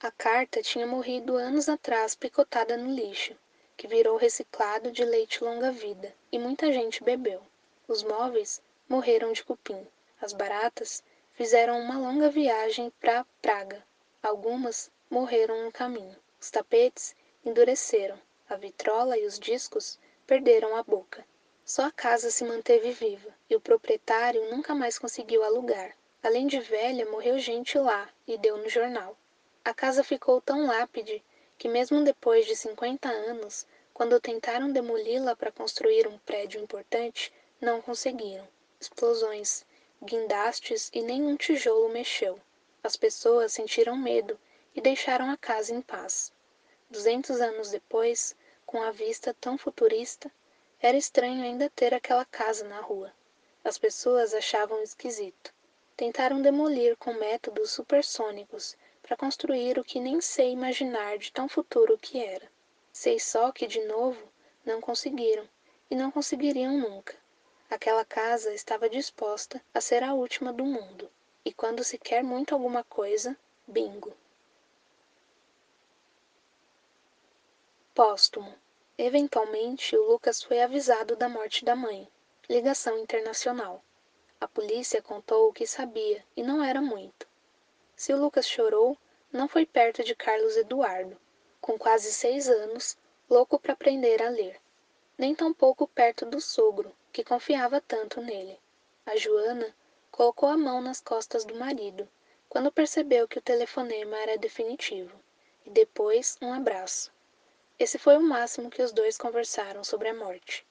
A carta tinha morrido anos atrás picotada no lixo, que virou reciclado de leite longa-vida, e muita gente bebeu. Os móveis morreram de cupim. As baratas fizeram uma longa viagem para Praga. Algumas morreram no caminho. Os tapetes endureceram. A vitrola e os discos perderam a boca. Só a casa se manteve viva e o proprietário nunca mais conseguiu alugar. Além de velha, morreu gente lá e deu no jornal. A casa ficou tão lápide que, mesmo depois de 50 anos, quando tentaram demoli-la para construir um prédio importante, não conseguiram. Explosões, guindastes e nenhum tijolo mexeu. As pessoas sentiram medo e deixaram a casa em paz. Duzentos anos depois, com a vista tão futurista, era estranho ainda ter aquela casa na rua. As pessoas achavam esquisito. Tentaram demolir com métodos supersônicos para construir o que nem sei imaginar de tão futuro que era. Sei só que, de novo, não conseguiram e não conseguiriam nunca. Aquela casa estava disposta a ser a última do mundo, e quando se quer muito alguma coisa, bingo. Póstumo. Eventualmente, o Lucas foi avisado da morte da mãe. Ligação internacional. A polícia contou o que sabia, e não era muito. Se o Lucas chorou, não foi perto de Carlos Eduardo, com quase seis anos, louco para aprender a ler. Nem tampouco perto do sogro, que confiava tanto nele. A Joana colocou a mão nas costas do marido, quando percebeu que o telefonema era definitivo, e depois um abraço. Esse foi o máximo que os dois conversaram sobre a morte.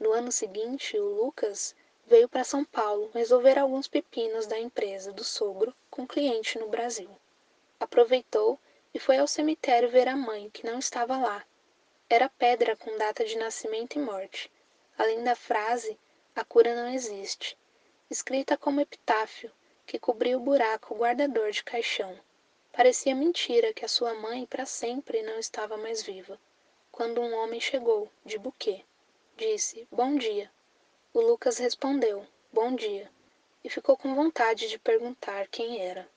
No ano seguinte, o Lucas veio para São Paulo resolver alguns pepinos da empresa do sogro com cliente no Brasil. Aproveitou e foi ao cemitério ver a mãe, que não estava lá. Era pedra com data de nascimento e morte, além da frase A cura não existe, escrita como epitáfio, que cobria o buraco guardador de caixão. Parecia mentira que a sua mãe para sempre não estava mais viva. Quando um homem chegou, de buquê, disse: Bom dia. O Lucas respondeu: Bom dia, e ficou com vontade de perguntar quem era.